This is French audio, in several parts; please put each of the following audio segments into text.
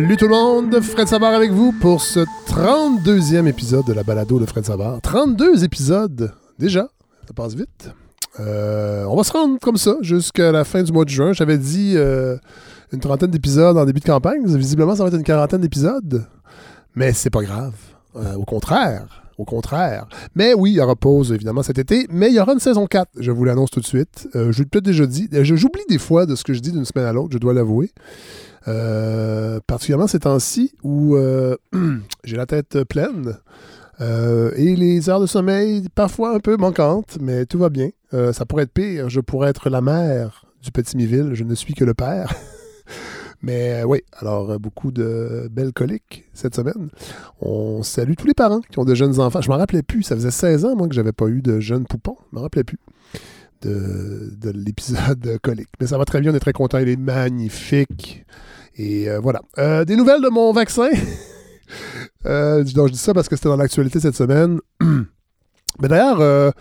Salut tout le monde, Fred Savard avec vous pour ce 32e épisode de la balado de Fred Savard. 32 épisodes, déjà, ça passe vite. Euh, on va se rendre comme ça jusqu'à la fin du mois de juin. J'avais dit euh, une trentaine d'épisodes en début de campagne. Visiblement, ça va être une quarantaine d'épisodes. Mais c'est pas grave. Euh, au contraire. Au contraire. Mais oui, il y aura pause, évidemment, cet été. Mais il y aura une saison 4. Je vous l'annonce tout de suite. je l'ai peut-être déjà dit. J'oublie des fois de ce que je dis d'une semaine à l'autre, je dois l'avouer. particulièrement ces temps-ci où j'ai la tête pleine. et les heures de sommeil, parfois un peu manquantes, mais tout va bien. ça pourrait être pire. Je pourrais être la mère du petit Miville. Je ne suis que le père. Mais euh, oui, alors euh, beaucoup de belles coliques cette semaine. On salue tous les parents qui ont de jeunes enfants. Je m'en rappelais plus. Ça faisait 16 ans, moi, que j'avais pas eu de jeunes poupons. Je m'en rappelais plus de, l'épisode colique. Mais ça va très bien. On est très content. Il est magnifique. Et euh, voilà. des nouvelles de mon vaccin? donc, je dis ça parce que c'était dans l'actualité cette semaine. Mais d'ailleurs,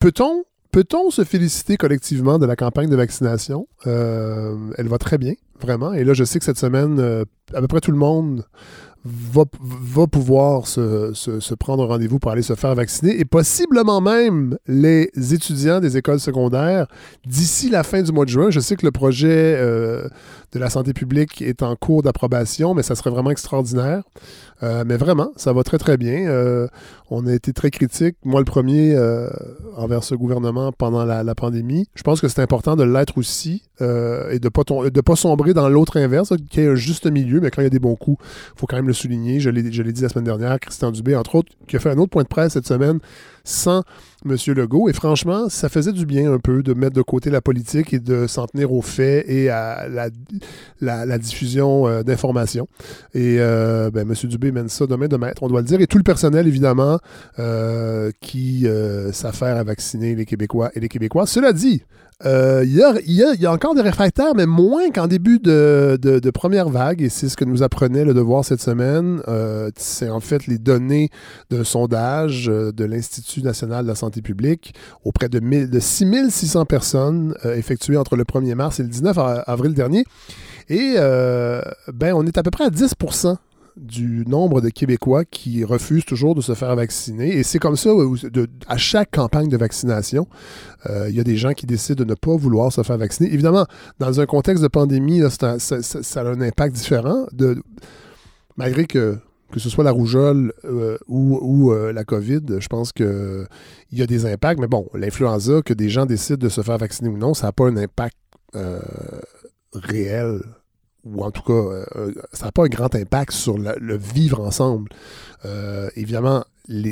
peut-on Peut-on se féliciter collectivement de la campagne de vaccination? elle va très bien vraiment. Et là, je sais que cette semaine, euh, à peu près tout le monde va, va pouvoir se, se, prendre un rendez-vous pour aller se faire vacciner et possiblement même les étudiants des écoles secondaires d'ici la fin du mois de juin. Je sais que le projet euh, de la santé publique est en cours d'approbation, mais ça serait vraiment extraordinaire. Euh, mais vraiment, ça va très très bien. Euh, on a été très critique, moi le premier, euh, envers ce gouvernement pendant la, pandémie. Je pense que c'est important de l'être aussi et de ne pas, pas sombrer dans l'autre inverse, qu'il y ait un juste milieu, mais quand il y a des bons coups, il faut quand même le souligner. Je l'ai dit la semaine dernière, Christian Dubé, entre autres, qui a fait un autre point de presse cette semaine sans M. Legault. Et franchement, ça faisait du bien un peu de mettre de côté la politique et de s'en tenir aux faits et à la, diffusion euh, d'informations. Et euh, ben, M. Dubé mène ça de main de maître, on doit le dire. Et tout le personnel, évidemment, euh, qui s'affaire à vacciner les Québécois et les Québécois. Cela dit, il y, a, encore des réfractaires, mais moins qu'en début de, première vague, et c'est ce que nous apprenait le devoir cette semaine. c'est en fait les données d'un sondage de l'Institut national de la santé publique auprès de, de 6600 personnes effectuées entre le 1er mars et le 19 avril dernier. Et ben, on est à peu près à 10 du nombre de Québécois qui refusent toujours de se faire vacciner. Et c'est comme ça à chaque campagne de vaccination. Euh, il y a des gens qui décident de ne pas vouloir se faire vacciner. Évidemment, dans un contexte de pandémie, ça, a un impact différent. Malgré que ce soit la rougeole euh, ou, euh, la COVID, je pense qu'il y a des impacts. Mais bon, l'influenza, que des gens décident de se faire vacciner ou non, ça n'a pas un impact réel ou en tout cas, euh, ça n'a pas un grand impact sur le, vivre ensemble. Euh, évidemment,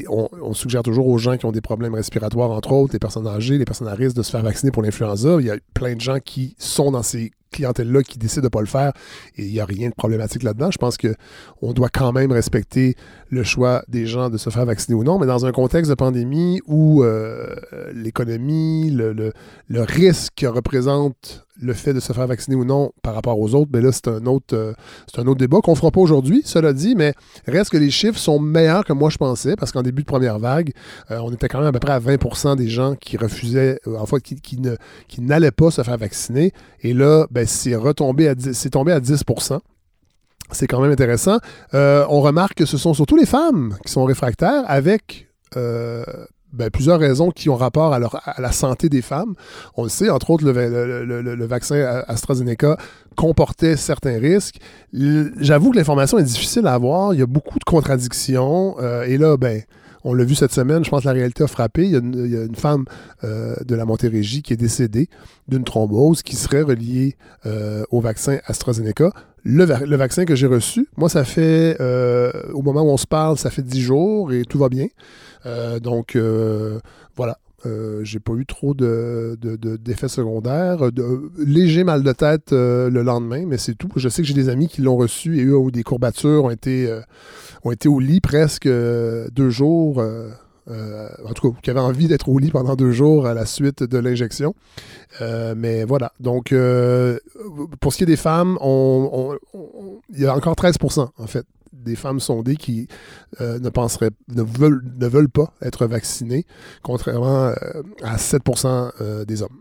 on, suggère toujours aux gens qui ont des problèmes respiratoires, entre autres, les personnes âgées, les personnes à risque de se faire vacciner pour l'influenza. Il y a plein de gens qui sont dans ces clientèles-là qui décident de ne pas le faire et il n'y a rien de problématique là-dedans. Je pense qu'on doit quand même respecter le choix des gens de se faire vacciner ou non, mais dans un contexte de pandémie où euh, l'économie, le, le, risque que représente le fait de se faire vacciner ou non par rapport aux autres, mais ben là, c'est un autre, euh, un autre débat qu'on ne fera pas aujourd'hui, cela dit, mais reste que les chiffres sont meilleurs que moi je pensais, parce qu'en début de première vague, euh, on était quand même à peu près à 20% des gens qui refusaient, en fait, qui, qui n'allaient pas se faire vacciner. Et là, ben, c'est retombé à c'est tombé à 10 c'est quand même intéressant. on remarque que ce sont surtout les femmes qui sont réfractaires avec ben, plusieurs raisons qui ont rapport à, à, la santé des femmes. On le sait, entre autres, le, vaccin AstraZeneca comportait certains risques. J'avoue que l'information est difficile à avoir. Il y a beaucoup de contradictions. Euh, et là, ben, on l'a vu cette semaine, je pense que la réalité a frappé. Il y a une, femme euh, de la Montérégie qui est décédée d'une thrombose qui serait reliée euh, au vaccin AstraZeneca. Le, vaccin que j'ai reçu, moi, ça fait, au moment où on se parle, ça fait 10 jours et tout va bien. Euh, donc, euh, voilà. Euh, j'ai pas eu trop d'effets de, secondaires. De, léger mal de tête le lendemain, mais c'est tout. Je sais que j'ai des amis qui l'ont reçu et eux ont des courbatures, ont été, ont été au lit presque deux jours. en tout cas, qui avaient envie d'être au lit pendant deux jours à la suite de l'injection. mais voilà. Donc, pour ce qui est des femmes, il y a encore 13% en fait des femmes sondées qui euh, ne penseraient, ne veulent, ne veulent pas être vaccinées, contrairement euh, à 7% des hommes.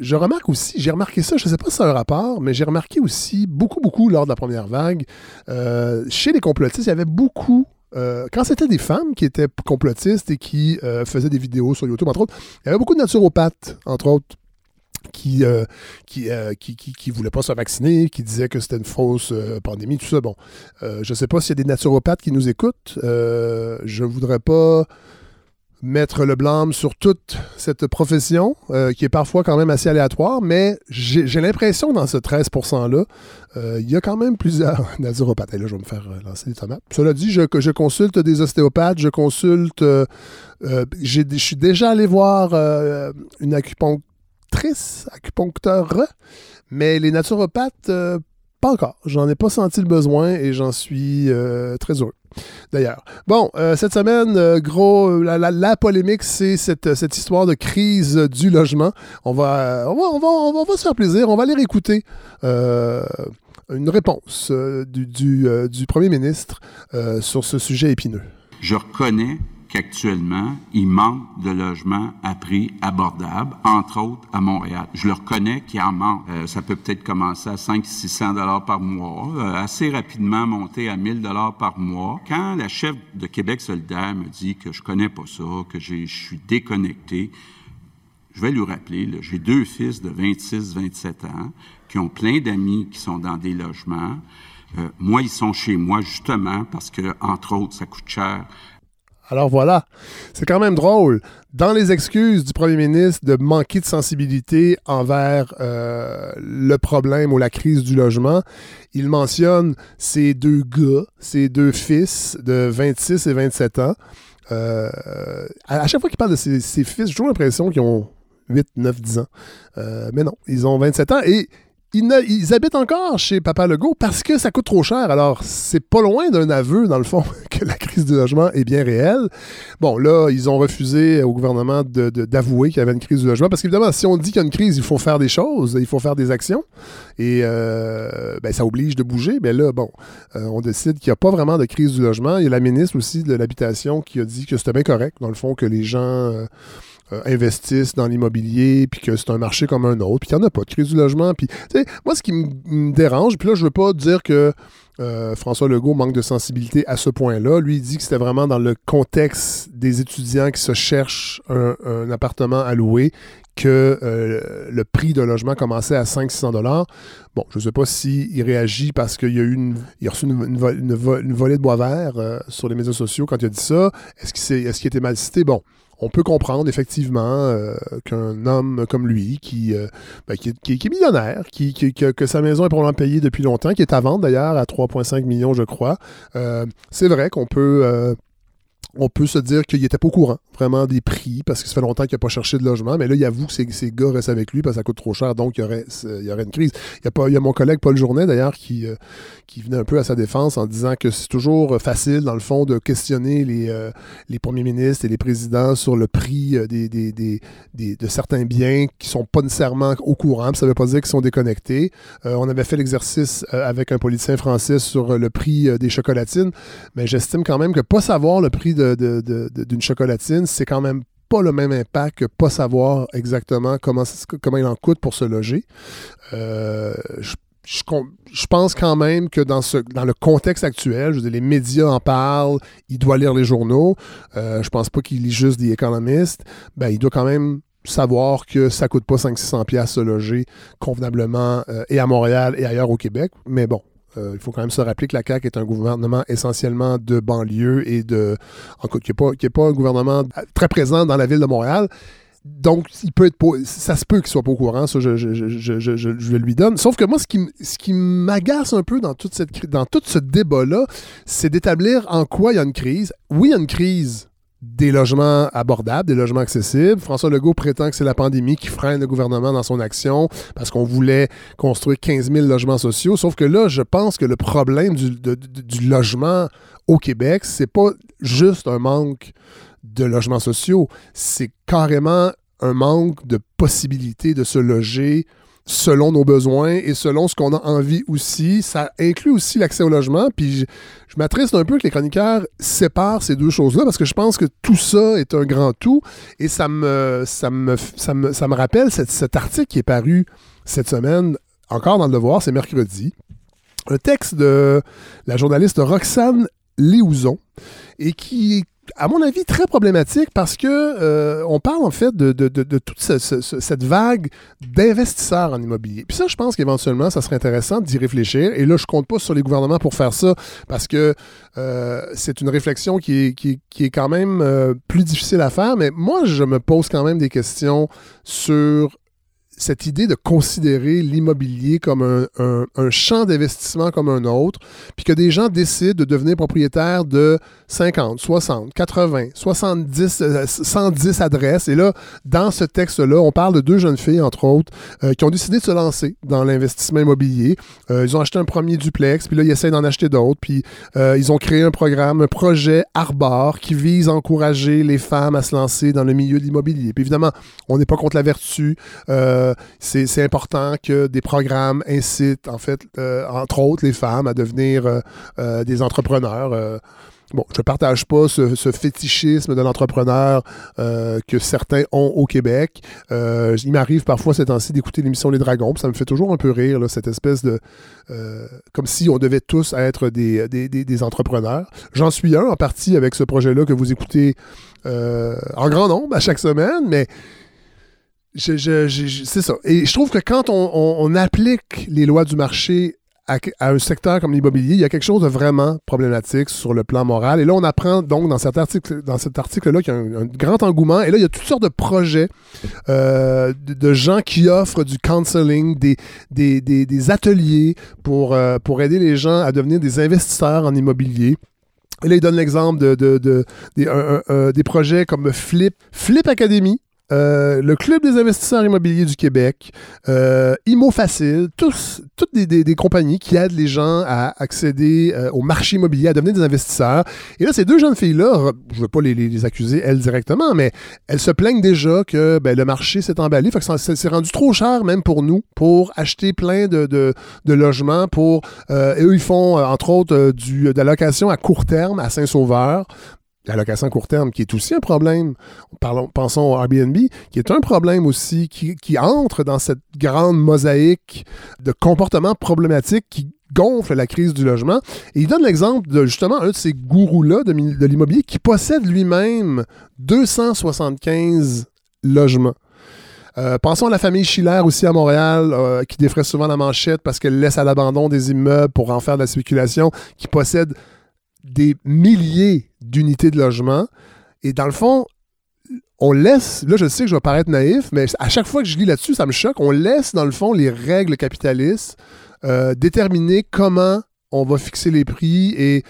je remarque aussi, j'ai remarqué ça, je ne sais pas si c'est un rapport, mais j'ai remarqué aussi beaucoup, beaucoup lors de la première vague, chez les complotistes, il y avait beaucoup quand c'était des femmes qui étaient complotistes et qui faisaient des vidéos sur YouTube, entre autres, il y avait beaucoup de naturopathes, entre autres, qui, euh, euh, qui, qui, qui, voulait pas se vacciner, qui disait que c'était une fausse euh, pandémie, tout ça. Bon, je ne sais pas s'il y a des naturopathes qui nous écoutent. je ne voudrais pas mettre le blâme sur toute cette profession, qui est parfois quand même assez aléatoire, mais j'ai l'impression dans ce 13%-là, il y a quand même plusieurs naturopathes. Et là, je vais me faire lancer des tomates. Cela dit, je, je consulte des ostéopathes, je consulte... je suis déjà allé voir une acupuncture actrice, acupuncteur, mais les naturopathes, euh, pas encore. J'en ai pas senti le besoin et j'en suis euh, très heureux. D'ailleurs. Bon, euh, cette semaine, gros, la, polémique, c'est cette, cette, histoire de crise du logement. On va, on va, on va, on va, se faire plaisir. On va aller écouter une réponse du, du, du, premier ministre sur ce sujet épineux. Je reconnais qu'actuellement, il manque de logements à prix abordable, entre autres à Montréal. Je le reconnais qu'il en manque. Euh, ça peut peut-être commencer à 500-600 dollars par mois, euh, assez rapidement monter à 1000 dollars par mois. Quand la chef de Québec solidaire me dit que je connais pas ça, que je suis déconnecté, je vais lui rappeler, j'ai deux fils de 26-27 ans qui ont plein d'amis qui sont dans des logements. Euh, moi, ils sont chez moi justement parce que, entre autres, ça coûte cher alors voilà, c'est quand même drôle. Dans les excuses du premier ministre de manquer de sensibilité envers euh, le problème ou la crise du logement, il mentionne ces deux gars, ces deux fils de 26 et 27 ans. Euh, à, chaque fois qu'il parle de ses, fils, j'ai toujours l'impression qu'ils ont 8, 9, 10 ans. Euh, mais non, ils ont 27 ans et ils, habitent encore chez Papa Legault parce que ça coûte trop cher. Alors, c'est pas loin d'un aveu, dans le fond, que la crise du logement est bien réelle. Bon, là, ils ont refusé au gouvernement d'avouer qu'il y avait une crise du logement parce qu'évidemment, si on dit qu'il y a une crise, il faut faire des choses, il faut faire des actions. Et euh, ben, ça oblige de bouger. Mais là, bon, euh, on décide qu'il n'y a pas vraiment de crise du logement. Il y a la ministre aussi de l'Habitation qui a dit que c'était bien correct, dans le fond, que les gens. Euh, euh, investissent dans l'immobilier, puis que c'est un marché comme un autre, puis qu'il n'y en a pas de crise du logement. Puis, moi, ce qui me dérange, puis là, je veux pas dire que euh, François Legault manque de sensibilité à ce point-là. Lui, il dit que c'était vraiment dans le contexte des étudiants qui se cherchent un, appartement à louer que euh, le prix d'un logement commençait à 500-600 dollars. Bon, je ne sais pas s'il réagit parce qu'il a eu une, il a reçu une, volée de bois vert sur les médias sociaux quand il a dit ça. Est-ce qu'il est, est, était mal cité? Bon, on peut comprendre effectivement euh, qu'un homme comme lui, qui, euh, ben, qui, est millionnaire, qui, que sa maison est probablement payée depuis longtemps, qui est à vendre d'ailleurs à 3,5 millions, je crois, euh, c'est vrai qu'on peut on peut se dire qu'il n'était pas au courant vraiment des prix parce que ça fait longtemps qu'il n'a pas cherché de logement. Mais là, il avoue que ces, ces gars restent avec lui parce que ça coûte trop cher, donc il y aurait, une crise. Il y, a pas, mon collègue Paul Journet d'ailleurs qui, euh, qui venait un peu à sa défense en disant que c'est toujours facile, dans le fond, de questionner les, euh, les premiers ministres et les présidents sur le prix euh, des, de certains biens qui sont pas nécessairement au courant. ça ne veut pas dire qu'ils sont déconnectés. on avait fait l'exercice avec un politicien français sur le prix des chocolatines, mais j'estime quand même que pas savoir le prix d'une chocolatine, c'est quand même pas le même impact que pas savoir exactement comment, il en coûte pour se loger. Euh, je, pense quand même que dans, le contexte actuel, je les médias en parlent, il doit lire les journaux. Euh, je pense pas qu'il lit juste des économistes. Ben, il doit quand même savoir que ça coûte pas 500-600$ se loger convenablement euh, et à Montréal et ailleurs au Québec. Mais bon, euh, il faut quand même se rappeler que la CAQ est un gouvernement essentiellement de banlieue et de. Qui n'est pas, un gouvernement très présent dans la ville de Montréal. Donc, il peut être ça se peut qu'il soit pas au courant, ça, je, je, lui donne. Sauf que moi, ce qui, ce qui m'agace un peu dans, toute cette, dans tout ce débat-là, c'est d'établir en quoi il y a une crise. Oui, il y a une crise des logements abordables, des logements accessibles. François Legault prétend que c'est la pandémie qui freine le gouvernement dans son action parce qu'on voulait construire 15 000 logements sociaux. Sauf que là, je pense que le problème du, logement au Québec, c'est pas juste un manque de logements sociaux, c'est carrément un manque de possibilité de se loger selon nos besoins et selon ce qu'on a envie aussi. Ça inclut aussi l'accès au logement. Puis je, m'attriste un peu que les chroniqueurs séparent ces deux choses-là parce que je pense que tout ça est un grand tout. Et ça me, ça me, ça me, ça me rappelle cet, cet article qui est paru cette semaine, encore dans le devoir, c'est mercredi. Un texte de la journaliste Roxane Léouzon et qui est à mon avis, très problématique parce que euh, on parle en fait de, de, de, toute ce, ce, cette vague d'investisseurs en immobilier. Puis ça, je pense qu'éventuellement, ça serait intéressant d'y réfléchir. Et là, je compte pas sur les gouvernements pour faire ça parce que euh, c'est une réflexion qui est, qui, qui est quand même euh, plus difficile à faire. Mais moi, je me pose quand même des questions sur cette idée de considérer l'immobilier comme un, champ d'investissement comme un autre, puis que des gens décident de devenir propriétaires de 50, 60, 80, 70, 110 adresses. Et là, dans ce texte-là, on parle de deux jeunes filles, entre autres, euh, qui ont décidé de se lancer dans l'investissement immobilier. Euh, ils ont acheté un premier duplex, puis là, ils essaient d'en acheter d'autres, puis euh, ils ont créé un programme, un projet Arbor qui vise à encourager les femmes à se lancer dans le milieu de l'immobilier. Puis évidemment, on n'est pas contre la vertu. Euh, c'est important que des programmes incitent, en fait, euh, entre autres, les femmes à devenir euh, euh, des entrepreneurs. Bon, je ne partage pas ce, fétichisme de l'entrepreneur euh, que certains ont au Québec. Euh, il m'arrive parfois ces temps-ci d'écouter l'émission Les Dragons, ça me fait toujours un peu rire, cette espèce de... Euh, comme si on devait tous être des, des entrepreneurs. J'en suis un en partie avec ce projet-là que vous écoutez en grand nombre à chaque semaine, mais c'est ça. Et je trouve que quand on, applique les lois du marché à, un secteur comme l'immobilier, il y a quelque chose de vraiment problématique sur le plan moral. Et là, on apprend donc dans cet article, dans cet article-là qu'il y a un, grand engouement. Et là, il y a toutes sortes de projets euh, de, gens qui offrent du counseling, des, des, des, ateliers pour, euh, pour aider les gens à devenir des investisseurs en immobilier. Et là, il donne l'exemple de, de, un, des projets comme Flip, Flip Academy, euh, le Club des investisseurs immobiliers du Québec, euh, Imo Facile, tous, toutes des, des, des, compagnies qui aident les gens à accéder euh, au marché immobilier, à devenir des investisseurs. Et là, ces deux jeunes filles-là, je ne veux pas les, les, accuser elles directement, mais elles se plaignent déjà que ben, le marché s'est emballé, fait que c'est rendu trop cher même pour nous, pour acheter plein de, de, de logements. Pour, euh, et eux, ils font, entre autres, du, de la location à court terme à Saint-Sauveur la location court terme, qui est aussi un problème. Parlons, pensons au Airbnb, qui est un problème aussi, qui, qui entre dans cette grande mosaïque de comportements problématiques qui gonfle la crise du logement. Et il donne l'exemple de justement un de ces gourous-là de, de l'immobilier qui possède lui-même 275 logements. Euh, pensons à la famille Schiller aussi à Montréal, euh, qui défraie souvent la manchette parce qu'elle laisse à l'abandon des immeubles pour en faire de la spéculation, qui possède des milliers d'unités de logement. Et dans le fond, on laisse, là je sais que je vais paraître naïf, mais à chaque fois que je lis là-dessus, ça me choque, on laisse dans le fond les règles capitalistes euh, déterminer comment on va fixer les prix et,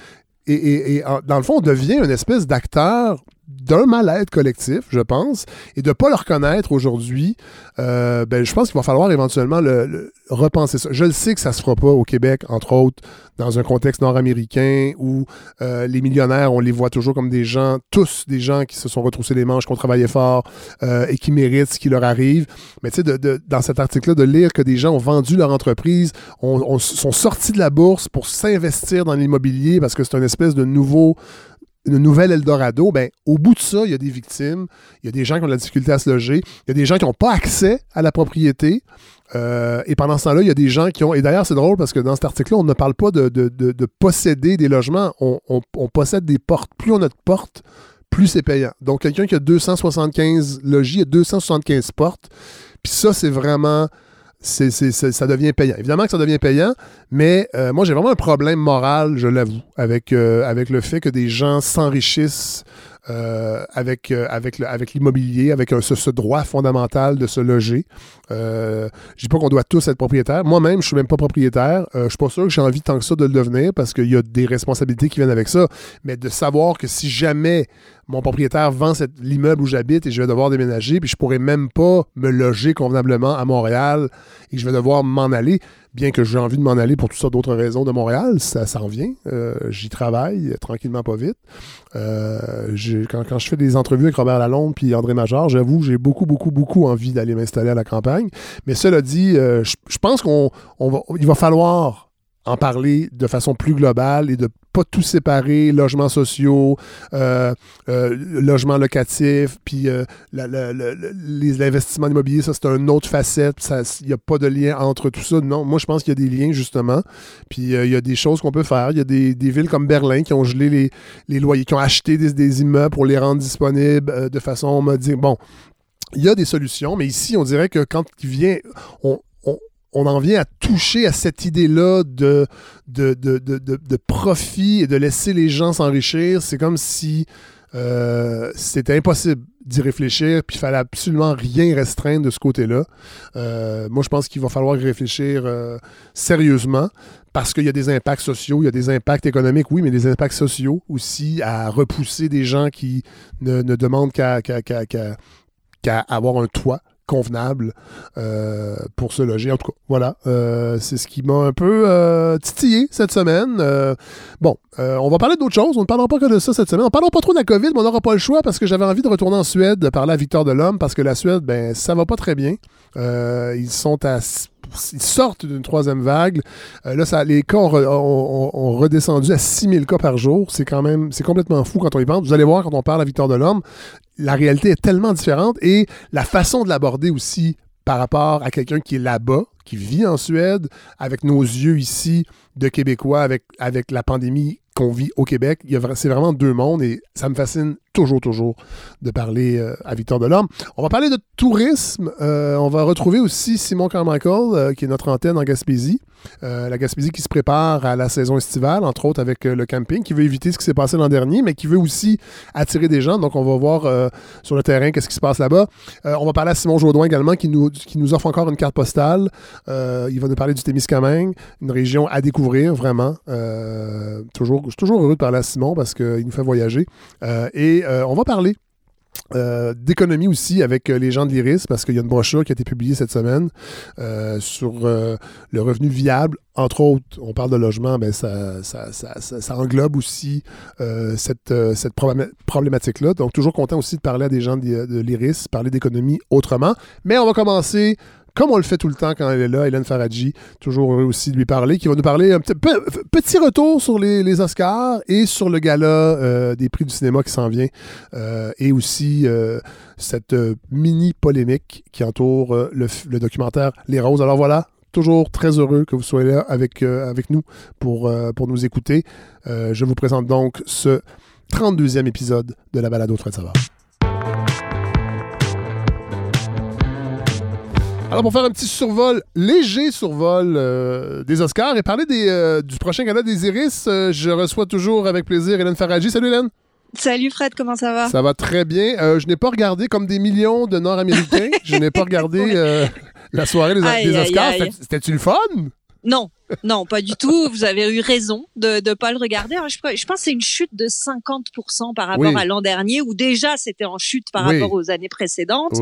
et, dans le fond, on devient une espèce d'acteur d'un mal-être collectif, je pense, et de ne pas le reconnaître aujourd'hui, euh, ben, je pense qu'il va falloir éventuellement le, le, repenser ça. Je le sais que ça se fera pas au Québec, entre autres, dans un contexte nord-américain où euh, les millionnaires, on les voit toujours comme des gens, tous des gens qui se sont retroussés les manches, qui ont travaillé fort euh, et qui méritent ce qui leur arrive. Mais tu sais, de, de, dans cet article-là, de lire que des gens ont vendu leur entreprise, on, on sont sortis de la bourse pour s'investir dans l'immobilier parce que c'est une espèce de nouveau une nouvelle Eldorado, ben, au bout de ça, il y a des victimes, il y a des gens qui ont de la difficulté à se loger, il y a des gens qui n'ont pas accès à la propriété. Euh, et pendant ce temps-là, il y a des gens qui ont. Et d'ailleurs, c'est drôle parce que dans cet article-là, on ne parle pas de, de, de, de posséder des logements. On, on, possède des portes. Plus on a de portes, plus c'est payant. Donc, quelqu'un qui a 275 logis a 275 portes. Puis ça, c'est vraiment c'est, c'est, ça devient payant. Évidemment que ça devient payant, mais euh, moi, j'ai vraiment un problème moral, je l'avoue, avec, euh, avec le fait que des gens s'enrichissent euh, avec, euh, avec, le, avec l'immobilier, avec ce, ce, droit fondamental de se loger. Euh, je dis pas qu'on doit tous être propriétaires. Moi-même, je suis même pas propriétaire. Euh, je suis pas sûr que j'ai envie tant que ça de le devenir parce qu'il y a des responsabilités qui viennent avec ça. Mais de savoir que si jamais mon propriétaire vend l'immeuble où j'habite et je vais devoir déménager, puis je pourrais même pas me loger convenablement à Montréal et que je vais devoir m'en aller, bien que j'ai envie de m'en aller pour toutes sortes d'autres raisons de Montréal, ça s'en vient. Euh, j'y travaille tranquillement, pas vite. Euh, quand, quand, je fais des entrevues avec Robert Lalonde puis André Major, j'avoue, j'ai beaucoup, beaucoup, beaucoup envie d'aller m'installer à la campagne. Mais cela dit, euh, je, pense qu'on va, il va falloir en parler de façon plus globale et de pas tout séparer, logements sociaux, euh, euh, logements locatifs, puis euh, les investissements immobiliers, ça c'est une autre facette, il n'y a pas de lien entre tout ça. Non, moi je pense qu'il y a des liens justement, puis il y a des choses qu'on peut faire. Il y a des, villes comme Berlin qui ont gelé les, les loyers, qui ont acheté des, des, immeubles pour les rendre disponibles de façon modique. Bon, il y a des solutions, mais ici, on dirait que quand il vient, on, on en vient à toucher à cette idée-là de de, de, profit et de laisser les gens s'enrichir. C'est comme si euh, c'était impossible d'y réfléchir, puis il fallait absolument rien restreindre de ce côté-là. Euh, moi, je pense qu'il va falloir réfléchir euh, sérieusement parce qu'il y a des impacts sociaux, il y a des impacts économiques, oui, mais des impacts sociaux aussi à repousser des gens qui ne, demandent qu'à avoir un toit convenable euh, pour se loger. En tout cas, voilà, euh, c'est ce qui m'a un peu euh, titillé cette semaine. bon, on va parler d'autres choses. On ne parlera pas que de ça cette semaine. On ne parlera pas trop de la COVID, mais on n'aura pas le choix parce que j'avais envie de retourner en Suède, de parler à Victor de l'Homme, parce que la Suède, ben, ça va pas très bien. ils sont à ils sortent d'une troisième vague. là, ça, les cas ont, redescendu à 6000 cas par jour. C'est quand même, complètement fou quand on y pense. Vous allez voir quand on parle à Victor Delorme, la réalité est tellement différente et la façon de l'aborder aussi par rapport à quelqu'un qui est là-bas, qui vit en Suède, avec nos yeux ici de Québécois, avec, avec la pandémie qu'on vit au Québec. C'est vraiment deux mondes et ça me fascine toujours, toujours de parler euh, à Victor Delorme. On va parler de tourisme. Euh, on va retrouver aussi Simon Carmichael, euh, qui est notre antenne en Gaspésie. la Gaspésie qui se prépare à la saison estivale, entre autres avec le camping, qui veut éviter ce qui s'est passé l'an dernier, mais qui veut aussi attirer des gens. Donc, on va voir sur le terrain qu'est-ce qui se passe là-bas. on va parler à Simon Jaudoin également, qui nous, qui nous offre encore une carte postale. il va nous parler du Témiscamingue, une région à découvrir, vraiment. toujours, je suis toujours heureux de parler à Simon parce qu'il nous fait voyager. et euh, on va parler euh, d'économie aussi avec euh, les gens de l'IRIS parce qu'il y a une brochure qui a été publiée cette semaine sur le revenu viable. Entre autres, on parle de logement, mais ça, ça, englobe aussi cette, problématique-là. Donc, toujours content aussi de parler à des gens de l'IRIS, parler d'économie autrement. Mais on va commencer comme on le fait tout le temps quand elle est là, Hélène Faradji, toujours heureux aussi de lui parler, qui va nous parler un petit, retour sur les, Oscars et sur le gala euh, des prix du cinéma qui s'en vient, euh, et aussi euh, cette mini polémique qui entoure le, documentaire Les Roses. Alors voilà, toujours très heureux que vous soyez là avec, nous pour, pour nous écouter. je vous présente donc ce 32e épisode de la balade au Fred Savard. Alors, pour faire un petit survol, léger survol euh, des Oscars et parler des, euh, du prochain gala des Iris, euh, je reçois toujours avec plaisir Hélène Faradji. Salut Hélène! Salut Fred, comment ça va? Ça va très bien. je n'ai pas regardé comme des millions de Nord-Américains. je n'ai pas regardé la soirée des, Oscars. C'était-tu le fun? Non, non, pas du tout. Vous avez eu raison de ne pas le regarder. je, pense que c'est une chute de 50% par rapport à l'an dernier, où déjà c'était en chute par rapport aux années précédentes.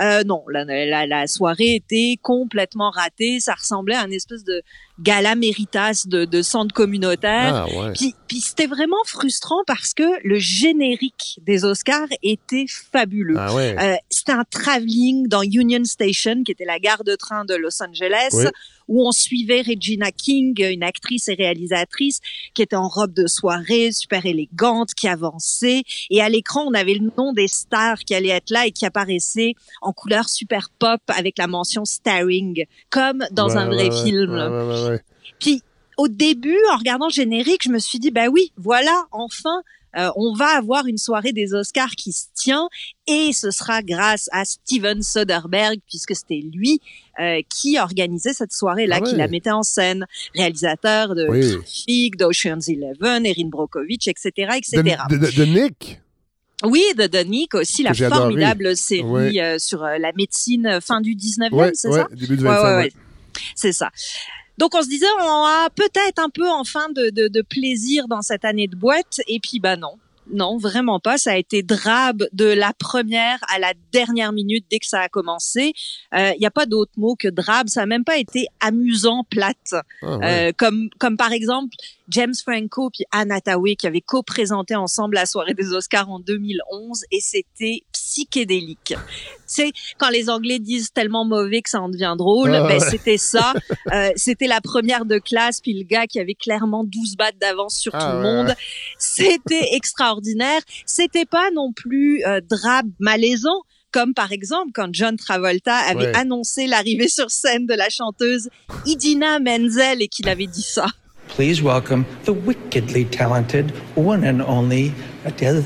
Euh, non, la, la, soirée était complètement ratée. Ça ressemblait à un espèce de gala méritas de, de centre communautaire. Ah, puis, puis c'était vraiment frustrant parce que le générique des Oscars était fabuleux. Ah, euh, c'était un travelling dans Union Station, qui était la gare de train de Los Angeles, où on suivait Regina King, une actrice et réalisatrice qui était en robe de soirée, super élégante, qui avançait. Et à l'écran, on avait le nom des stars qui allaient être là et qui apparaissaient en couleur super pop avec la mention starring, comme dans un vrai film. Puis au début, en regardant le générique, je me suis dit, bah oui, voilà, enfin, euh, on va avoir une soirée des Oscars qui se tient et ce sera grâce à Steven Soderbergh puisque c'était lui euh, qui organisait cette soirée-là, ah qui la mettait en scène, réalisateur de oui. Traffic, d'Ocean's Eleven, Erin Brockovich, etc., etc. De, Nick? Oui, de, de Nick aussi, la formidable série euh, sur la médecine fin du 19e, c'est ça? Début du 20e, C'est ça. Donc on se disait, on a peut-être un peu enfin de, de, de, plaisir dans cette année de boîte, et puis bah non. Non, vraiment pas. Ça a été drabe de la première à la dernière minute dès que ça a commencé. Il euh, n'y a pas d'autre mot que drabe. Ça a même pas été amusant, plate. Ah, euh, comme, comme par exemple James Franco puis Anna Tawai qui avaient co-présenté ensemble la soirée des Oscars en 2011 et c'était psychédélique. C'est quand les Anglais disent tellement mauvais que ça en devient drôle, ah, ben c'était ça. Euh, c'était la première de classe puis le gars qui avait clairement 12 battes d'avance sur ah, tout le monde. C'était extraordinaire. C'était pas non plus euh, drabe malaisant comme par exemple quand John Travolta avait annoncé l'arrivée sur scène de la chanteuse Idina Menzel et qu'il avait dit ça. Please welcome the wickedly talented one and only Adele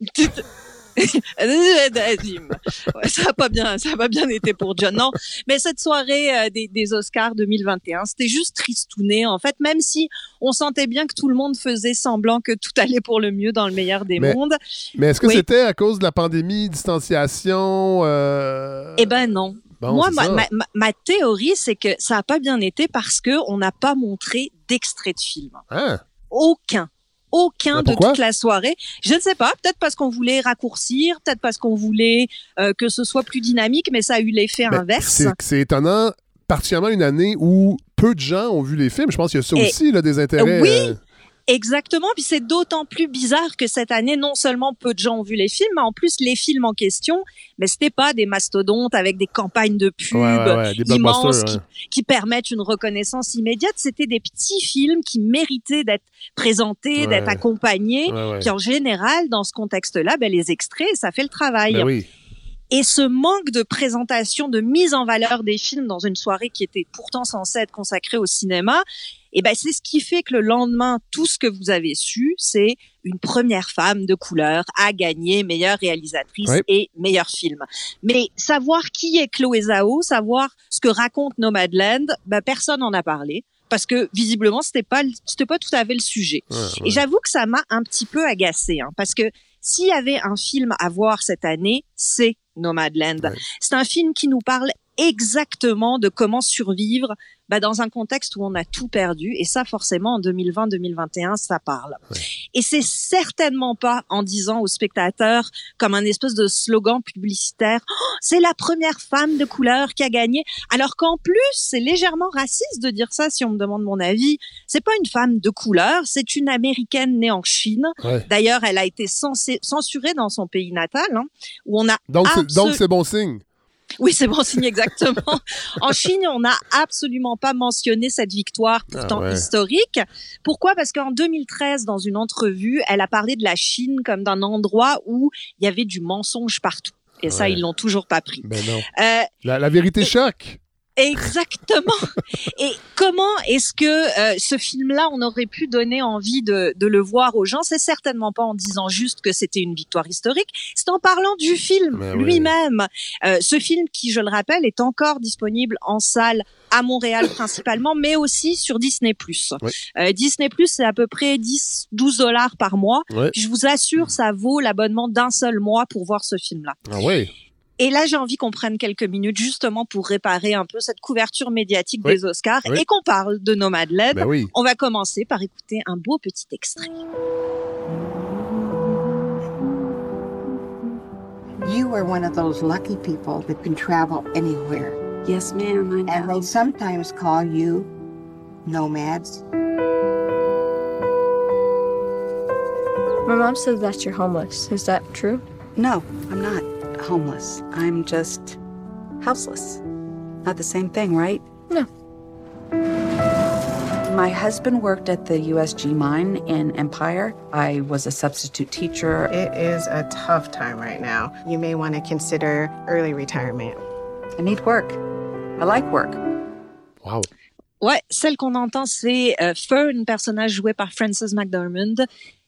Ça a pas bien, ça a pas bien été pour John. Non, mais cette soirée euh, des, des, Oscars 2021, c'était juste tristouné. En fait, même si on sentait bien que tout le monde faisait semblant que tout allait pour le mieux dans le meilleur des mondes. Mais est-ce que c'était à cause de la pandémie, distanciation euh... Eh ben non. Moi, ma, théorie, c'est que ça n'a pas bien été parce que on n'a pas montré d'extrait de film. Ah. Aucun. Aucun de toute la soirée. Je ne sais pas. Peut-être parce qu'on voulait raccourcir, peut-être parce qu'on voulait euh, que ce soit plus dynamique, mais ça a eu l'effet ben, inverse. C'est étonnant, particulièrement une année où peu de gens ont vu les films. Je pense qu'il y a ça aussi, là, des intérêts. Oui. Euh, Exactement, puis c'est d'autant plus bizarre que cette année, non seulement peu de gens ont vu les films, mais en plus les films en question, mais c'était pas des mastodontes avec des campagnes de pub immenses qui, permettent une reconnaissance immédiate. C'était des petits films qui méritaient d'être présentés, d'être accompagnés. Puis en général, dans ce contexte-là, ben, les extraits, ça fait le travail. Ben Et ce manque de présentation, de mise en valeur des films dans une soirée qui était pourtant censée être consacrée au cinéma, et ben c'est ce qui fait que le lendemain, tout ce que vous avez su, c'est une première femme de couleur a gagné meilleure réalisatrice et meilleur film. Mais savoir qui est Chloé Zhao, savoir ce que raconte Nomadland, ben personne n'en a parlé parce que visiblement c'était pas c'était pas tout à fait le sujet. Et j'avoue que ça m'a un petit peu agacé hein, parce que s'il y avait un film à voir cette année, c'est Nomadland. C'est un film qui nous parle exactement de comment survivre bah, dans un contexte où on a tout perdu. Et ça, forcément, en 2020-2021, ça parle. Et c'est certainement pas en disant aux spectateurs, comme un espèce de slogan publicitaire, oh, c'est la première femme de couleur qui a gagné. Alors qu'en plus, c'est légèrement raciste de dire ça, si on me demande mon avis. C'est pas une femme de couleur, c'est une américaine née en Chine. D'ailleurs, elle a été censurée dans son pays natal, hein, où on a donc c'est bon signe. Oui, c'est bon signe exactement. en Chine, on n'a absolument pas mentionné cette victoire ah pourtant historique. Pourquoi? Parce qu'en 2013, dans une entrevue, elle a parlé de la Chine comme d'un endroit où il y avait du mensonge partout. Et ça, ils l'ont toujours pas pris. Ben non. Euh, la, vérité choque. Exactement. Et comment est-ce que euh, ce film-là, on aurait pu donner envie de, de le voir aux gens? C'est certainement pas en disant juste que c'était une victoire historique, c'est en parlant du film lui-même. Euh, ce film qui, je le rappelle, est encore disponible en salle à Montréal principalement, mais aussi sur Disney+. Euh, Disney+, c'est à peu près 10, 12 dollars par mois. Je vous assure, ça vaut l'abonnement d'un seul mois pour voir ce film-là. Ah oui. Et là, j'ai envie qu'on prenne quelques minutes justement pour réparer un peu cette couverture médiatique des Oscars et qu'on parle de Nomadland. Ben oui. On va commencer par écouter un beau petit extrait. You are one of those lucky people that can travel anywhere. Yes, ma'am. And they sometimes call you nomads. My mom says that you're homeless. Is that true? No, I'm not. Homeless. I'm just houseless. Not the same thing, right? No. My husband worked at the USG mine in Empire. I was a substitute teacher. It is a tough time right now. You may want to consider early retirement. I need work. I like work. Wow. Ouais, celle qu'on entend, c'est euh, Fern, personnage joué par Frances McDormand,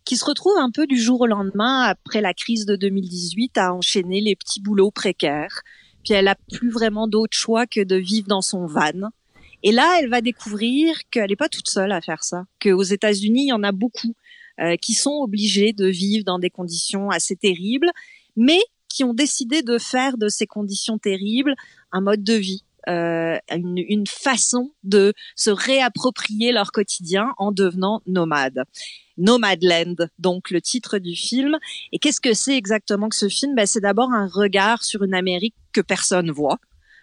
qui se retrouve un peu du jour au lendemain, après la crise de 2018, à enchaîner les petits boulots précaires. Puis elle a plus vraiment d'autre choix que de vivre dans son van. Et là, elle va découvrir qu'elle n'est pas toute seule à faire ça, qu'aux États-Unis, il y en a beaucoup euh, qui sont obligés de vivre dans des conditions assez terribles, mais qui ont décidé de faire de ces conditions terribles un mode de vie, euh, une, une façon de se réapproprier leur quotidien en devenant nomades. Nomadland, donc le titre du film. Et qu'est-ce que c'est exactement que ce film? Ben, C'est d'abord un regard sur une Amérique que personne voit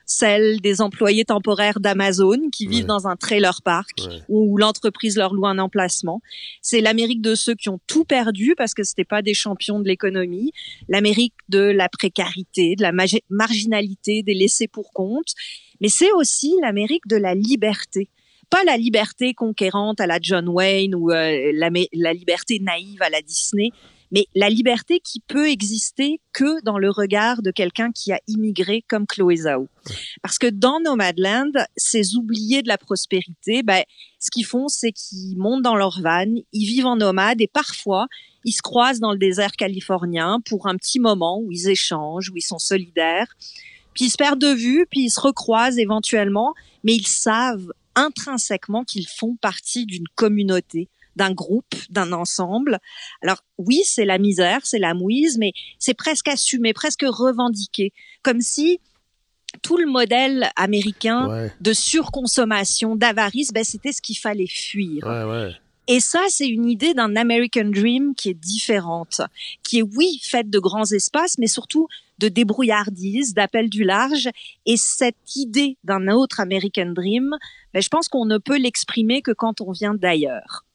celle des employés temporaires d'Amazon qui vivent dans un trailer park où l'entreprise leur loue un emplacement. C'est l'Amérique de ceux qui ont tout perdu parce que c'était pas des champions de l'économie. L'Amérique de la précarité, de la marginalité, des laissés pour compte. Mais c'est aussi l'Amérique de la liberté pas la liberté conquérante à la John Wayne ou euh, la, liberté naïve à la Disney, mais la liberté qui peut exister que dans le regard de quelqu'un qui a immigré comme Chloé Zhao. Parce que dans Nomadland, ces oubliés de la prospérité, ben, ce qu'ils font, c'est qu'ils montent dans leur van, ils vivent en nomade et parfois, ils se croisent dans le désert californien pour un petit moment où ils échangent, où ils sont solidaires. Puis ils se perdent de vue, puis ils se recroisent éventuellement, mais ils savent intrinsèquement qu'ils font partie d'une communauté, d'un groupe, d'un ensemble. Alors oui, c'est la misère, c'est la mouise, mais c'est presque assumé, presque revendiqué, comme si tout le modèle américain de surconsommation, d'avarice, ben, c'était ce qu'il fallait fuir. Et ça, c'est une idée d'un American Dream qui est différente, qui est, oui, faite de grands espaces, mais surtout de débrouillardise, d'appel du large. Et cette idée d'un autre American Dream, ben, je pense qu'on ne peut l'exprimer que quand on vient d'ailleurs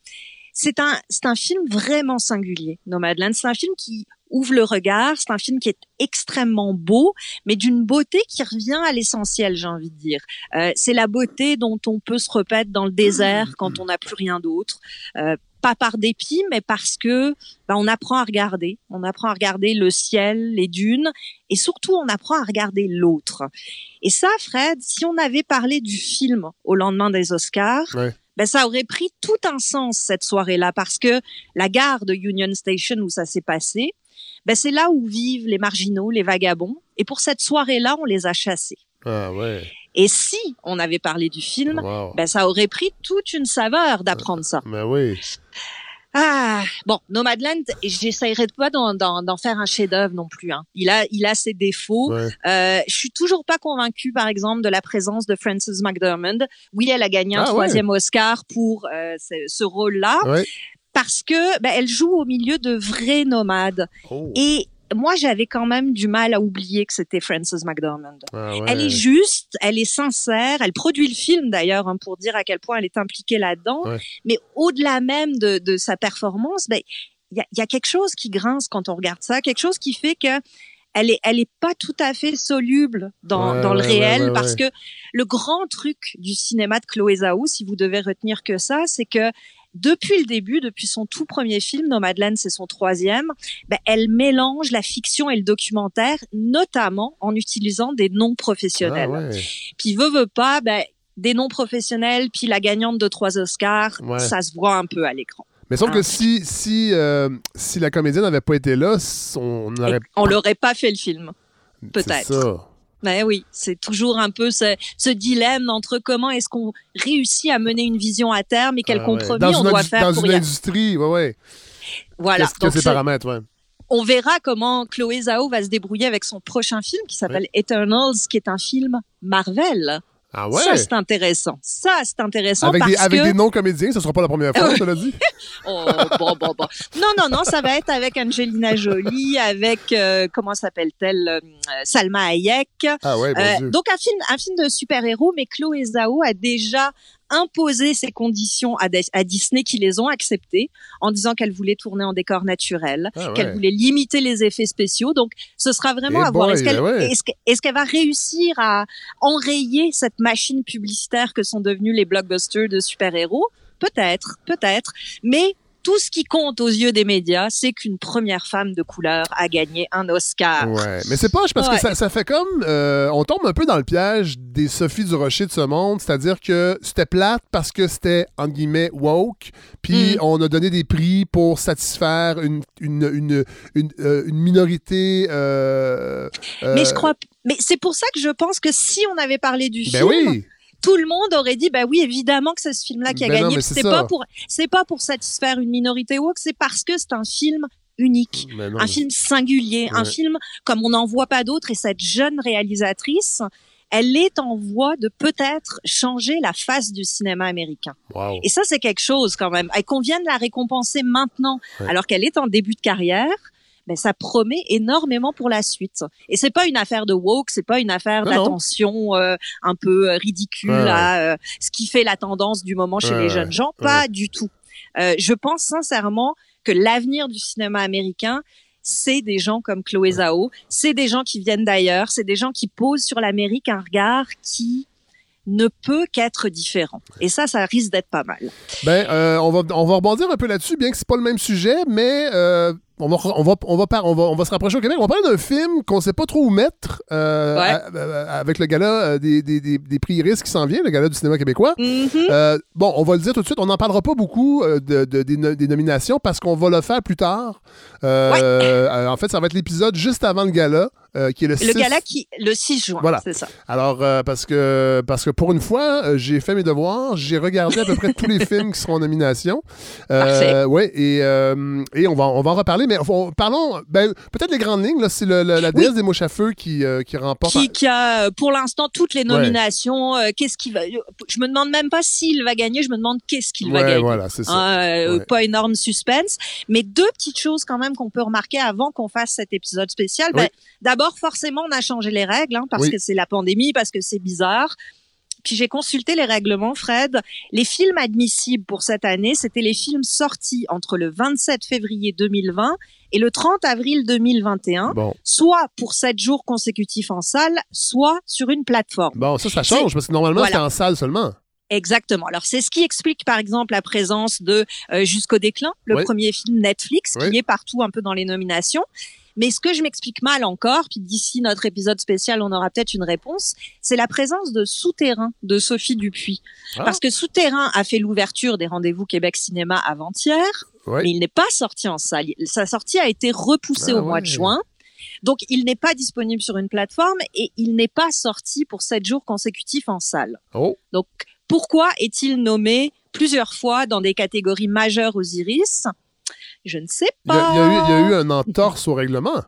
c'est un, c'est un film vraiment singulier, Nomadland. C'est un film qui ouvre le regard. C'est un film qui est extrêmement beau, mais d'une beauté qui revient à l'essentiel, j'ai envie de dire. Euh, c'est la beauté dont on peut se repaître dans le désert quand on n'a plus rien d'autre. Euh, pas par dépit, mais parce que ben, on apprend à regarder. On apprend à regarder le ciel, les dunes, et surtout on apprend à regarder l'autre. Et ça, Fred, si on avait parlé du film au lendemain des Oscars, ben ça aurait pris tout un sens cette soirée-là parce que la gare de Union Station où ça s'est passé, ben c'est là où vivent les marginaux, les vagabonds. Et pour cette soirée-là, on les a chassés. Ah ouais. Et si on avait parlé du film, ben ça aurait pris toute une saveur d'apprendre ça. Ben oui. Ah bon, Nomadland, j'essayerai pas d'en faire un chef-d'œuvre non plus. Hein. Il a, il a ses défauts. Euh, je suis toujours pas convaincue, par exemple, de la présence de Frances McDormand. Oui, elle a gagné un ah troisième Oscar pour euh, ce, ce rôle-là, parce que ben, elle joue au milieu de vrais nomades. Oh. Et moi, j'avais quand même du mal à oublier que c'était Frances McDormand. Ah elle est juste, elle est sincère, elle produit le film d'ailleurs hein, pour dire à quel point elle est impliquée là-dedans. Mais au-delà même de, de, sa performance, ben il y a, y a, quelque chose qui grince quand on regarde ça, quelque chose qui fait que elle est, elle est pas tout à fait soluble dans, dans le réel parce que le grand truc du cinéma de Chloé Zhao, si vous devez retenir que ça, c'est que depuis le début, depuis son tout premier film, Nomadland, c'est son troisième, ben, elle mélange la fiction et le documentaire, notamment en utilisant des noms professionnels. Ah puis veut, veut pas, ben, des noms professionnels, puis la gagnante de trois Oscars, ça se voit un peu à l'écran. Mais sauf que hein. si, si, euh, si la comédienne n'avait pas été là, on n'aurait On l'aurait pas fait le film. Peut-être. Ben oui, c'est toujours un peu ce, ce dilemme entre comment est-ce qu'on réussit à mener une vision à terme et quel ah compromis on doit faire dans une industrie, ouais, ouais. Voilà. Ces paramètres, ouais. On verra comment Chloé Zhao va se débrouiller avec son prochain film qui s'appelle Eternals, qui est un film Marvel. Ah ouais? Ça, c'est intéressant. Ça, c'est intéressant avec parce des, Avec que... des non-comédiens, ce sera pas la première fois, tu l'as dit? oh, bon, bon, bon. Non, non, non, ça va être avec Angelina Jolie, avec, euh, comment s'appelle-t-elle? Euh, Salma Hayek. Ah ouais, bon euh, Donc, un film, un film de super-héros, mais Chloé Zhao a déjà imposer ces conditions à, à, Disney qui les ont acceptées en disant qu'elle voulait tourner en décor naturel, ah qu'elle voulait limiter les effets spéciaux. Donc, ce sera vraiment à voir. Est-ce qu'elle est est va réussir à enrayer cette machine publicitaire que sont devenus les blockbusters de super-héros? Peut-être, peut-être. Mais tout ce qui compte aux yeux des médias, c'est qu'une première femme de couleur a gagné un Oscar. Ouais, mais c'est pas parce que ça, ça, fait comme euh, on tombe un peu dans le piège des Sophie du Rocher de ce monde, c'est-à-dire que c'était plate parce que c'était entre guillemets woke, puis mm. on a donné des prix pour satisfaire une une, une, une, euh, minorité. Euh, mais je crois, mais c'est pour ça que je pense que si on avait parlé du ben film. Oui tout le monde aurait dit bah oui évidemment que c'est ce film là qui a ben gagné. c'est pas pour c'est pas pour satisfaire une minorité woke c'est parce que c'est un film unique. Un film singulier. Un film comme on n'en voit pas d'autres et cette jeune réalisatrice elle est en voie de peut-être changer la face du cinéma américain. Et ça, c'est quelque chose quand même. Et qu'on vienne la récompenser maintenant, alors qu'elle est en début de carrière, ben, ça promet énormément pour la suite. Et c'est pas une affaire de woke, c'est pas une affaire d'attention euh, un peu euh, ridicule à euh, ce qui fait la tendance du moment chez les jeunes gens. Pas du tout. je pense sincèrement que l'avenir du cinéma américain, c'est des gens comme Chloé Zhao, c'est des gens qui viennent d'ailleurs, c'est des gens qui posent sur l'Amérique un regard qui ne peut qu'être différent. Et ça, ça risque d'être pas mal. Ben, on va on va rebondir un peu là-dessus, bien que c'est pas le même sujet, mais on va, on, va, on, va, on, va, on va se rapprocher au Québec. On va parler d'un film qu'on sait pas trop où mettre euh, avec le gala euh, des, des, des, des prix Iris qui s'en vient, le gala du cinéma québécois. Mm-hmm. Euh, bon, on va le dire tout de suite, on n'en parlera pas beaucoup de, de, des, nominations parce qu'on va le faire plus tard. en fait, ça va être l'épisode juste avant le gala. qui est le, 6... le gala qui le 6 juin, voilà. c'est ça. Alors parce que parce que pour une fois, j'ai fait mes devoirs, j'ai regardé à peu près tous les films qui seront en nomination. Parfait. Ouais, et, et on va on va en reparler mais parlons, ben, peut-être les grandes lignes. C'est la déesse des mouches à feu qui, euh, qui remporte. Qui, qui, a euh, pour l'instant toutes les nominations. Euh, qu'est-ce qui va Je me demande même pas s'il va gagner. Je me demande qu'est-ce qu'il va gagner. Voilà, c'est ça. Hein, pas énorme suspense, mais deux petites choses quand même qu'on peut remarquer avant qu'on fasse cet épisode spécial. Ben, D'abord, forcément, on a changé les règles hein, parce que c'est la pandémie, parce que c'est bizarre. Puis j'ai consulté les règlements, Fred. Les films admissibles pour cette année, c'était les films sortis entre le 27 février 2020 et le 30 avril 2021, soit pour sept jours consécutifs en salle, soit sur une plateforme. Bon, ça, ça change parce que normalement, c'était en salle seulement. Exactement. Alors c'est ce qui explique par exemple la présence de euh, Jusqu'au déclin, le premier film Netflix qui est partout un peu dans les nominations. Mais ce que je m'explique mal encore, puis d'ici notre épisode spécial, on aura peut-être une réponse, c'est la présence de Souterrain de Sophie Dupuis. Ah. Parce que Souterrain a fait l'ouverture des rendez-vous Québec Cinéma avant-hier, mais il n'est pas sorti en salle. Sa sortie a été repoussée ah au mois de juin. Donc, il n'est pas disponible sur une plateforme et il n'est pas sorti pour sept jours consécutifs en salle. Oh. Donc, pourquoi est-il nommé plusieurs fois dans des catégories majeures aux Iris? Je ne sais pas. Il y, a eu un entorse au règlement.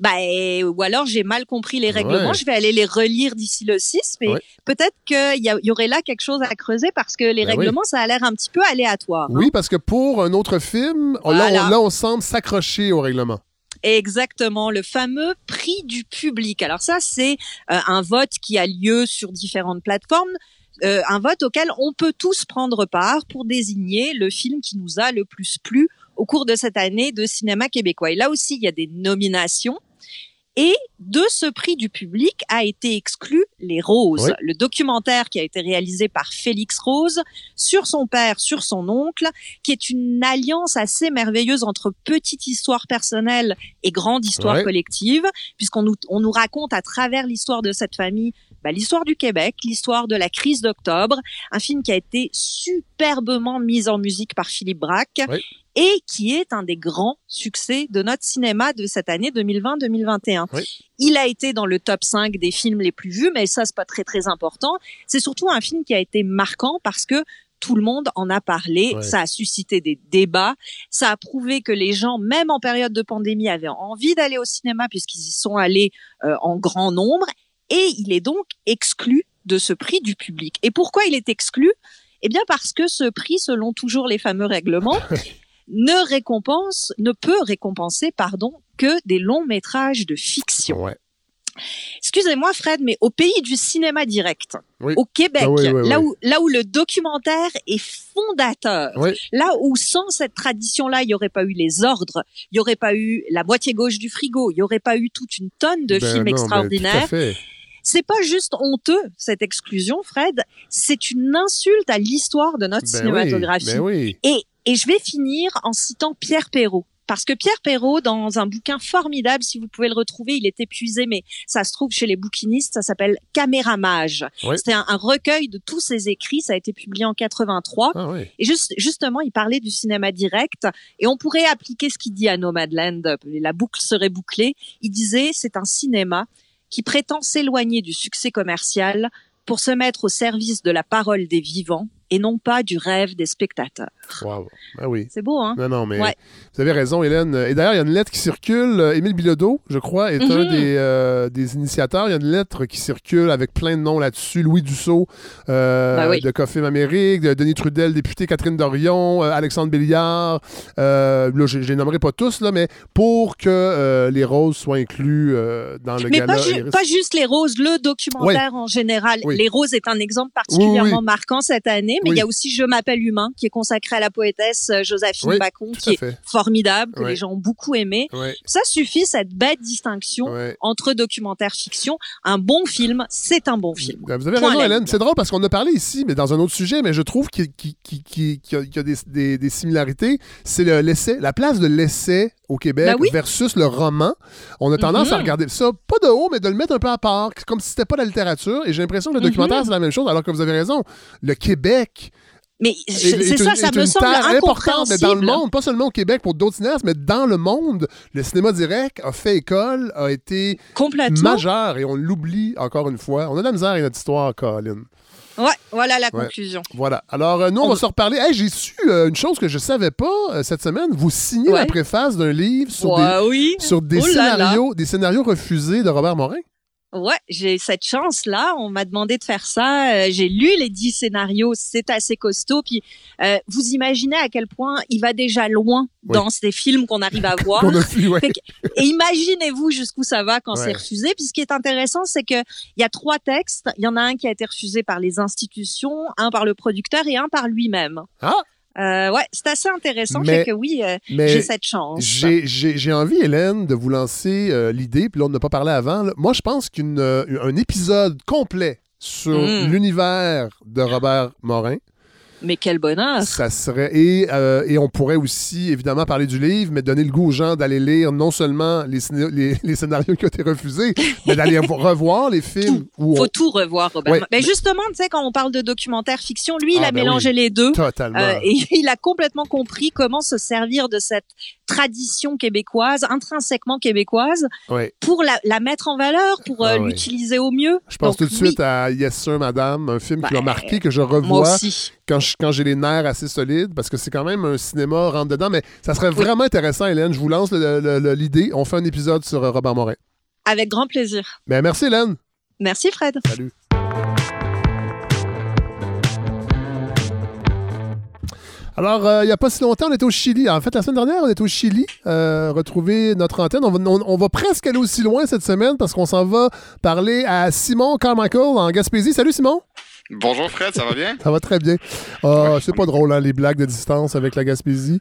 Ben, ou alors j'ai mal compris les règlements. Je vais aller les relire d'ici le 6, mais peut-être qu'il y, y, aurait là quelque chose à creuser parce que les ben règlements, ça a l'air un petit peu aléatoire. Oui, parce que pour un autre film, là, on, semble s'accrocher au règlement. Exactement, le fameux prix du public. Alors ça, c'est euh, un vote qui a lieu sur différentes plateformes. Euh, un vote auquel on peut tous prendre part pour désigner le film qui nous a le plus plu au cours de cette année de cinéma québécois. Et là aussi, il y a des nominations. Et de ce prix du public a été exclu Les Roses, le documentaire qui a été réalisé par Félix Rose sur son père, sur son oncle, qui est une alliance assez merveilleuse entre petite histoire personnelle et grande histoire collective, puisqu'on nous, on nous raconte à travers l'histoire de cette famille bah, l'histoire du Québec, l'histoire de la crise d'octobre, un film qui a été superbement mis en musique par Philippe Braque et qui est un des grands succès de notre cinéma de cette année 2020-2021. Il a été dans le top 5 des films les plus vus, mais ça c'est pas très très important. C'est surtout un film qui a été marquant parce que tout le monde en a parlé, ça a suscité des débats, ça a prouvé que les gens, même en période de pandémie, avaient envie d'aller au cinéma puisqu'ils y sont allés euh, en grand nombre et il est donc exclu de ce prix du public. Et pourquoi il est exclu? Eh bien parce que ce prix, selon toujours les fameux règlements, ne récompense, ne peut récompenser, pardon, que des longs métrages de fiction. Excusez-moi Fred, mais au pays du cinéma direct, au Québec, ah là où là où le documentaire est fondateur, là où sans cette tradition-là, il n'y aurait pas eu les ordres, il n'y aurait pas eu la moitié gauche du frigo, il n'y aurait pas eu toute une tonne de ben films extraordinaires. C'est pas juste honteux, cette exclusion, Fred. C'est une insulte à l'histoire de notre ben cinématographie. Ben et, et je vais finir en citant Pierre Perrault. Parce que Pierre Perrault, dans un bouquin formidable, si vous pouvez le retrouver, il est épuisé, mais ça se trouve chez les bouquinistes, ça s'appelle Caméramage. C'était un, recueil de tous ses écrits, ça a été publié en 83. Ah et juste, justement, il parlait du cinéma direct, et on pourrait appliquer ce qu'il dit à Nomadland, la boucle serait bouclée. Il disait, c'est un cinéma qui prétend s'éloigner du succès commercial pour se mettre au service de la parole des vivants et non pas du rêve des spectateurs. Wow. Ben oui. C'est beau, hein? Non, non, mais vous avez raison, Hélène. Et d'ailleurs, il y a une lettre qui circule. Émile Bilodeau, je crois, est un mhm. des, euh, des, initiateurs. Il y a une lettre qui circule avec plein de noms là-dessus. Louis Dussault, euh, ben de Coffee Amérique, de Denis Trudel, député Catherine Dorion, euh, Alexandre Béliard. là, je ne les nommerai pas tous, là, mais pour que les roses soient inclus dans le mais Pas, pas, juste les roses, le documentaire en général. Les roses est un exemple particulièrement marquant cette année, mais il y a aussi Je m'appelle humain, qui est consacré à la poétesse euh, Joséphine Bacon, qui est formidable, que les gens ont beaucoup aimé. Ça suffit, cette bête distinction entre documentaire fiction. Un bon film, c'est un bon film. Vous avez raison, Hélène. C'est drôle parce qu'on a parlé ici, mais dans un autre sujet, mais je trouve qu'il y, a, des, similarités. C'est l'essai, la place de l'essai au Québec ben versus le roman. On a tendance à mm-hmm. regarder ça, pas de haut, mais de le mettre un peu à part, comme si c'était pas la littérature. Et j'ai l'impression que le documentaire, mm-hmm. c'est la même chose, alors que vous avez raison. Le Québec mais c'est ça, ça me semble importante dans le monde, pas seulement au Québec pour d'autres cinéastes, mais dans le monde, le cinéma direct a fait école, a été majeur et on l'oublie encore une fois. On a de la misère avec notre histoire, Colin. Ouais, voilà la conclusion. Voilà. Alors, euh, nous, on, va se reparler. J'ai su euh, une chose que je savais pas euh, cette semaine. Vous signez la préface d'un livre sur des, sur des, oh scénarios, des scénarios refusés de Robert Morin? Ouais, j'ai cette chance-là. On m'a demandé de faire ça. Euh, j'ai lu les dix scénarios. C'est assez costaud. Puis, euh, vous imaginez à quel point il va déjà loin dans ces films qu'on arrive à voir. et imaginez-vous jusqu'où ça va quand c'est refusé. Puis, ce qui est intéressant, c'est que il y a trois textes. Il y en a un qui a été refusé par les institutions, un par le producteur et un par lui-même. Ah! Euh, ouais, c'est assez intéressant. Mais, que oui, euh, j'ai cette chance. J'ai envie, Hélène, de vous lancer euh, l'idée, puis là, on n'a pas parlé avant. Moi, je pense qu'un épisode complet sur hmm. l'univers de Robert Morin, mais quel bonheur! Ça serait. Et, euh, et on pourrait aussi, évidemment, parler du livre, mais donner le goût aux gens d'aller lire non seulement les, les, scénarios qui ont été refusés, mais d'aller revoir les films. Il faut tout revoir, Robert. Mais justement, tu sais, quand on parle de documentaire fiction, lui, il ah, a ben mélangé les deux. Totalement. Euh, et il a complètement compris comment se servir de cette tradition québécoise, intrinsèquement québécoise, pour la, mettre en valeur, pour euh, ah l'utiliser au mieux. Je pense tout de suite à Yes Sir Madame, un film qui m'a ben, marqué, que je revois quand, quand j'ai les nerfs assez solides, parce que c'est quand même un cinéma rentre dedans. Mais ça serait vraiment intéressant, Hélène. Je vous lance l'idée. On fait un épisode sur euh, Robert Morin. Avec grand plaisir. Ben, merci, Hélène. Merci, Fred. Salut. Alors, euh, il n'y a pas si longtemps, on était au Chili. En fait, la semaine dernière, on était au Chili, euh, retrouver notre antenne. On va, presque aller aussi loin cette semaine parce qu'on s'en va parler à Simon Carmichael en Gaspésie. Salut Simon! Bonjour Fred, ça va bien? ça va très bien. Ah, c'est pas drôle, hein, les blagues de distance avec la Gaspésie.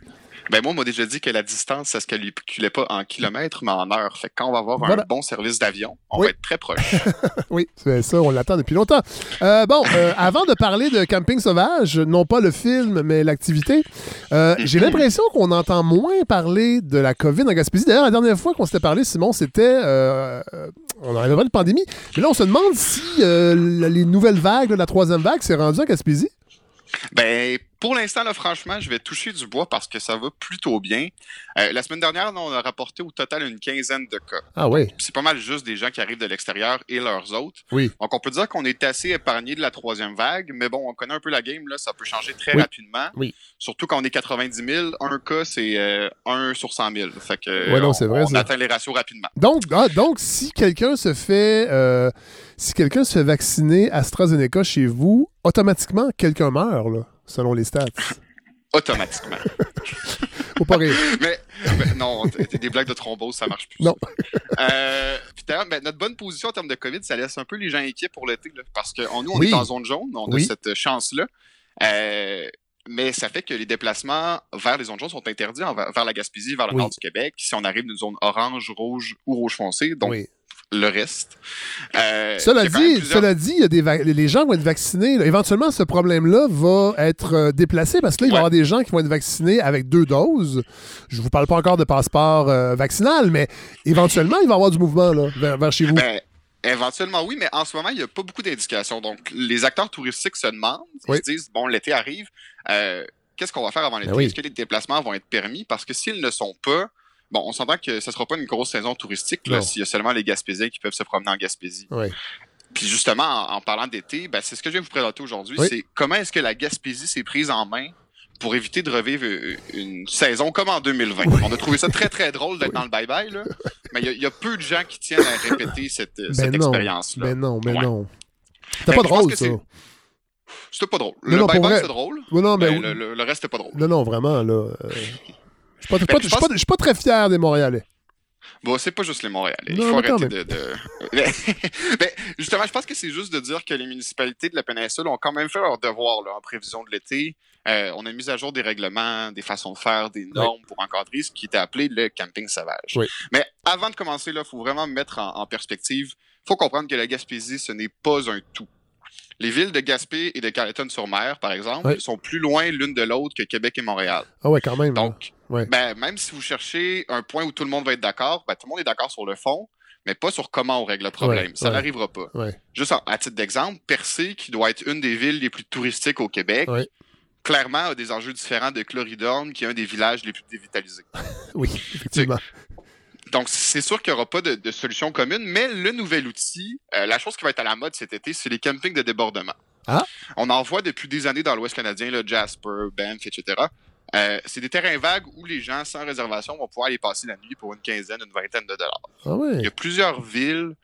Ben moi, on m'a déjà dit que la distance, ça se calculait pas en kilomètres, mais en heures. Fait que quand on va avoir un bon service d'avion, on va être très proche. oui, c'est ça, on l'attend depuis longtemps. Euh, bon, euh, avant de parler de Camping Sauvage, non pas le film, mais l'activité, euh, j'ai mhm. l'impression qu'on entend moins parler de la COVID en Gaspésie. D'ailleurs, la dernière fois qu'on s'était parlé, Simon, c'était... on arrivait pas de pandémie. Mais là, on se demande si les nouvelles vagues, la troisième vague, s'est rendue en Gaspésie. Ben, pour l'instant, là, franchement, je vais toucher du bois parce que ça va plutôt bien. Euh, la semaine dernière, on a rapporté au total une quinzaine de cas. Ah oui. C'est pas mal juste des gens qui arrivent de l'extérieur et leurs autres. Oui. Donc, on peut dire qu'on est assez épargné de la troisième vague, mais bon, on connaît un peu la game, là, ça peut changer très rapidement. Oui. Surtout quand on est 90 000, un cas, c'est euh, 1 sur 100 000. Fait que, ouais, non, c'est vrai, on atteint les ratios rapidement. Donc, ah, donc si quelqu'un se fait... Euh, si quelqu'un se fait vacciner AstraZeneca chez vous, automatiquement, quelqu'un meurt, là, selon les stats. automatiquement. Faut pas rire. Mais, non, des blagues de thrombose, ça marche plus. Non. Euh, ben, notre bonne position en termes de COVID, ça laisse un peu les gens inquiets pour l'été. Parce que nous, on est en zone jaune, on a cette chance-là. Euh, mais ça fait que les déplacements vers les zones jaunes sont interdits vers la Gaspésie, vers le nord du Québec, si on arrive d'une zone orange, rouge ou rouge foncé. Donc, le reste. Euh, cela, dit, cela dit, y a des les gens vont être vaccinés. Éventuellement, ce problème-là va être euh, déplacé parce que là, il va y avoir des gens qui vont être vaccinés avec deux doses. Je vous parle pas encore de passeport euh, vaccinal, mais éventuellement, il va y avoir du mouvement là, vers, chez vous. Ben, éventuellement, oui, mais en ce moment, il n'y a pas beaucoup d'indications. Donc, les acteurs touristiques se demandent, ils se disent, bon, l'été arrive, qu'est-ce qu'on va faire avant l'été? Ben Est-ce que les déplacements vont être permis? Parce que s'ils ne sont pas, Bon, on s'entend que ce ne sera pas une grosse saison touristique s'il y a seulement les Gaspésiens qui peuvent se promener en Gaspésie. Puis justement, en, parlant d'été, ben, c'est ce que je viens vous présenter aujourd'hui, c'est comment est-ce que la Gaspésie s'est prise en main pour éviter de revivre une saison comme en 2020. On a trouvé ça très, très drôle d'être dans le bye-bye, là. mais il y, a peu de gens qui tiennent à répéter cette, ben cette expérience-là. Mais ben non, mais non. C'était ben, pas drôle, ça. C'était pas drôle. le bye-bye, c'est drôle. non, mais... le, reste, c'était pas drôle. Non, non, vraiment, là. Euh... Je suis pas, pas, très fier des Montréalais. Bon, c'est pas juste les Montréalais. Il faut arrêter de. ben, justement, je pense que c'est juste de dire que les municipalités de la péninsule ont quand même fait leur devoir là, en prévision de l'été. Euh, on a mis à jour des règlements, des façons de faire, des normes pour encadrer ce qui était appelé le camping sauvage. Mais avant de commencer, il faut vraiment mettre en, perspective. Il faut comprendre que la Gaspésie, ce n'est pas un tout. Les villes de Gaspé et de Carleton-sur-Mer, par exemple, sont plus loin l'une de l'autre que Québec et Montréal. Ah ouais, quand même. Donc, ben, même si vous cherchez un point où tout le monde va être d'accord, ben, tout le monde est d'accord sur le fond, mais pas sur comment on règle le problème. ça n'arrivera pas. Juste à titre d'exemple, Percé, qui doit être une des villes les plus touristiques au Québec, clairement a des enjeux différents de Cloridorne, qui est un des villages les plus dévitalisés. oui, effectivement. Donc, c'est sûr qu'il n'y aura pas de, solution commune, mais le nouvel outil, euh, la chose qui va être à la mode cet été, c'est les campings de débordement. Ah? On en voit depuis des années dans l'Ouest canadien, le Jasper, Banff, etc. Euh, c'est des terrains vagues où les gens sans réservation vont pouvoir aller passer la nuit pour une quinzaine, une vingtaine de dollars. Ah Il y a plusieurs villes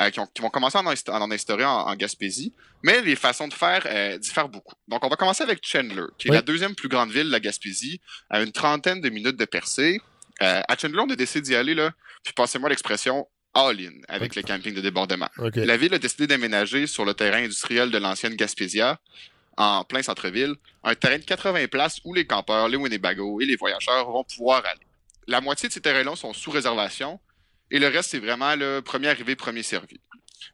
euh, qui, vont commencer à en, instaurer en, Gaspésie, mais les façons de faire euh, diffèrent beaucoup. Donc, on va commencer avec Chandler, qui est la deuxième plus grande ville de la Gaspésie, à une trentaine de minutes de percée. à Chandler, on a décidé d'y aller, là, puis passez-moi l'expression all-in avec le camping de débordement. La ville a décidé d'aménager sur le terrain industriel de l'ancienne Gaspésia en plein centre-ville, un terrain de 80 places où les campeurs, les Winnebago et les voyageurs vont pouvoir aller. La moitié de ces terrains-là sont sous réservation et le reste, c'est vraiment le premier arrivé, premier servi.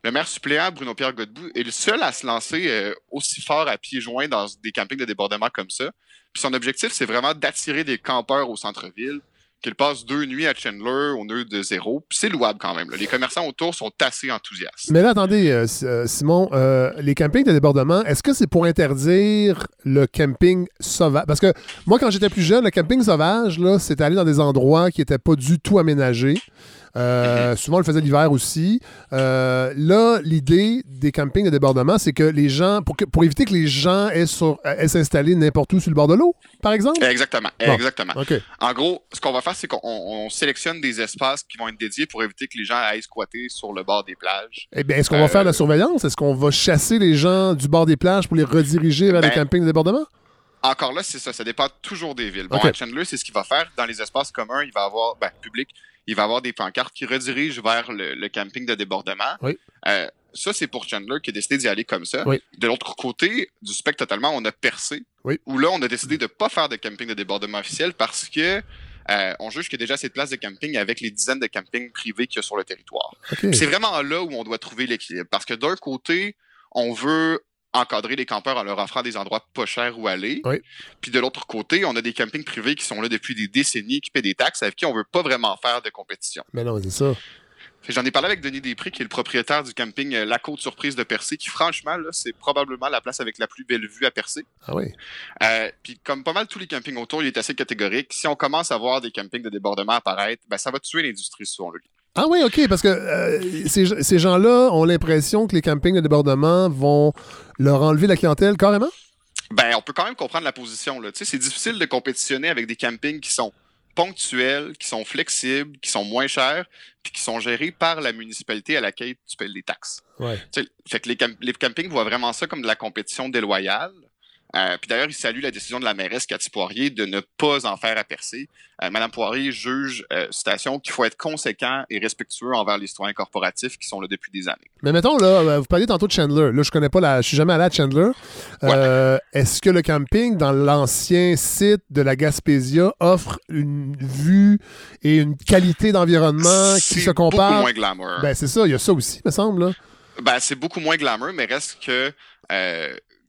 Le maire suppléant, Bruno-Pierre Godbout, est le seul à se lancer euh, aussi fort à pieds joints dans des campings de débordement comme ça. Son objectif, c'est vraiment d'attirer des campeurs au centre-ville qu'il passe deux nuits à Chandler au nœud de zéro. c'est louable quand même. Les commerçants autour sont assez enthousiastes. Mais là, attendez, euh, euh, Simon, euh, les campings de débordement, est-ce que c'est pour interdire le camping sauvage? Parce que moi, quand j'étais plus jeune, le camping sauvage, c'était aller dans des endroits qui n'étaient pas du tout aménagés. Euh, souvent, on le faisait l'hiver aussi. Euh, là, l'idée des campings de débordement, c'est que les gens, pour, pour éviter que les gens aient, s'installer n'importe où sur le bord de l'eau, par exemple? Exactement. Exactement. En gros, ce qu'on va faire, c'est qu'on sélectionne des espaces qui vont être dédiés pour éviter que les gens aillent squatter sur le bord des plages. Eh bien, est-ce qu'on va faire de la euh, surveillance? Est-ce qu'on va chasser les gens du bord des plages pour les rediriger vers les ben, campings de débordement? Encore là, c'est ça. Ça dépend toujours des villes. Bon, à Chandler, c'est ce qu'il va faire. Dans les espaces communs, il va avoir, ben, public, il va avoir des pancartes qui redirigent vers le, camping de débordement. Euh, ça, c'est pour Chandler qui a décidé d'y aller comme ça. De l'autre côté du spectre totalement, on a percé. Où là, on a décidé de ne pas faire de camping de débordement officiel parce que euh, on juge qu'il y a déjà assez de places de camping avec les dizaines de campings privés qu'il y a sur le territoire. C'est vraiment là où on doit trouver l'équilibre. Parce que d'un côté, on veut encadrer les campeurs en leur offrant des endroits pas chers où aller. Puis de l'autre côté, on a des campings privés qui sont là depuis des décennies, qui paient des taxes, avec qui on veut pas vraiment faire de compétition. Mais non, c'est ça. J'en ai parlé avec Denis Després, qui est le propriétaire du camping euh, La Côte Surprise de Percé, qui franchement, c'est probablement la place avec la plus belle vue à Percé. Ah oui. Euh, puis comme pas mal tous les campings autour, il est assez catégorique. Si on commence à voir des campings de débordement apparaître, ben, ça va tuer l'industrie, selon lui. Ah oui, OK, parce que euh, ces, gens-là ont l'impression que les campings de débordement vont leur enlever la clientèle carrément? Ben, on peut quand même comprendre la position. Là. C'est difficile de compétitionner avec des campings qui sont ponctuels, qui sont flexibles, qui sont moins chers, puis qui sont gérés par la municipalité à laquelle tu payes les taxes. Ouais. Fait que les, les campings voient vraiment ça comme de la compétition déloyale. Euh, puis d'ailleurs, il salue la décision de la mairesse Cathy Poirier de ne pas en faire à percer. Euh, Madame Poirier juge, euh, citation, qu'il faut être conséquent et respectueux envers les citoyens corporatifs qui sont là depuis des années. Mais mettons, là, euh, vous parliez tantôt de Chandler. Là, je connais pas la. Je suis jamais allé à Chandler. Est-ce que le camping dans l'ancien site de la Gaspésia offre une vue et une qualité d'environnement qui se compare? C'est beaucoup moins glamour. Ben, c'est ça, il y a ça aussi, me semble. Là. Ben, c'est beaucoup moins glamour, mais reste que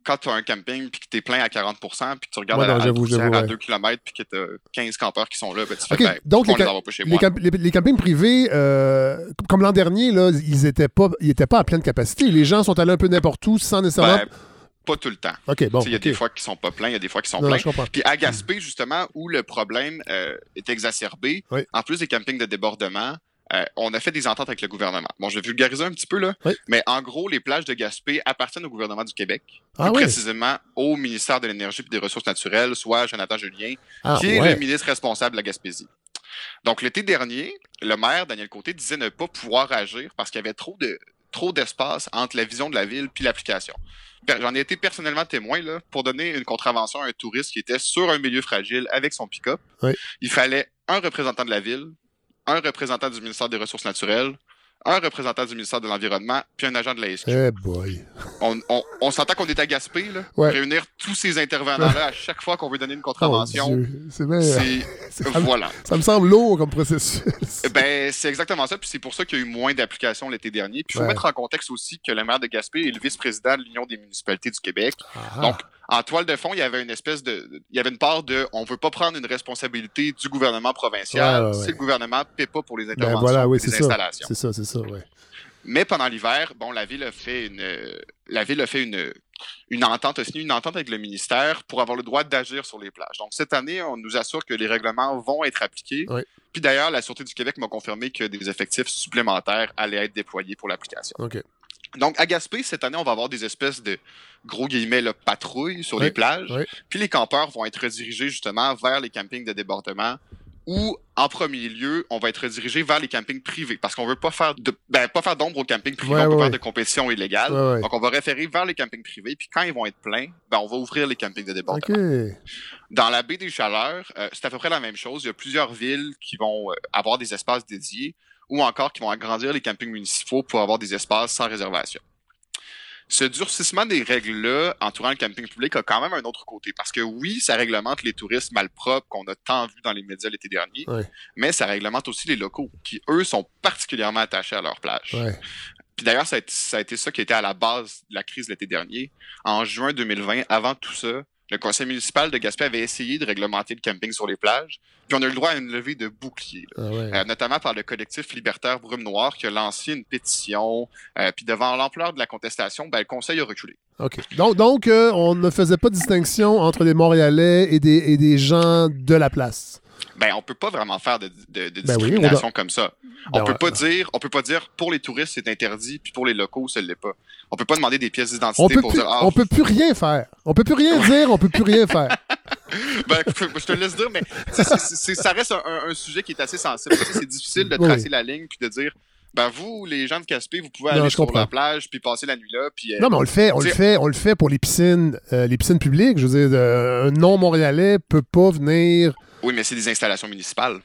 quand tu as un camping puis que tu es plein à 40% puis que tu regardes à, à, 2 km puis que tu as 15 campeurs qui sont là, ben, tu fais ben, Donc, les, pas chez moi. les, campings privés, euh, comme l'an dernier, là, ils n'étaient pas, pas à pleine capacité. Les gens sont allés un peu n'importe où sans nécessairement. Ben, pas tout le temps. Bon. Il y a des fois qui sont pas pleins, il y a des fois qui sont pleins. Puis à Gaspé, justement, où le problème euh, est exacerbé, en plus des campings de débordement, euh, on a fait des ententes avec le gouvernement. Bon, je vais vulgariser un petit peu, là. Mais en gros, les plages de Gaspé appartiennent au gouvernement du Québec. Ah plus précisément au ministère de l'Énergie et des Ressources naturelles, soit Jonathan Julien, ah, qui est le ministre responsable de la Gaspésie. Donc, l'été dernier, le maire, Daniel Côté, disait ne pas pouvoir agir parce qu'il y avait trop de trop d'espace entre la vision de la ville puis l'application. J'en ai été personnellement témoin là, pour donner une contravention à un touriste qui était sur un milieu fragile avec son pick-up. Il fallait un représentant de la ville, un représentant du ministère des Ressources naturelles, un représentant du ministère de l'Environnement, puis un agent de la SQ. Eh boy. On, on, on s'entend qu'on est à Gaspé, là. Réunir tous ces intervenants-là à chaque fois qu'on veut donner une contravention. c'est bien. Voilà. Ça me semble lourd comme processus. ben, c'est exactement ça. Puis c'est pour ça qu'il y a eu moins d'applications l'été dernier. Puis il faut mettre en contexte aussi que le maire de Gaspé est le vice-président de l'Union des municipalités du Québec. Ah. Donc, en toile de fond, il y avait une espèce de. Il y avait une part de on veut pas prendre une responsabilité du gouvernement provincial si le gouvernement ne paie pas pour les ben, interventions, les installations. C'est ça, c'est ça, oui. Mais pendant l'hiver, bon, la ville a fait une. La ville a fait une, une entente, a signé une entente avec le ministère pour avoir le droit d'agir sur les plages. Donc, cette année, on nous assure que les règlements vont être appliqués. Puis d'ailleurs, la Sûreté du Québec m'a confirmé que des effectifs supplémentaires allaient être déployés pour l'application. OK. Donc, à Gaspé, cette année, on va avoir des espèces de gros guillemets là, patrouilles sur les plages. Puis les campeurs vont être redirigés justement vers les campings de débordement ou en premier lieu, on va être redirigé vers les campings privés. Parce qu'on veut pas faire de ben, pas faire d'ombre aux campings privés, on peut faire de compétition illégale. Donc on va référer vers les campings privés. Puis quand ils vont être pleins, ben on va ouvrir les campings de débordement. Dans la baie des Chaleurs, euh, c'est à peu près la même chose, il y a plusieurs villes qui vont euh, avoir des espaces dédiés ou encore qui vont agrandir les campings municipaux pour avoir des espaces sans réservation. Ce durcissement des règles-là entourant le camping public a quand même un autre côté. Parce que oui, ça réglemente les touristes malpropres qu'on a tant vu dans les médias l'été dernier, mais ça réglemente aussi les locaux qui, eux, sont particulièrement attachés à leur plage. Puis d'ailleurs, ça, ça, a été ça qui était à la base de la crise l'été dernier. En juin 2020, avant tout ça, le conseil municipal de Gaspé avait essayé de réglementer le camping sur les plages, puis on a eu le droit à une levée de boucliers, ah euh, notamment par le collectif libertaire Brume Noire qui a lancé une pétition, euh, puis devant l'ampleur de la contestation, ben, le conseil a reculé. OK. Donc, donc euh, on ne faisait pas de distinction entre les Montréalais et des, et des gens de la place? Ben on peut pas vraiment faire de, de, ben discrimination comme ça. On ben peut pas dire, on peut pas dire pour les touristes c'est interdit puis pour les locaux ça l'est pas. On peut pas demander des pièces d'identité pour dire ah, on peut plus rien faire. On peut plus rien dire, on peut plus rien faire. ben, je te laisse dire, mais ça reste un, sujet qui est assez sensible. c'est difficile de tracer la ligne puis de dire ben vous, les gens de Caspé, vous pouvez aller sur la plage puis passer la nuit là. Puis, euh, non, mais on le fait, on le fait, on le fait pour les piscines, euh, les piscines publiques. Je veux dire, euh, un non montréalais peut pas venir oui, mais c'est des installations municipales.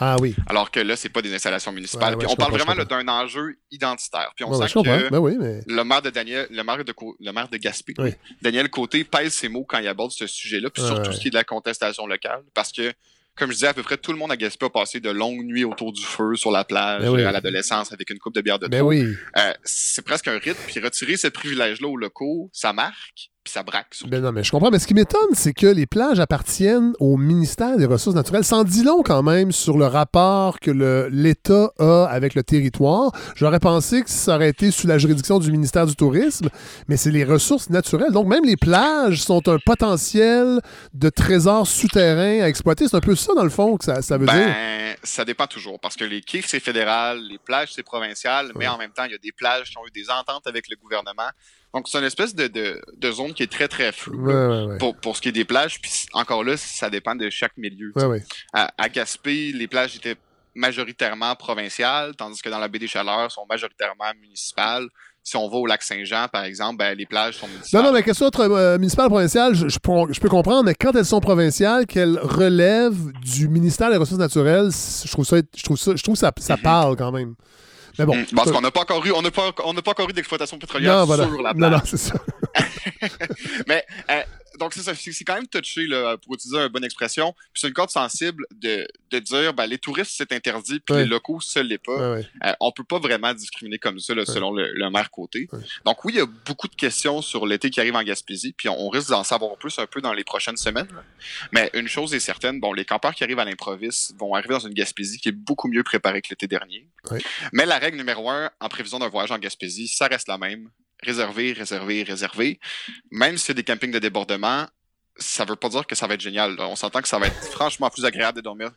Ah oui. Alors que là, c'est pas des installations municipales. puis on parle vraiment d'un enjeu identitaire. Puis on sent que ben le maire de Daniel, le maire de, le maire de Gaspé, Daniel Côté pèse ses mots quand il aborde ce sujet-là, puis surtout ce qui est de la contestation locale. Parce que, comme je disais, à peu près tout le monde à Gaspé a passé de longues nuits autour du feu, sur la plage, ben à l'adolescence, avec une coupe de bière de ben oui. Euh, c'est presque un rythme. Puis retirer ce privilège-là aux locaux, ça marque ça braque. Ben non, mais je comprends. Mais ce qui m'étonne, c'est que les plages appartiennent au ministère des Ressources naturelles. Sans dit long quand même sur le rapport que l'État a avec le territoire. J'aurais pensé que ça aurait été sous la juridiction du ministère du Tourisme, mais c'est les ressources naturelles. Donc même les plages sont un potentiel de trésors souterrains à exploiter. C'est un peu ça, dans le fond, que ça, ça veut ben, dire. Ça dépend toujours. Parce que les quais, c'est fédéral, les plages, c'est provincial, mais en même temps, il y a des plages qui ont eu des ententes avec le gouvernement. Donc, c'est une espèce de, de, zone qui est très, très floue Pour, pour, ce qui est des plages. Puis encore là, ça dépend de chaque milieu. À, à, Gaspé, les plages étaient majoritairement provinciales, tandis que dans la baie des Chaleurs, sont majoritairement municipales. Si on va au lac Saint-Jean, par exemple, ben, les plages sont municipales. Non, non, mais question entre euh, municipales provinciales, je, je, peux comprendre, mais quand elles sont provinciales, qu'elles relèvent du ministère des Ressources naturelles, je trouve ça, je trouve ça, je trouve ça, ça mm-hmm. parle quand même. Mais bon. Mm. Parce qu'on n'a pas encore eu, on n'a pas, on n'a pas encore eu d'exploitation pétrolière sur la plage. Non, non, c'est ça. mais euh, donc c'est quand même touché là, pour utiliser une bonne expression. Puis c'est une corde sensible de, de dire ben, les touristes c'est interdit, puis les locaux ça l'est pas. Euh, on peut pas vraiment discriminer comme ça là, selon le, le, maire côté. Donc oui, il y a beaucoup de questions sur l'été qui arrive en Gaspésie, puis on, risque d'en savoir plus un peu dans les prochaines semaines. Mais une chose est certaine, bon, les campeurs qui arrivent à l'improviste vont arriver dans une Gaspésie qui est beaucoup mieux préparée que l'été dernier. Mais la règle numéro un en prévision d'un voyage en Gaspésie, ça reste la même réservé, réservé, réservé. Même y a des campings de débordement, ça veut pas dire que ça va être génial. On s'entend que ça va être franchement plus agréable de dormir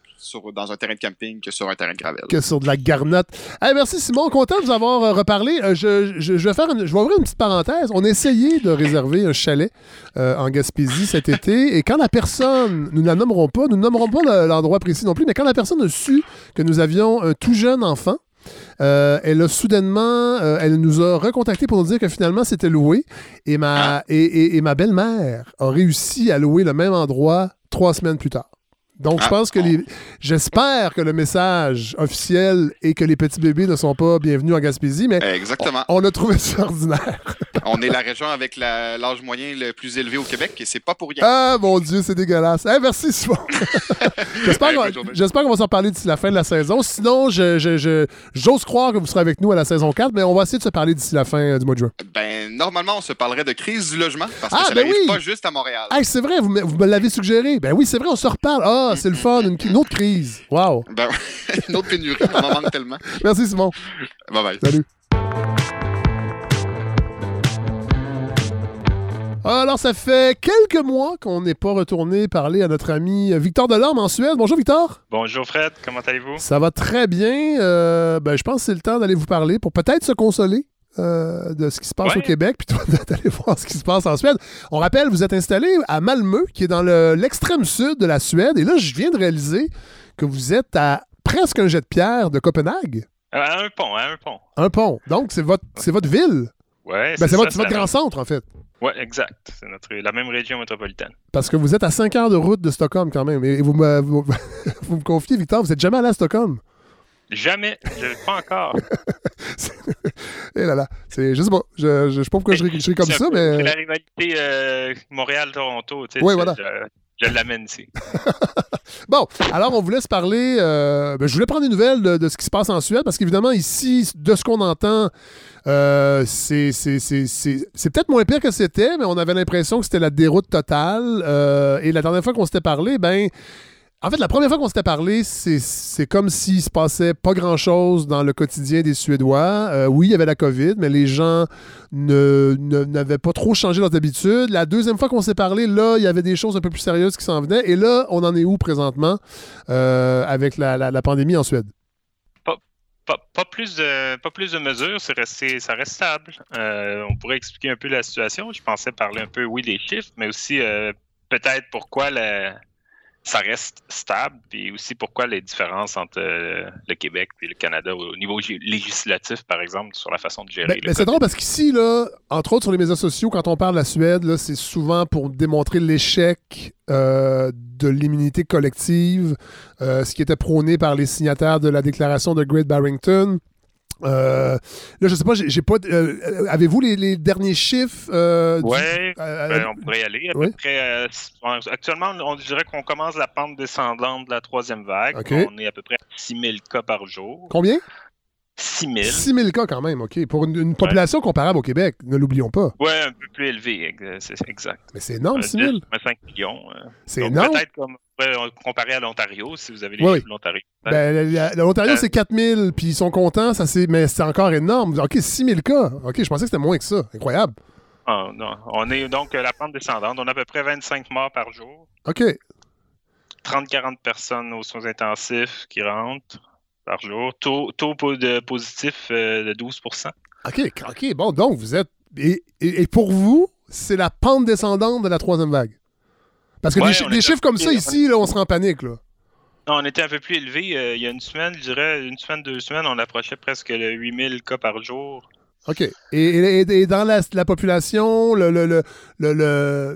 dans un terrain de camping que sur un terrain de gravel. Que sur de la garnotte. merci Simon, content de vous avoir euh, reparlé. Euh, je, vais faire je vais ouvrir une petite parenthèse. On a essayé de réserver un chalet euh, en Gaspésie cet été et quand la personne, nous ne la nommerons pas, nous ne nommerons pas l'endroit précis non plus, mais quand la personne a su que nous avions un tout jeune enfant, euh, elle a soudainement, euh, elle nous a recontacté pour nous dire que finalement c'était loué. Et ma, ah. et ma belle-mère a réussi à louer le même endroit trois semaines plus tard. Donc, je ah, pense que les. J'espère que le message officiel est que les petits bébés ne sont pas bienvenus en Gaspésie, mais. Exactement. On, a trouvé ça ordinaire. on est la région avec l'âge moyen le plus élevé au Québec et c'est pas pour rien. Ah, mon Dieu, c'est dégueulasse. merci, Simon. J'espère qu'on va s'en parler d'ici la fin de la saison. Sinon, j'ose je, croire que vous serez avec nous à la saison 4, mais on va essayer de se parler d'ici la fin euh, du mois de juin. Ben, normalement, on se parlerait de crise du logement parce que ah, ça ben n'arrive pas juste à Montréal. c'est vrai, vous me, vous me l'avez suggéré. Ben oui, c'est vrai, on se reparle. Ah, c'est le fun, une, autre crise. Wow. Ben, une autre pénurie, on en manque tellement. Merci Simon. Bye bye. Salut. Alors, ça fait quelques mois qu'on n'est pas retourné parler à notre ami Victor Delorme en Suède. Bonjour, Victor. Bonjour, Fred. Comment allez-vous? Ça va très bien. Euh, ben, je pense que c'est le temps d'aller vous parler pour peut-être se consoler euh, de ce qui se passe au Québec, puis toi d'aller voir ce qui se passe en Suède. On rappelle, vous êtes installé à Malmö, qui est dans l'extrême sud de la Suède, et là, je viens de réaliser que vous êtes à presque un jet de pierre de Copenhague. À un pont, à un pont. Un pont. Donc, c'est votre, c'est votre ville. Oui, ben, c'est votre, grand centre, en fait. Oui, exact. C'est notre, la même région métropolitaine. Parce que vous êtes à 5 heures de route de Stockholm, quand même. Et vous me, vous, vous me confiez, Victor, vous n'êtes jamais allé à Stockholm. Jamais. Je pas encore. Et eh là là. C'est, je sais pas. Je, je, sais pas pourquoi je, je comme ça, mais. C'est la rivalité euh, Montréal-Toronto. Tu sais, oui, voilà. Je, je l'amène ici. bon, alors on vous laisse parler. Euh, ben, je voulais prendre des nouvelles de, de, ce qui se passe en Suède parce qu'évidemment, ici, de ce qu'on entend, euh, c'est, c'est, c'est, c'est peut-être moins pire que c'était, mais on avait l'impression que c'était la déroute totale. Et la dernière fois qu'on s'était parlé, ben en fait, la première fois qu'on s'était parlé, c'est comme s'il se passait pas grand-chose dans le quotidien des Suédois. Euh, oui, il y avait la COVID, mais les gens n'avaient pas trop changé leurs habitudes. La deuxième fois qu'on s'est parlé, là, il y avait des choses un peu plus sérieuses qui s'en venaient. Et là, on en est où présentement euh, avec la, pandémie en Suède? Pas, plus de, pas plus de mesures, ça reste stable. Euh, on pourrait expliquer un peu la situation. Je pensais parler un peu, oui, des chiffres, mais aussi peut-être pourquoi la ça reste stable, puis aussi pourquoi les différences entre euh, le Québec et le Canada au niveau législatif, par exemple, sur la façon de gérer. Ben, ben, c'est drôle parce qu'ici, là, entre autres sur les médias sociaux, quand on parle de la Suède, c'est souvent pour démontrer l'échec euh, de l'immunité collective, euh, ce qui était prôné par les signataires de la déclaration de Great Barrington. Euh, là, je sais pas, j'ai pas. Euh, avez-vous les, derniers chiffres? Euh, oui, ben, on pourrait y aller. À peu près, actuellement, on dirait qu'on commence la pente descendante de la troisième vague. On est à peu près à 6 000 cas par jour. Combien? 6 000. 6 000 cas quand même, OK. Pour une, population comparable au Québec, ne l'oublions pas. Oui, un peu plus élevé, c'est exact. Mais c'est énorme, 6 000. 5 millions. C'est énorme. Peut-être comme comparer à l'Ontario, si vous avez les chiffres de l'Ontario. Ben, L'Ontario, c'est 4 000, puis ils sont contents, ça, mais c'est encore énorme. OK, 6 000 cas. OK, je pensais que c'était moins que ça. Incroyable. Ah, non. On est donc la pente descendante. On a à peu près 25 morts par jour. OK. 30-40 personnes aux soins intensifs qui rentrent par jour. Taux, taux de positif euh, de 12% OK, OK. Bon, donc vous êtes. Et, et, pour vous, c'est la pente descendante de la troisième vague? Parce que des, chiffres comme ça ici, là, on se rend en panique. Là. Non, on était un peu plus élevé. Euh, il y a une semaine, je dirais, une semaine, deux semaines, on approchait presque le 8000 cas par jour. OK. Et, dans la, population, le, le, le,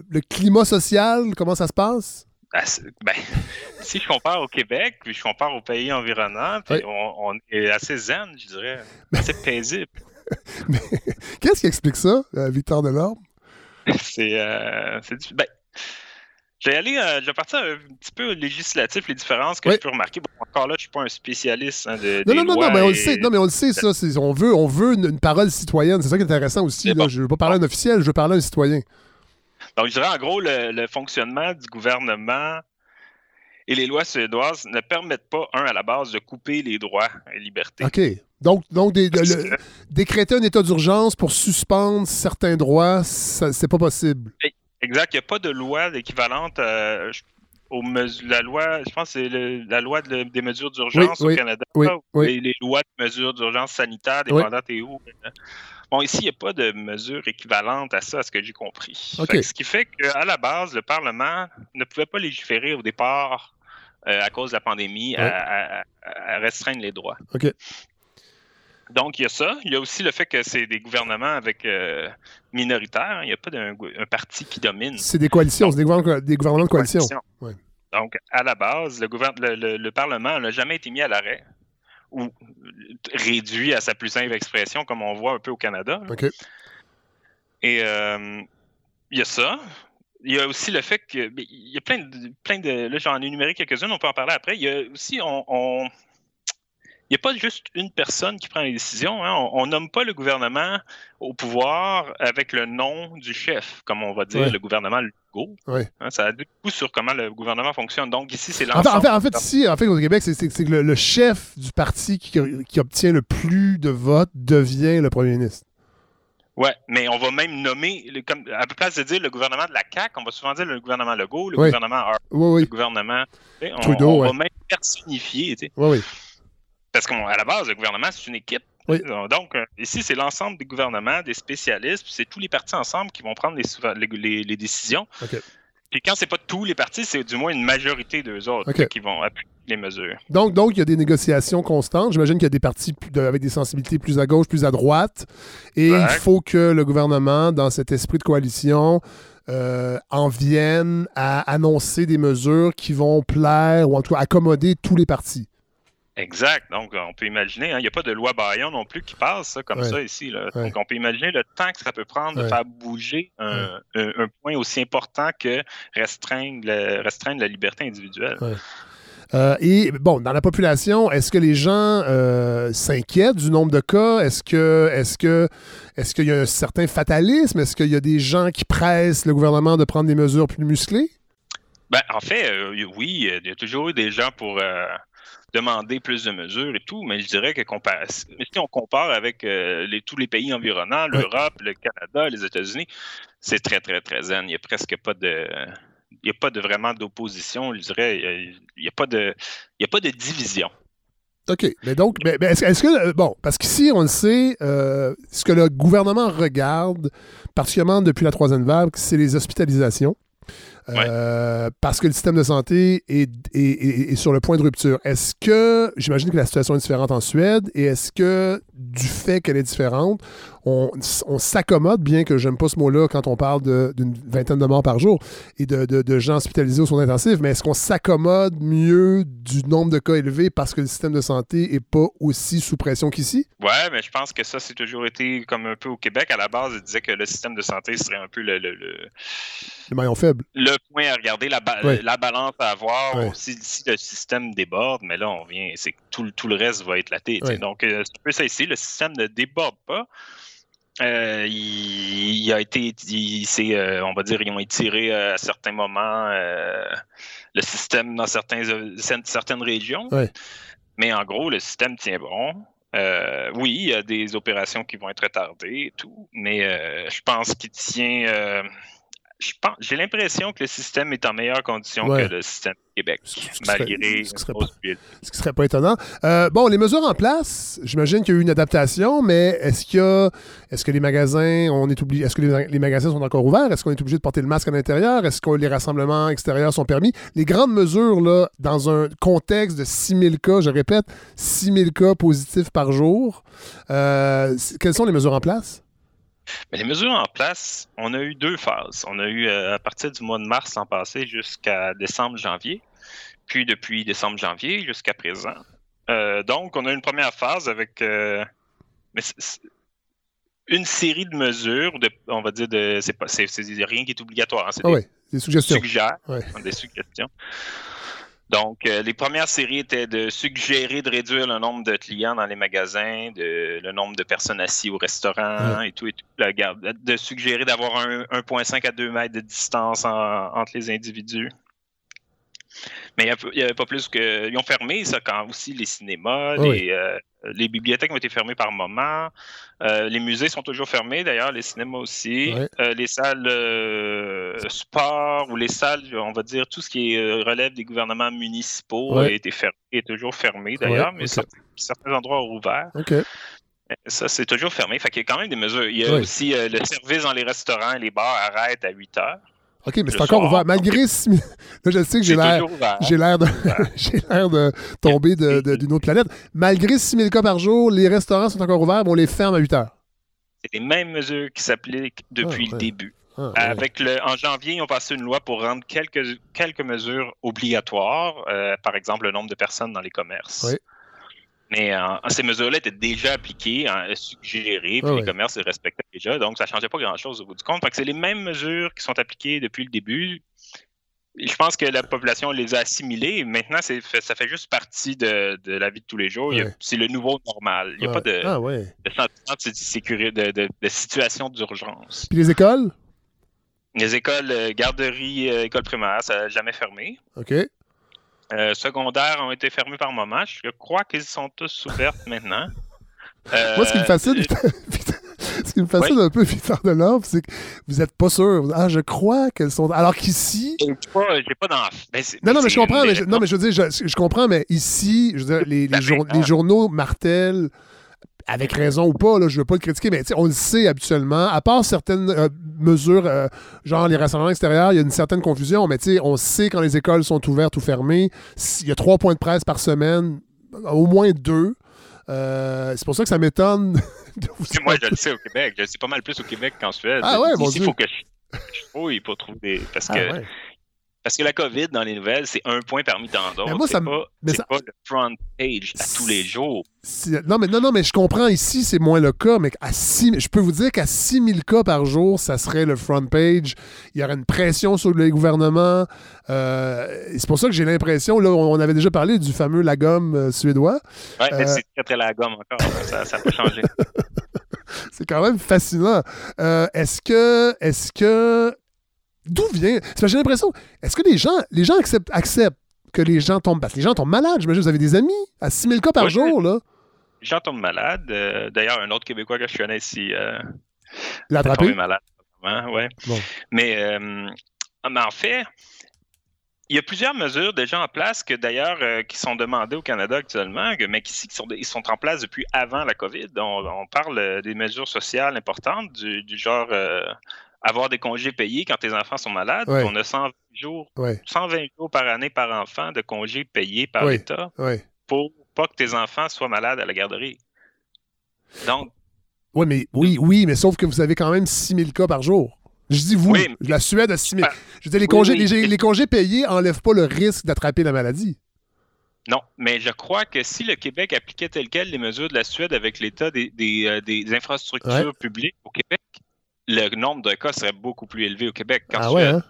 le, climat social, comment ça se passe? Ah, ben, si je compare au Québec, puis je compare aux pays environnants, puis on, est assez zen, je dirais. Assez paisible. Mais qu'est-ce qui explique ça, euh, Victor Delorme? C'est. Euh, ben, je vais aller, euh, je vais partir un petit peu législatif, les différences que je peux remarquer. encore là, je ne suis pas un spécialiste hein, de. Non, non, non, non, mais on le sait, non, mais on le sait, ça. On veut, on veut une, parole citoyenne. C'est ça qui est intéressant aussi. Là. Je ne veux pas parler à un officiel, je veux parler à un citoyen. Donc, je dirais en gros, le, fonctionnement du gouvernement et les lois suédoises ne permettent pas, un, à la base, de couper les droits et libertés. OK. Donc, donc décréter un état d'urgence pour suspendre certains droits, c'est pas possible. Exact. Il n'y a pas de loi équivalente euh, aux la loi, je pense c'est la loi des mesures d'urgence au Canada, oui, les, lois de mesures d'urgence sanitaire, dépendantes et où. Bon, ici, il n'y a pas de mesure équivalente à ça, à ce que j'ai compris. ce qui fait qu'à la base, le Parlement ne pouvait pas légiférer au départ euh, à cause de la pandémie à, restreindre les droits. OK. Donc, il y a ça. Il y a aussi le fait que c'est des gouvernements avec euh, minoritaires. Il n'y a pas d'un parti qui domine. C'est des coalitions, c'est des, gouvernements de coalition. Donc, à la base, le, le Parlement n'a jamais été mis à l'arrêt ou réduit à sa plus simple expression, comme on voit un peu au Canada. Et euh, il y a ça. Il y a aussi le fait que. Il y a plein de. Plein de là, j'en ai énuméré quelques-unes, on peut en parler après. Il y a aussi. on il n'y a pas juste une personne qui prend les décisions. Hein. On, nomme pas le gouvernement au pouvoir avec le nom du chef, comme on va dire le gouvernement Legault. Hein, ça a beaucoup sur comment le gouvernement fonctionne. Donc ici, c'est l'ensemble. En fait, ici, en fait, au Québec, c'est que le, chef du parti qui, obtient le plus de votes devient le premier ministre. Oui, mais on va même nommer, comme, à la place de dire le gouvernement de la CAQ, on va souvent dire le gouvernement Legault, le gouvernement le gouvernement. Trudeau, on, va même personnifier. Oui, oui. Parce qu'à la base, le gouvernement, c'est une équipe. Donc, euh, ici, c'est l'ensemble des gouvernements, des spécialistes, puis c'est tous les partis ensemble qui vont prendre les, les, décisions. Puis quand c'est pas tous les partis, c'est du moins une majorité d'eux autres qui vont appuyer les mesures. Donc, donc, il y a des négociations constantes. J'imagine qu'il y a des partis avec des sensibilités plus à gauche, plus à droite. Et il faut que le gouvernement, dans cet esprit de coalition, euh, en vienne à annoncer des mesures qui vont plaire ou en tout cas accommoder tous les partis. Exact. Donc, on peut imaginer, hein, il n'y a pas de loi Bayon non plus qui passe comme ça ici. Donc, on peut imaginer le temps que ça peut prendre de faire bouger un, point aussi important que restreindre, restreindre la liberté individuelle. Euh, et bon, dans la population, est-ce que les gens euh, s'inquiètent du nombre de cas? Est-ce que est-ce que est-ce qu'il y a un certain fatalisme? Est-ce qu'il y a des gens qui pressent le gouvernement de prendre des mesures plus musclées? Ben, en fait, euh, oui, il y a toujours eu des gens pour demander plus de mesures et tout, mais je dirais que si on compare avec euh, tous les pays environnants, l'Europe, le Canada, les États-Unis, c'est très, très, très zen. Il n'y a presque pas de. Il n'y a pas de vraiment d'opposition, je dirais. Il n'y a, pas de, a pas de division. OK. Mais donc, est-ce que. Euh, bon, parce qu'ici, on le sait, euh, ce que le gouvernement regarde, particulièrement depuis la troisième vague, c'est les hospitalisations. Euh, parce que le système de santé est, sur le point de rupture. Est-ce que, j'imagine que la situation est différente en Suède, et est-ce que du fait qu'elle est différente, on, s'accommode, bien que j'aime pas ce mot-là quand on parle d'une vingtaine de morts par jour et de, gens hospitalisés aux soins intensifs, mais est-ce qu'on s'accommode mieux du nombre de cas élevés parce que le système de santé n'est pas aussi sous pression qu'ici? Ouais, mais je pense que ça, c'est toujours été comme un peu au Québec. À la base, ils disaient que le système de santé serait un peu le. Le, le, maillon faible. Le point à regarder, la, la balance à avoir si, le système déborde, mais là, on vient, c'est tout, tout le reste va être laté. Donc, euh, c'est un peu ça ici. Le système ne déborde pas. Euh, il, a été, euh, on va dire, ils ont étiré euh, à certains moments le système dans certains, certaines régions. Mais en gros, le système tient bon. oui, il y a des opérations qui vont être retardées et tout, mais je pense qu'il tient j'ai l'impression que le système est en meilleure condition que le système Québec, malgré ce qui serait, pas, ce qui serait pas étonnant. Euh, bon, les mesures en place, j'imagine qu'il y a eu une adaptation, mais est-ce qu'il y a, est-ce que les magasins, on est obligé, est-ce que les, magasins sont encore ouverts? Est-ce qu'on est obligé de porter le masque à l'intérieur? Est-ce que les rassemblements extérieurs sont permis? Les grandes mesures, là, dans un contexte de 6000 cas, je répète, 6000 cas positifs par jour, euh, quelles sont les mesures en place? Mais les mesures en place, on a eu deux phases. On a eu euh, à partir du mois de mars l'an passé jusqu'à décembre-janvier, puis depuis décembre-janvier jusqu'à présent. Euh, donc, on a une première phase avec euh, une série de mesures, de, on va dire, de, c'est, rien qui est obligatoire. Hein, c'est ah des, suggestions. des suggestions. Donc, euh, les premières séries étaient de suggérer de réduire le nombre de clients dans les magasins, de, le nombre de personnes assises au restaurant et tout, et tout. de suggérer d'avoir 1,5 à 2 mètres de distance entre les individus. Mais il n'y avait pas plus que. Ils ont fermé ça quand aussi les cinémas, les, euh, les, bibliothèques ont été fermées par moment. Euh, les musées sont toujours fermés, d'ailleurs, les cinémas aussi. Euh, les salles sport ou les salles, on va dire, tout ce qui relève des gouvernements municipaux a été fermé, est toujours fermé d'ailleurs, mais certains endroits ont ouvert. Ça, c'est toujours fermé. Fait qu'il y a quand même des mesures. Il y a aussi le service dans les restaurants et les bars arrête à 8 heures. OK, mais c'est encore ouvert. Malgré. Là, je sais que j'ai l'air, j'ai l'air de, j'ai l'air de tomber d'une autre planète. Malgré 6 000 cas par jour, les restaurants sont encore ouverts, mais on les ferme à 8 heures. C'est les mêmes mesures qui s'appliquent depuis ah, le début. Ah, Avec le, en janvier, ils ont passé une loi pour rendre quelques, quelques mesures obligatoires, euh, par exemple le nombre de personnes dans les commerces. Oui. Mais euh, ces mesures-là étaient déjà appliquées, hein, suggérées, puis les commerces les respectaient déjà, donc ça ne changeait pas grand-chose au bout du compte. c'est les mêmes mesures qui sont appliquées depuis le début. Je pense que la population les a assimilées. Maintenant, ça fait juste partie de, la vie de tous les jours. C'est le nouveau normal. Il n'y a pas de, ah, sentiment de, de, de situation d'urgence. Puis les écoles? Les écoles, euh, garderies, euh, écoles primaires, ça n'a jamais fermé. OK. Euh, secondaires ont été fermés par moment. Je crois qu'ils sont tous ouvertes maintenant. Moi, ce qui me fascine, ce qui me fascine un peu, Victor Delorme, c'est que vous n'êtes pas sûr. Ah, je crois qu'elles sont. Alors qu'ici. J'ai pas, pas dans. Ben, non, non, mais je comprends. Mais non, mais je veux dire, je, comprends, mais ici, je veux dire, les, les, les journaux martèlent avec raison ou pas, là, je veux pas le critiquer, mais on le sait habituellement, à part certaines euh, mesures, euh, genre les rassemblements extérieurs, il y a une certaine confusion, mais on sait quand les écoles sont ouvertes ou fermées, il y a trois points de presse par semaine, au moins deux. Euh, c'est pour ça que ça m'étonne. moi, je le sais au Québec. Je le sais pas mal plus au Québec qu'en Suède. Ah ouais, bon il faut que je, fouille pour trouver des. Parce ah que parce que la COVID, dans les nouvelles, c'est un point parmi tant d'autres. C'est pas, pas, le front page à tous les jours. Non mais, non, non, mais je comprends ici, c'est moins le cas, mais à je peux vous dire qu'à 6000 cas par jour, ça serait le front page. Il y aurait une pression sur les gouvernements. Euh, c'est pour ça que j'ai l'impression, là, on avait déjà parlé du fameux Lagom euh, suédois. Oui, mais euh, c'est très, très Lagom encore. ça, ça peut changer. c'est quand même fascinant. est-ce que, est-ce que D'où vient. J'ai l'impression. Est-ce que les gens, les gens acceptent, acceptent que les gens tombent. Parce que les gens tombent malades. J'imagine que vous avez des amis à 6 000 cas par jour, là. Les gens tombent malades. Euh, d'ailleurs, un autre Québécois que je connais ici. Euh, attrapé? malade. Ouais. Mais, euh, mais en fait, il y a plusieurs mesures déjà en place que d'ailleurs euh, qui sont demandées au Canada actuellement, mais qui, sont, ils sont en place depuis avant la COVID. On, parle des mesures sociales importantes du, du genre avoir des congés payés quand tes enfants sont malades. On a 120 jours, 120 jours par année par enfant de congés payés par l'État pour pas que tes enfants soient malades à la garderie. Donc. Oui, mais, oui, oui, mais sauf que vous avez quand même 6 000 cas par jour. Je dis vous, la Suède a 6 000. Je dis, les, congés, les, congés payés n'enlèvent pas le risque d'attraper la maladie. Non, mais je crois que si le Québec appliquait tel quel les mesures de la Suède avec l'état des, euh, infrastructures publiques au Québec, le nombre de cas serait beaucoup plus élevé au Québec qu'en ah Suède. Hein?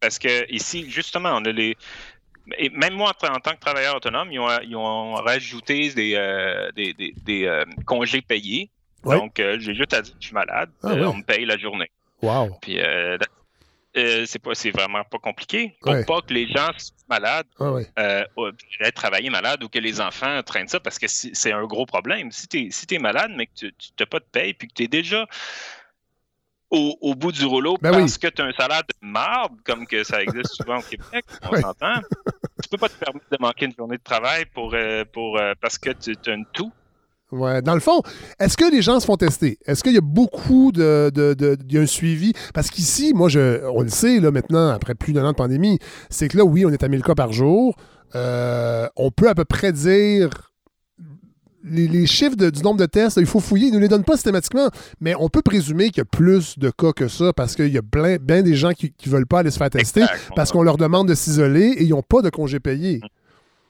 Parce que ici, justement, on a les. Et même moi, en tant que travailleur autonome, ils ont, rajouté des, euh, des, euh, congés payés. Donc, euh, j'ai juste à dire que je suis malade. Ah on me paye la journée. Wow. Puis, c'est pas c'est vraiment pas compliqué. Pour pas que les gens soient malades, ah, travailler malade ou que les enfants traînent ça parce que c'est un gros problème. Si tu es, si es malade, mais que tu n'as pas de paye puis que tu es déjà au, bout du rouleau ben parce que tu as un salaire de marde, comme que ça existe souvent au Québec, on s'entend. Tu peux pas te permettre de manquer une journée de travail pour, euh, pour, euh, parce que tu as une tout. Ouais. Dans le fond, est-ce que les gens se font tester? Est-ce qu'il y a beaucoup de, de, de, y a un suivi? Parce qu'ici, moi, je, on le sait là, maintenant, après plus d'un an de pandémie, c'est que là, oui, on est à 1000 cas par jour. Euh, on peut à peu près dire les, chiffres du nombre de tests, il faut fouiller, ils ne les donnent pas systématiquement, mais on peut présumer qu'il y a plus de cas que ça parce qu'il y a bien des gens qui ne veulent pas aller se faire tester parce qu'on leur demande de s'isoler et ils n'ont pas de congés payés.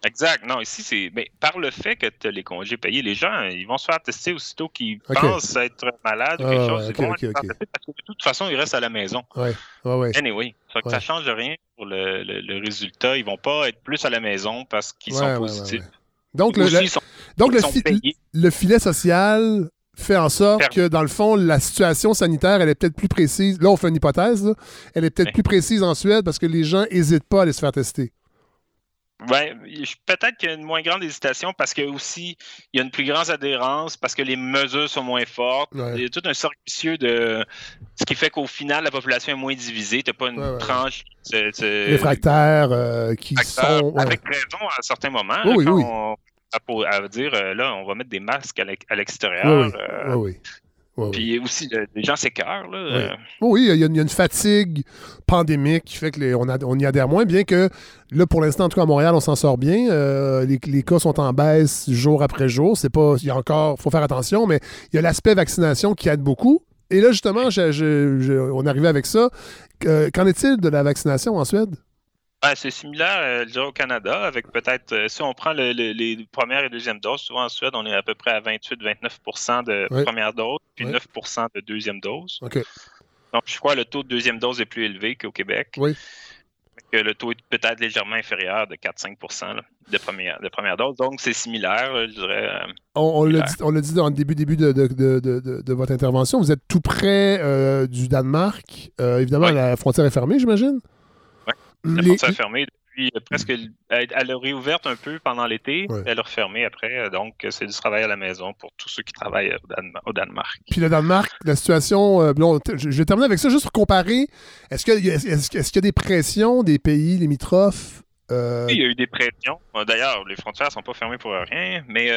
Exact. Non, ici, c'est. Mais par le fait que tu as les congés payés, les gens, ils vont se faire tester aussitôt qu'ils pensent être malades ou quelque chose. parce que de toute façon, ils restent à la maison. Ouais. Ouais, Anyway, ça ne change rien pour le, résultat. Ils vont pas être plus à la maison parce qu'ils sont positifs. Donc, le, donc le, filet social fait en sorte que, dans le fond, la situation sanitaire, elle est peut-être plus précise. Là, on fait une hypothèse. Elle est peut-être plus précise en Suède parce que les gens n'hésitent pas à aller se faire tester. Ben, peut-être qu'il y a une moins grande hésitation parce que aussi il y a une plus grande adhérence, parce que les mesures sont moins fortes. Il y a tout un cercle de ce qui fait qu'au final la population est moins divisée. Tu n'as pas une tranche réfractaire euh, qui sont avec raison à certains moments. oui, oui. À, dire euh, là, on va mettre des masques à l'extérieur. oui, oui. Puis aussi, les gens s'écœurent. Euh. Oui, il y, a, une fatigue pandémique qui fait qu'on on y adhère moins, bien que là, pour l'instant, en tout cas à Montréal, on s'en sort bien. Euh, les, cas sont en baisse jour après jour. C'est pas. Il y a encore. faut faire attention, mais il y a l'aspect vaccination qui aide beaucoup. Et là, justement, on est arrivé avec ça. Qu'en est-il de la vaccination en Suède? C'est similaire, euh, au Canada, avec peut-être, euh, si on prend les premières et deuxièmes doses, souvent en Suède, on est à peu près à 28-29% de première dose, puis 9% de deuxième dose. Donc, je crois que le taux de deuxième dose est plus élevé qu'au Québec. Oui. Que le taux est peut-être légèrement inférieur de 4-5 de première, de première dose. Donc, c'est similaire, je dirais. Euh, on, l'a dit, dans le début, début de, de, votre intervention. Vous êtes tout près du Danemark. évidemment, la frontière est fermée, j'imagine? La porte s'est fermée depuis euh, presque. Elle, a réouverte un peu pendant l'été. Elle a refermé après. Euh, donc, euh, c'est du travail à la maison pour tous ceux qui travaillent au, Danemark. Puis le Danemark, la situation. je vais terminer avec ça juste pour comparer. Est-ce qu'il y, est a des pressions des pays limitrophes oui, il y a eu des pressions. D'ailleurs, les frontières ne sont pas fermées pour rien, mais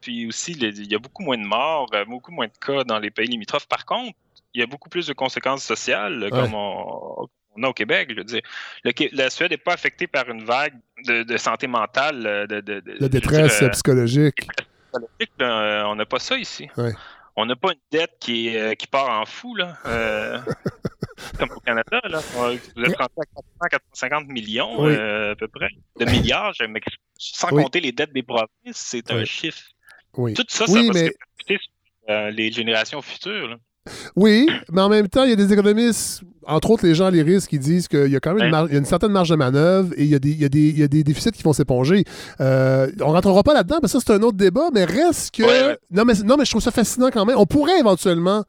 puis aussi, il y a beaucoup moins de morts, beaucoup moins de cas dans les pays limitrophes. Par contre, il y a beaucoup plus de conséquences sociales, comme on, on a au Québec. Je veux dire, la Suède n'est pas affectée par une vague de, santé mentale. Euh, de, de, détresse psychologique. on n'a pas ça ici. On n'a pas une dette qui, euh, qui part en fou, là. Euh, comme au Canada, là. Vous êtes rentré à 450 millions, à peu près, de milliards, mais sans compter les dettes des provinces, c'est un chiffre. Tout ça, ça va mais... se sur les générations futures. Là. Oui, mais en même temps, il y a des économistes, entre autres les gens à risques, qui disent qu'il y a quand même une, une, certaine marge de manœuvre et il y a des, il y a des, il y a des déficits qui vont s'éponger. Euh, on ne rentrera pas là-dedans, parce que ça, c'est un autre débat, mais reste que. Non, mais, non, mais je trouve ça fascinant quand même. On pourrait éventuellement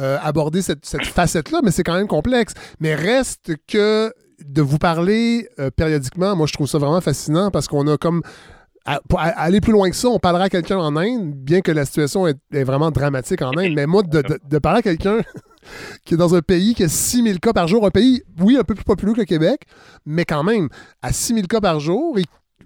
euh, aborder cette, cette facette-là, mais c'est quand même complexe. Mais reste que de vous parler euh, périodiquement, moi, je trouve ça vraiment fascinant parce qu'on a comme pour aller plus loin que ça, on parlera à quelqu'un en Inde, bien que la situation est, vraiment dramatique en Inde, mais moi, de, parler à quelqu'un qui est dans un pays qui a 6000 cas par jour, un pays, oui, un peu plus populaire que le Québec, mais quand même, à 6000 cas par jour,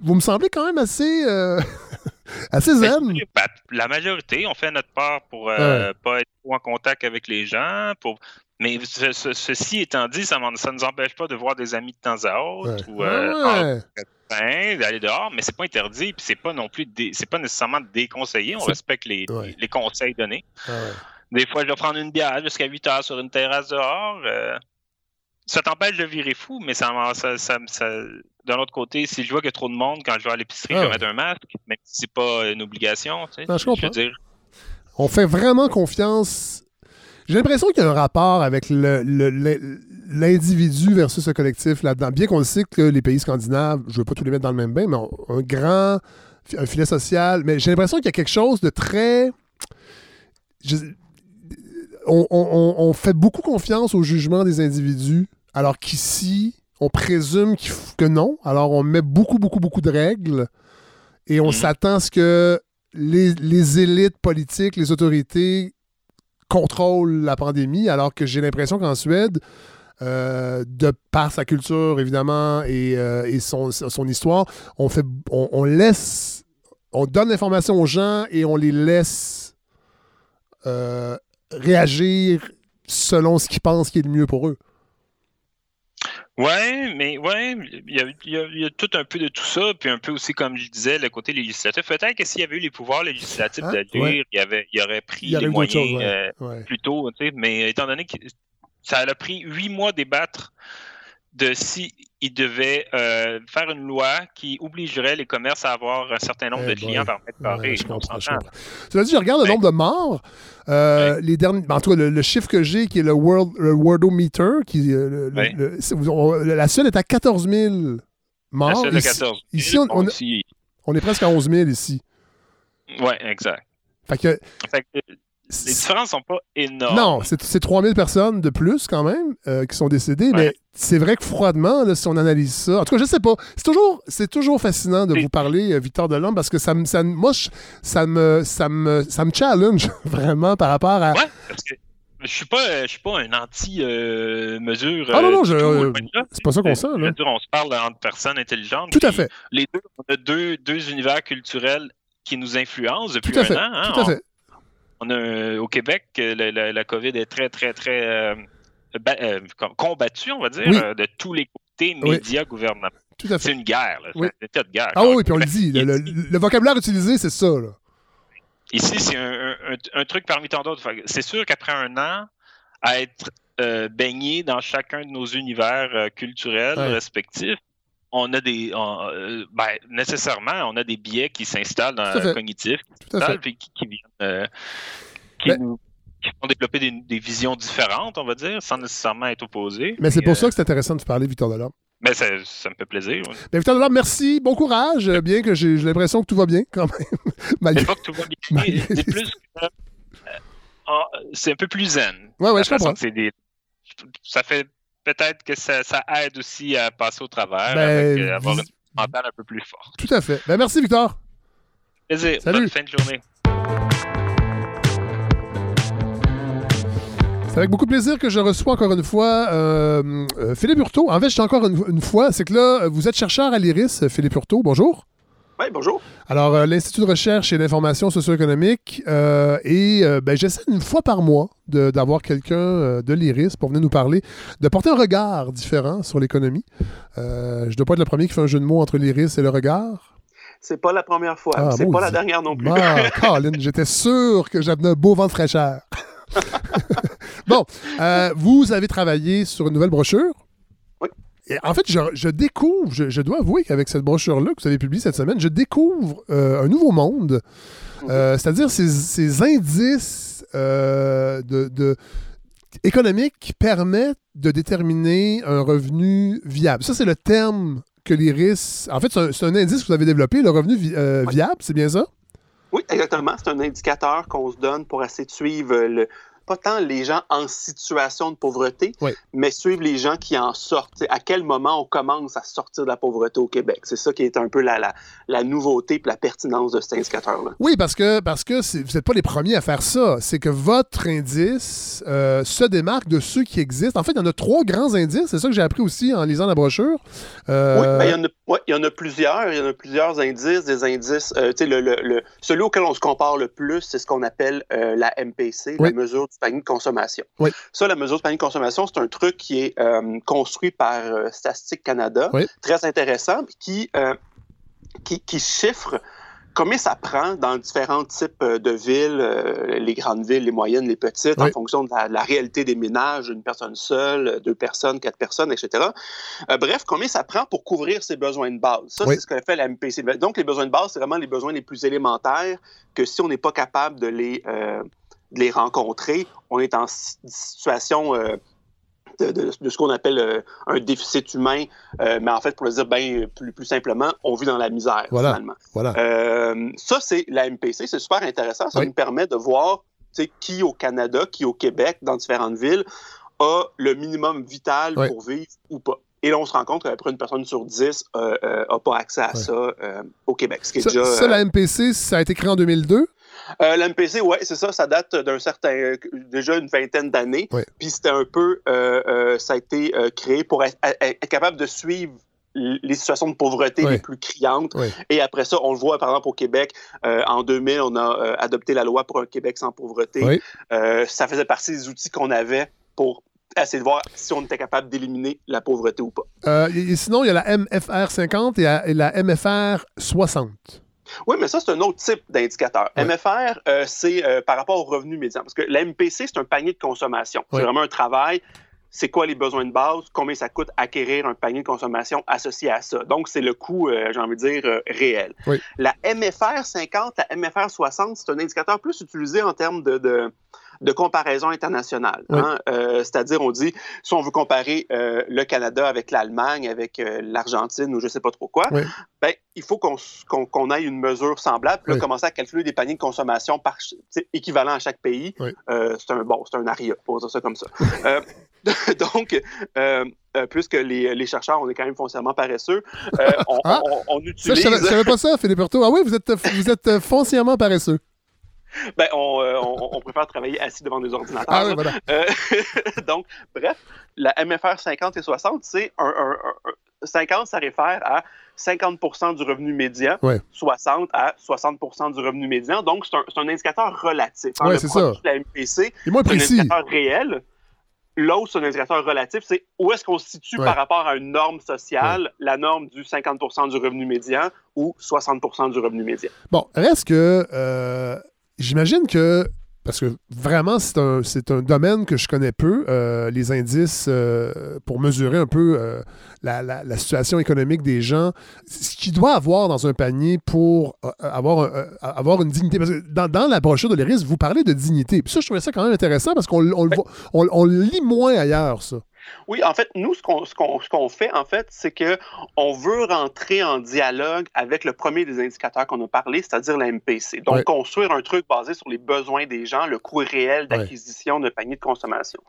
vous me semblez quand même assez, euh, assez zen. Ben, la majorité, on fait notre part pour ne euh, pas être trop en contact avec les gens, pour mais ceci étant dit, ça ne nous empêche pas de voir des amis de temps à autre ou euh, d'aller dehors, mais c'est pas interdit, puis c'est pas non plus c'est pas nécessairement déconseillé. On respecte les, les, conseils donnés. Des fois, je vais prendre une bière jusqu'à 8 heures sur une terrasse dehors. Euh, ça t'empêche de virer fou, mais ça, ça, d'un autre côté, si je vois qu'il y a trop de monde quand je vais à l'épicerie, je vais mettre un masque, mais c'est pas une obligation. Tu sais, je, dire. On fait vraiment confiance j'ai l'impression qu'il y a un rapport avec l'individu versus le collectif là-dedans. Bien qu'on le sait que les pays scandinaves, je ne veux pas tous les mettre dans le même bain, mais un grand un filet social. Mais j'ai l'impression qu'il y a quelque chose de très. On, fait beaucoup confiance au jugement des individus, alors qu'ici, on présume que non. Alors on met beaucoup, beaucoup, beaucoup de règles et on mm-hmm. s'attend à ce que les, les élites politiques, les autorités contrôle la pandémie, alors que j'ai l'impression qu'en Suède, euh, de par sa culture évidemment et, euh, son, histoire, on fait, on, laisse, on donne l'information aux gens et on les laisse euh, réagir selon ce qu'ils pensent qui est le mieux pour eux. Ouais, mais ouais, il y, a, tout un peu de tout ça, puis un peu aussi, comme je disais, le côté législatif. Peut-être que s'il y avait eu les pouvoirs législatifs d'agir, il, avait, il aurait pris les moyens euh, plus tôt, mais étant donné que ça a pris huit mois débattre de si il devait euh, faire une loi qui obligerait les commerces à avoir un certain nombre de eh clients par mètre carré. je comprends, je comprends? Tu as dit, je regarde le nombre de morts. Euh, les derniers, ben, en tout cas, le, chiffre que j'ai, qui est le, World, le Worldometer, qui, euh, la seule est à 14 000 morts. La seule est 14 000. Ici, on, on, est presque à 11 000 ici. Oui, exact. Fait que, les différences sont pas énormes. Non, c'est 3000 personnes de plus quand même euh, qui sont décédées, mais c'est vrai que froidement, si on analyse ça, en tout cas, je sais pas, c'est toujours, toujours fascinant de vous parler, euh, Victor Delhomme, parce que ça me, ça, moi, ça me, ça me, ça me challenge vraiment par rapport à. Ouais, parce que je suis pas, je suis pas un anti-mesure. ah non, non, c'est pas ça qu'on sent. Là. on se parle entre personnes intelligentes. Tout à fait. Les deux, on a deux, deux univers culturels qui nous influencent depuis un an. Hein, tout à fait on a, au Québec, la, COVID est très, très, très euh, euh, combattue, on va dire, euh, de tous les côtés, médias, gouvernement. C'est une guerre, c'est un état de guerre. Ah oui, puis on le dit, le, vocabulaire utilisé, c'est ça. Ici, c'est un, truc parmi tant d'autres. C'est sûr qu'après un an, à être baigné dans chacun de nos univers culturels respectifs, on a des. Euh, ben, nécessairement, on a des biais qui s'installent dans le cognitif, qui, qui, viennent. Euh, ben qui, vont développer des, visions différentes, on va dire, sans nécessairement être opposés. Mais c'est pour ça que c'est intéressant de te parler, Victor Delorme. Ben, ça, ça, me fait plaisir. Ben, Victor Delorme, merci, bon courage, bien que j'ai l'impression que tout va bien quand même. Malgré... pas que tout va bien, c'est plus. Euh, c'est un peu plus zen. Ouais, ouais, je comprends. Ça fait peut-être que ça, aide aussi à passer au travers, ben, avec, euh, avoir une mentale un peu plus forte. Tout à fait. Ben, merci, Victor. Plaisir. Salut. Bonne fin de journée. C'est avec beaucoup de plaisir que je reçois encore une fois euh, euh, Philippe Hurtaud. En fait, je suis encore une, une fois, c'est que là, vous êtes chercheur à l'IRIS, Philippe Hurtaud. Bonjour. Oui, bonjour. Alors, euh, l'Institut de recherche et d'information socio-économique, euh, et euh, ben, j'essaie une fois par mois d'avoir quelqu'un de l'IRIS pour venir nous parler, de porter un regard différent sur l'économie. je ne dois pas être le premier qui fait un jeu de mots entre l'IRIS et le regard. C'est pas la première fois. Ah, c'est pas la dernière non plus. Ah, Colin, j'étais sûr que j'avais un beau vent de fraîcheur. bon, vous avez travaillé sur une nouvelle brochure en fait, je, découvre, je, dois avouer qu'avec cette brochure-là que vous avez publiée cette semaine, je découvre euh, un nouveau monde, euh, c'est-à-dire ces, indices euh, de, économiques qui permettent de déterminer un revenu viable. Ça, c'est le terme que l'IRIS... En fait, c'est un, indice que vous avez développé, le revenu viable, c'est bien ça? Oui, exactement. C'est un indicateur qu'on se donne pour essayer de suivre le, pas tant les gens en situation de pauvreté, mais suivre les gens qui en sortent. à quel moment on commence à sortir de la pauvreté au Québec? C'est ça qui est un peu la, la, la nouveauté et la pertinence de cet indicateur-là. Oui, parce que, parce que vous n'êtes pas les premiers à faire ça. C'est que votre indice euh, se démarque de ceux qui existent. En fait, il y en a trois grands indices. C'est ça que j'ai appris aussi en lisant la brochure. Euh, oui, ben, il, y en a, il y en a plusieurs. Il y en a plusieurs indices. Des indices. Euh, le, le, celui auquel on se compare le plus, c'est ce qu'on appelle la MPC, la mesure panier de consommation. Ça, la mesure de panier de consommation, c'est un truc qui est euh, construit par euh, Statistique Canada, très intéressant, qui, euh, qui, qui, chiffre combien ça prend dans différents types de villes, les grandes villes, les moyennes, les petites, en fonction de la, réalité des ménages, une personne seule, deux personnes, quatre personnes, etc. bref, combien ça prend pour couvrir ses besoins de base? Ça, c'est ce qu'on fait la MPC. Donc, les besoins de base, c'est vraiment les besoins les plus élémentaires que si on n'est pas capable de les de les rencontrer, on est en situation euh, de, ce qu'on appelle euh, un déficit humain, euh, mais en fait, pour le dire bien plus, plus simplement, on vit dans la misère, finalement. ça, c'est la MPC, c'est super intéressant. Ça nous permet de voir qui au Canada, qui au Québec, dans différentes villes, a le minimum vital pour vivre ou pas. Et là, on se rend compte qu'après une personne sur dix n'a pas accès à ça au Québec. Ce ça, déjà, ça, la MPC, ça a été créé en 2002? Euh, L'MPC, oui, c'est ça. Ça date d'un certain, déjà une vingtaine d'années. Puis c'était un peu, euh, euh, ça a été créé pour être, capable de suivre les situations de pauvreté les plus criantes. Et après ça, on le voit par exemple au Québec. en 2000, on a adopté la loi pour un Québec sans pauvreté. ça faisait partie des outils qu'on avait pour essayer de voir si on était capable d'éliminer la pauvreté ou pas. et sinon, il y a la MFR 50 et la MFR 60. Oui, mais ça, c'est un autre type d'indicateur. MFR, euh, c'est euh, par rapport au revenu médian. Parce que l'MPC, c'est un panier de consommation. C'est vraiment un travail. C'est quoi les besoins de base? Combien ça coûte acquérir un panier de consommation associé à ça? Donc, c'est le coût, euh, j'ai envie de dire, réel. La MFR 50, la MFR 60, c'est un indicateur plus utilisé en termes de de comparaison internationale. Hein. Euh, c'est-à-dire, on dit, si on veut comparer euh, le Canada avec l'Allemagne, avec euh, l'Argentine ou je ne sais pas trop quoi, ben, il faut qu'on ait une mesure semblable, puis commencer à calculer des paniers de consommation par, équivalents à chaque pays. c'est un, bon, c'est un aria, pour dire ça comme ça. donc, puisque les, chercheurs, on est quand même foncièrement paresseux, on, ah! utilise... je ne savais, pas ça, Philippe Ah oui, vous êtes, vous êtes foncièrement paresseux. Ben, euh, on, préfère travailler assis devant des ordinateurs. Ah euh, donc, bref, la MFR 50 et 60, c'est un, 50, ça réfère à 50% du revenu médian, 60 à 60% du revenu médian. Donc, c'est un, indicateur relatif. Hein, c'est ça. La MPC, c'est un indicateur réel. L'autre, c'est un indicateur relatif, c'est où est-ce qu'on se situe par rapport à une norme sociale, la norme du 50% du revenu médian ou 60% du revenu médian. Bon, reste que euh, J'imagine que, parce que vraiment, c'est un, un, domaine que je connais peu, euh, les indices euh, pour mesurer un peu euh, la, situation économique des gens, ce qu'il doit avoir dans un panier pour avoir, avoir une dignité. Parce que dans, la brochure de l'IRIS, vous parlez de dignité. Puis ça, je trouvais ça quand même intéressant parce qu'on on, on, on, lit moins ailleurs, ça. Oui, en fait, nous, ce qu'on ce fait, en fait, c'est qu'on veut rentrer en dialogue avec le premier des indicateurs qu'on a parlé, c'est-à-dire la MPC. Donc, construire un truc basé sur les besoins des gens, le coût réel d'acquisition de panier de consommation.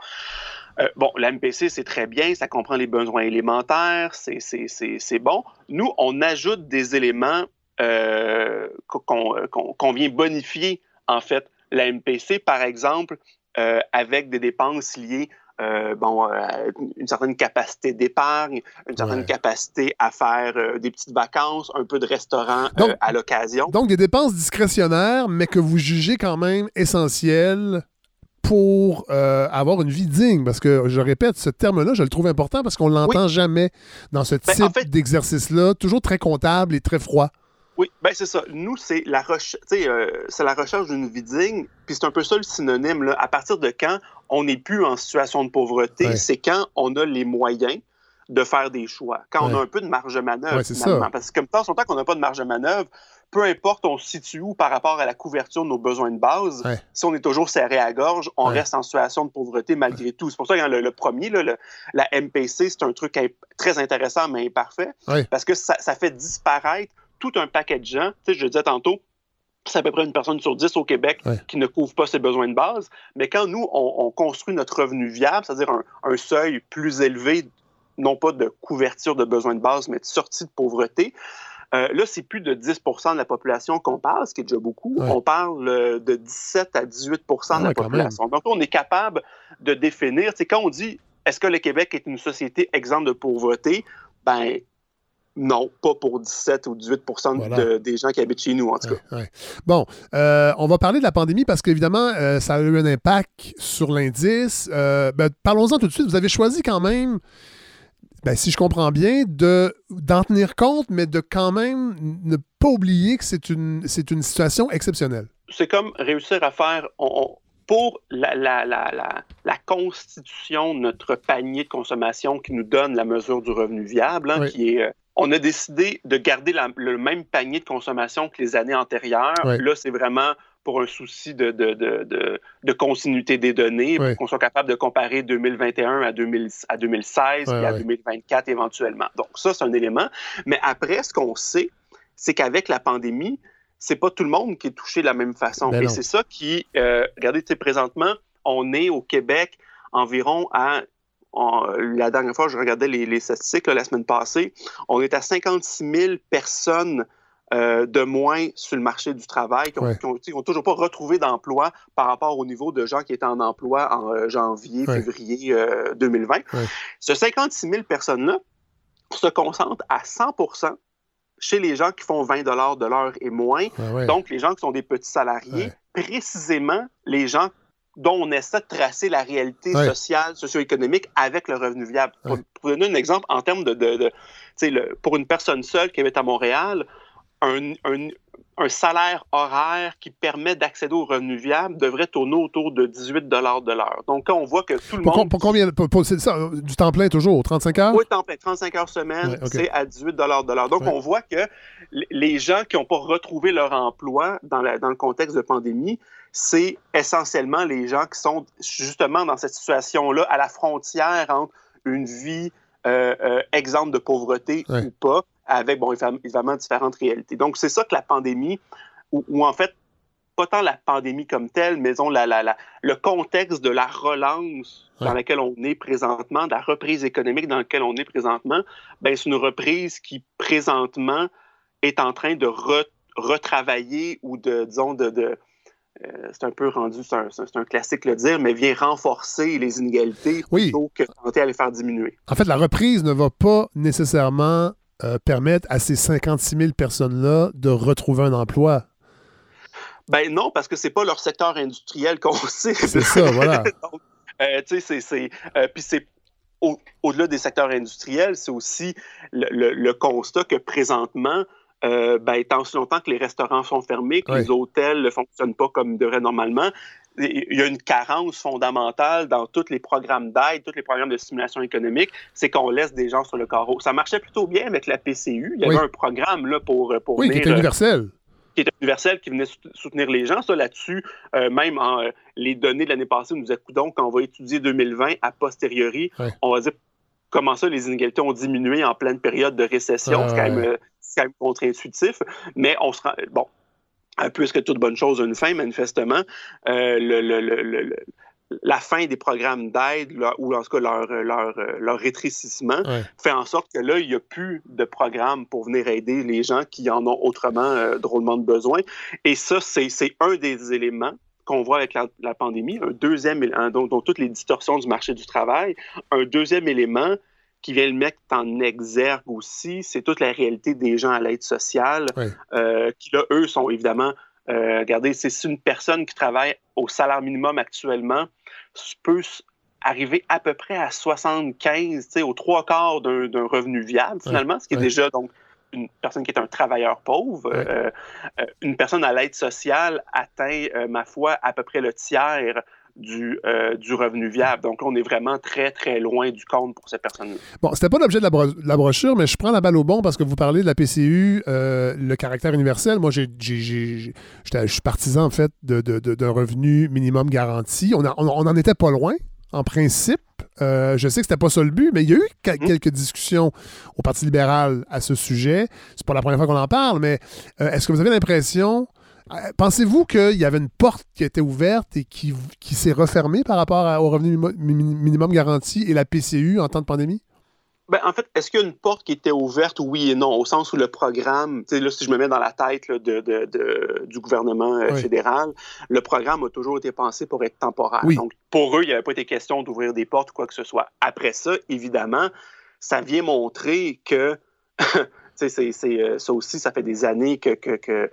Euh, bon, la MPC, c'est très bien, ça comprend les besoins élémentaires, c'est bon. Nous, on ajoute des éléments euh, qu'on vient bonifier, en fait, la MPC, par exemple, euh, avec des dépenses liées euh, bon, euh, une certaine capacité d'épargne, une certaine capacité à faire euh, des petites vacances, un peu de restaurant à l'occasion. Donc, des dépenses discrétionnaires, mais que vous jugez quand même essentielles pour avoir une vie digne. Parce que, je répète, ce terme-là, je le trouve important parce qu'on ne l'entend jamais dans ce ben, type d'exercice-là, toujours très comptable et très froid. Oui, ben c'est ça. Nous, c'est la, euh, c'est la recherche d'une vie digne, puis c'est un peu ça le synonyme. Là. À partir de quand on n'est plus en situation de pauvreté, c'est quand on a les moyens de faire des choix, quand on a un peu de marge de manœuvre, finalement. Parce que comme temps, temps qu'on n'a pas de marge de manœuvre, peu importe on se situe où par rapport à la couverture de nos besoins de base, si on est toujours serré à gorge, on reste en situation de pauvreté malgré tout. C'est pour ça que le, premier, la MPC, c'est un truc très intéressant mais imparfait, parce que ça, ça fait disparaître tout un paquet de gens. Tu sais, je le disais tantôt, c'est à peu près une personne sur dix au Québec qui ne couvre pas ses besoins de base. Mais quand nous, on, construit notre revenu viable, c'est-à-dire un, seuil plus élevé, non pas de couverture de besoins de base, mais de sortie de pauvreté, euh, là, c'est plus de 10% de la population qu'on parle, ce qui est déjà beaucoup. On parle euh, de 17 à 18 de ah la population. Donc, on est capable de définir, c'est quand on dit est-ce que le Québec est une société exempte de pauvreté, ben non, pas pour 17 ou 18% des gens qui habitent chez nous, en tout cas. Bon, euh, on va parler de la pandémie parce qu'évidemment, euh, ça a eu un impact sur l'indice. Euh, ben, parlons-en tout de suite. Vous avez choisi quand même, ben, si je comprends bien, d'en tenir compte, mais de quand même ne pas oublier que c'est une, une situation exceptionnelle. C'est comme réussir à faire. pour la, la, la, la, constitution de notre panier de consommation qui nous donne la mesure du revenu viable, hein, qui est on a décidé de garder le même panier de consommation que les années antérieures. Là, c'est vraiment pour un souci de, de, continuité des données, pour qu'on soit capable de comparer 2021 à, 2016 et à 2024 éventuellement. Donc, ça, c'est un élément. Mais après, ce qu'on sait, c'est qu'avec la pandémie, c'est pas tout le monde qui est touché de la même façon. Ben et c'est ça qui, euh, regardez, présentement, on est au Québec environ à la dernière fois, je regardais les, statistiques la semaine passée, on est à 56 000 personnes euh, de moins sur le marché du travail qui n'ont toujours pas retrouvé d'emploi par rapport au niveau de gens qui étaient en emploi en euh, janvier, février 2020. Euh, Ce 56 000 personnes-là se concentrent à 100% chez les gens qui font 20 de l'heure et moins, donc les gens qui sont des petits salariés, précisément les gens dont on essaie de tracer la réalité sociale, socio-économique avec le revenu viable. Pour, donner un exemple, en termes de, de, le, pour une personne seule qui habite à Montréal, un, un salaire horaire qui permet d'accéder aux revenus viables devrait tourner autour de 18 de l'heure. Donc, quand on voit que tout le monde... Pour combien? c'est ça, du temps plein toujours, 35 heures? Oui, temps plein, 35 heures semaine, c'est à 18 de l'heure. Donc, on voit que les gens qui n'ont pas retrouvé leur emploi dans, dans le contexte de pandémie, c'est essentiellement les gens qui sont justement dans cette situation-là, à la frontière entre une vie euh, euh, exemple de pauvreté ou pas, avec, bon, évidemment, différentes réalités. Donc, c'est ça que la pandémie, ou, en fait, pas tant la pandémie comme telle, mais la, la, le contexte de la relance dans laquelle on est présentement, de la reprise économique dans laquelle on est présentement, ben, c'est une reprise qui, présentement, est en train de retravailler ou de, disons, de euh, c'est un peu rendu, c'est un, classique le dire, mais vient renforcer les inégalités plutôt que tenter à les faire diminuer. En fait, la reprise ne va pas nécessairement euh, permettre à ces 56 000 personnes-là de retrouver un emploi? Ben non, parce que c'est pas leur secteur industriel qu'on sait. C'est ça, voilà. Euh, tu sais, c'est. Puis c'est au-delà des secteurs industriels, c'est aussi le, constat que présentement, euh, ben, tant si longtemps que les restaurants sont fermés, que les hôtels ne fonctionnent pas comme ils devraient normalement, il y a une carence fondamentale dans tous les programmes d'aide, tous les programmes de stimulation économique, c'est qu'on laisse des gens sur le carreau. Ça marchait plutôt bien avec la PCU. Il y avait un programme là, pour, pour Oui, qui était universel. qui était universel, qui venait soutenir les gens. Ça, là-dessus, euh, même en, euh, les données de l'année passée nous disaient, donc, quand on va étudier 2020 a posteriori, on va dire comment ça, les inégalités ont diminué en pleine période de récession. c'est quand même c'est quand même contre-intuitif, mais on se rend. Bon, puisque toute bonne chose a une fin, manifestement, euh, le, la fin des programmes d'aide, ou en tout cas leur, leur, leur rétrécissement, fait en sorte que là, il n'y a plus de programme pour venir aider les gens qui en ont autrement euh, drôlement de besoin. Et ça, c'est un des éléments qu'on voit avec la, pandémie, un deuxième, dont, dont, toutes les distorsions du marché du travail, un deuxième élément qui vient le mettre en exergue aussi, c'est toute la réalité des gens à l'aide sociale, euh, qui là, eux, sont évidemment, euh, regardez, c'est une personne qui travaille au salaire minimum actuellement. Peut arriver à peu près à 75, aux trois quarts d'un revenu viable, finalement, ce qui est déjà donc une personne qui est un travailleur pauvre. Euh, une personne à l'aide sociale atteint, ma foi, à peu près le tiers du, euh, du revenu viable. Donc, on est vraiment très, très loin du compte pour cette personne-là. Bon, c'était pas l'objet de, la, brochure, mais je prends la balle au bon parce que vous parlez de la PCU, euh, le caractère universel. Moi, j'ai, je suis partisan, en fait, d'un de, revenu minimum garanti. On, on, en était pas loin, en principe. Euh, je sais que c'était pas ça le but, mais il y a eu mmh. quelques discussions au Parti libéral à ce sujet. C'est pas la première fois qu'on en parle, mais est-ce que vous avez l'impression pensez-vous qu'il y avait une porte qui était ouverte et qui, s'est refermée par rapport au revenu minimum garanti et la PCU en temps de pandémie? Ben, en fait, est-ce qu'il y a une porte qui était ouverte, oui et non, au sens où le programme, là, si je me mets dans la tête de, du gouvernement euh, fédéral, le programme a toujours été pensé pour être temporaire. Donc, pour eux, il n'y avait pas été question d'ouvrir des portes ou quoi que ce soit. Après ça, évidemment, ça vient montrer que, c'est, euh, ça aussi, ça fait des années que, que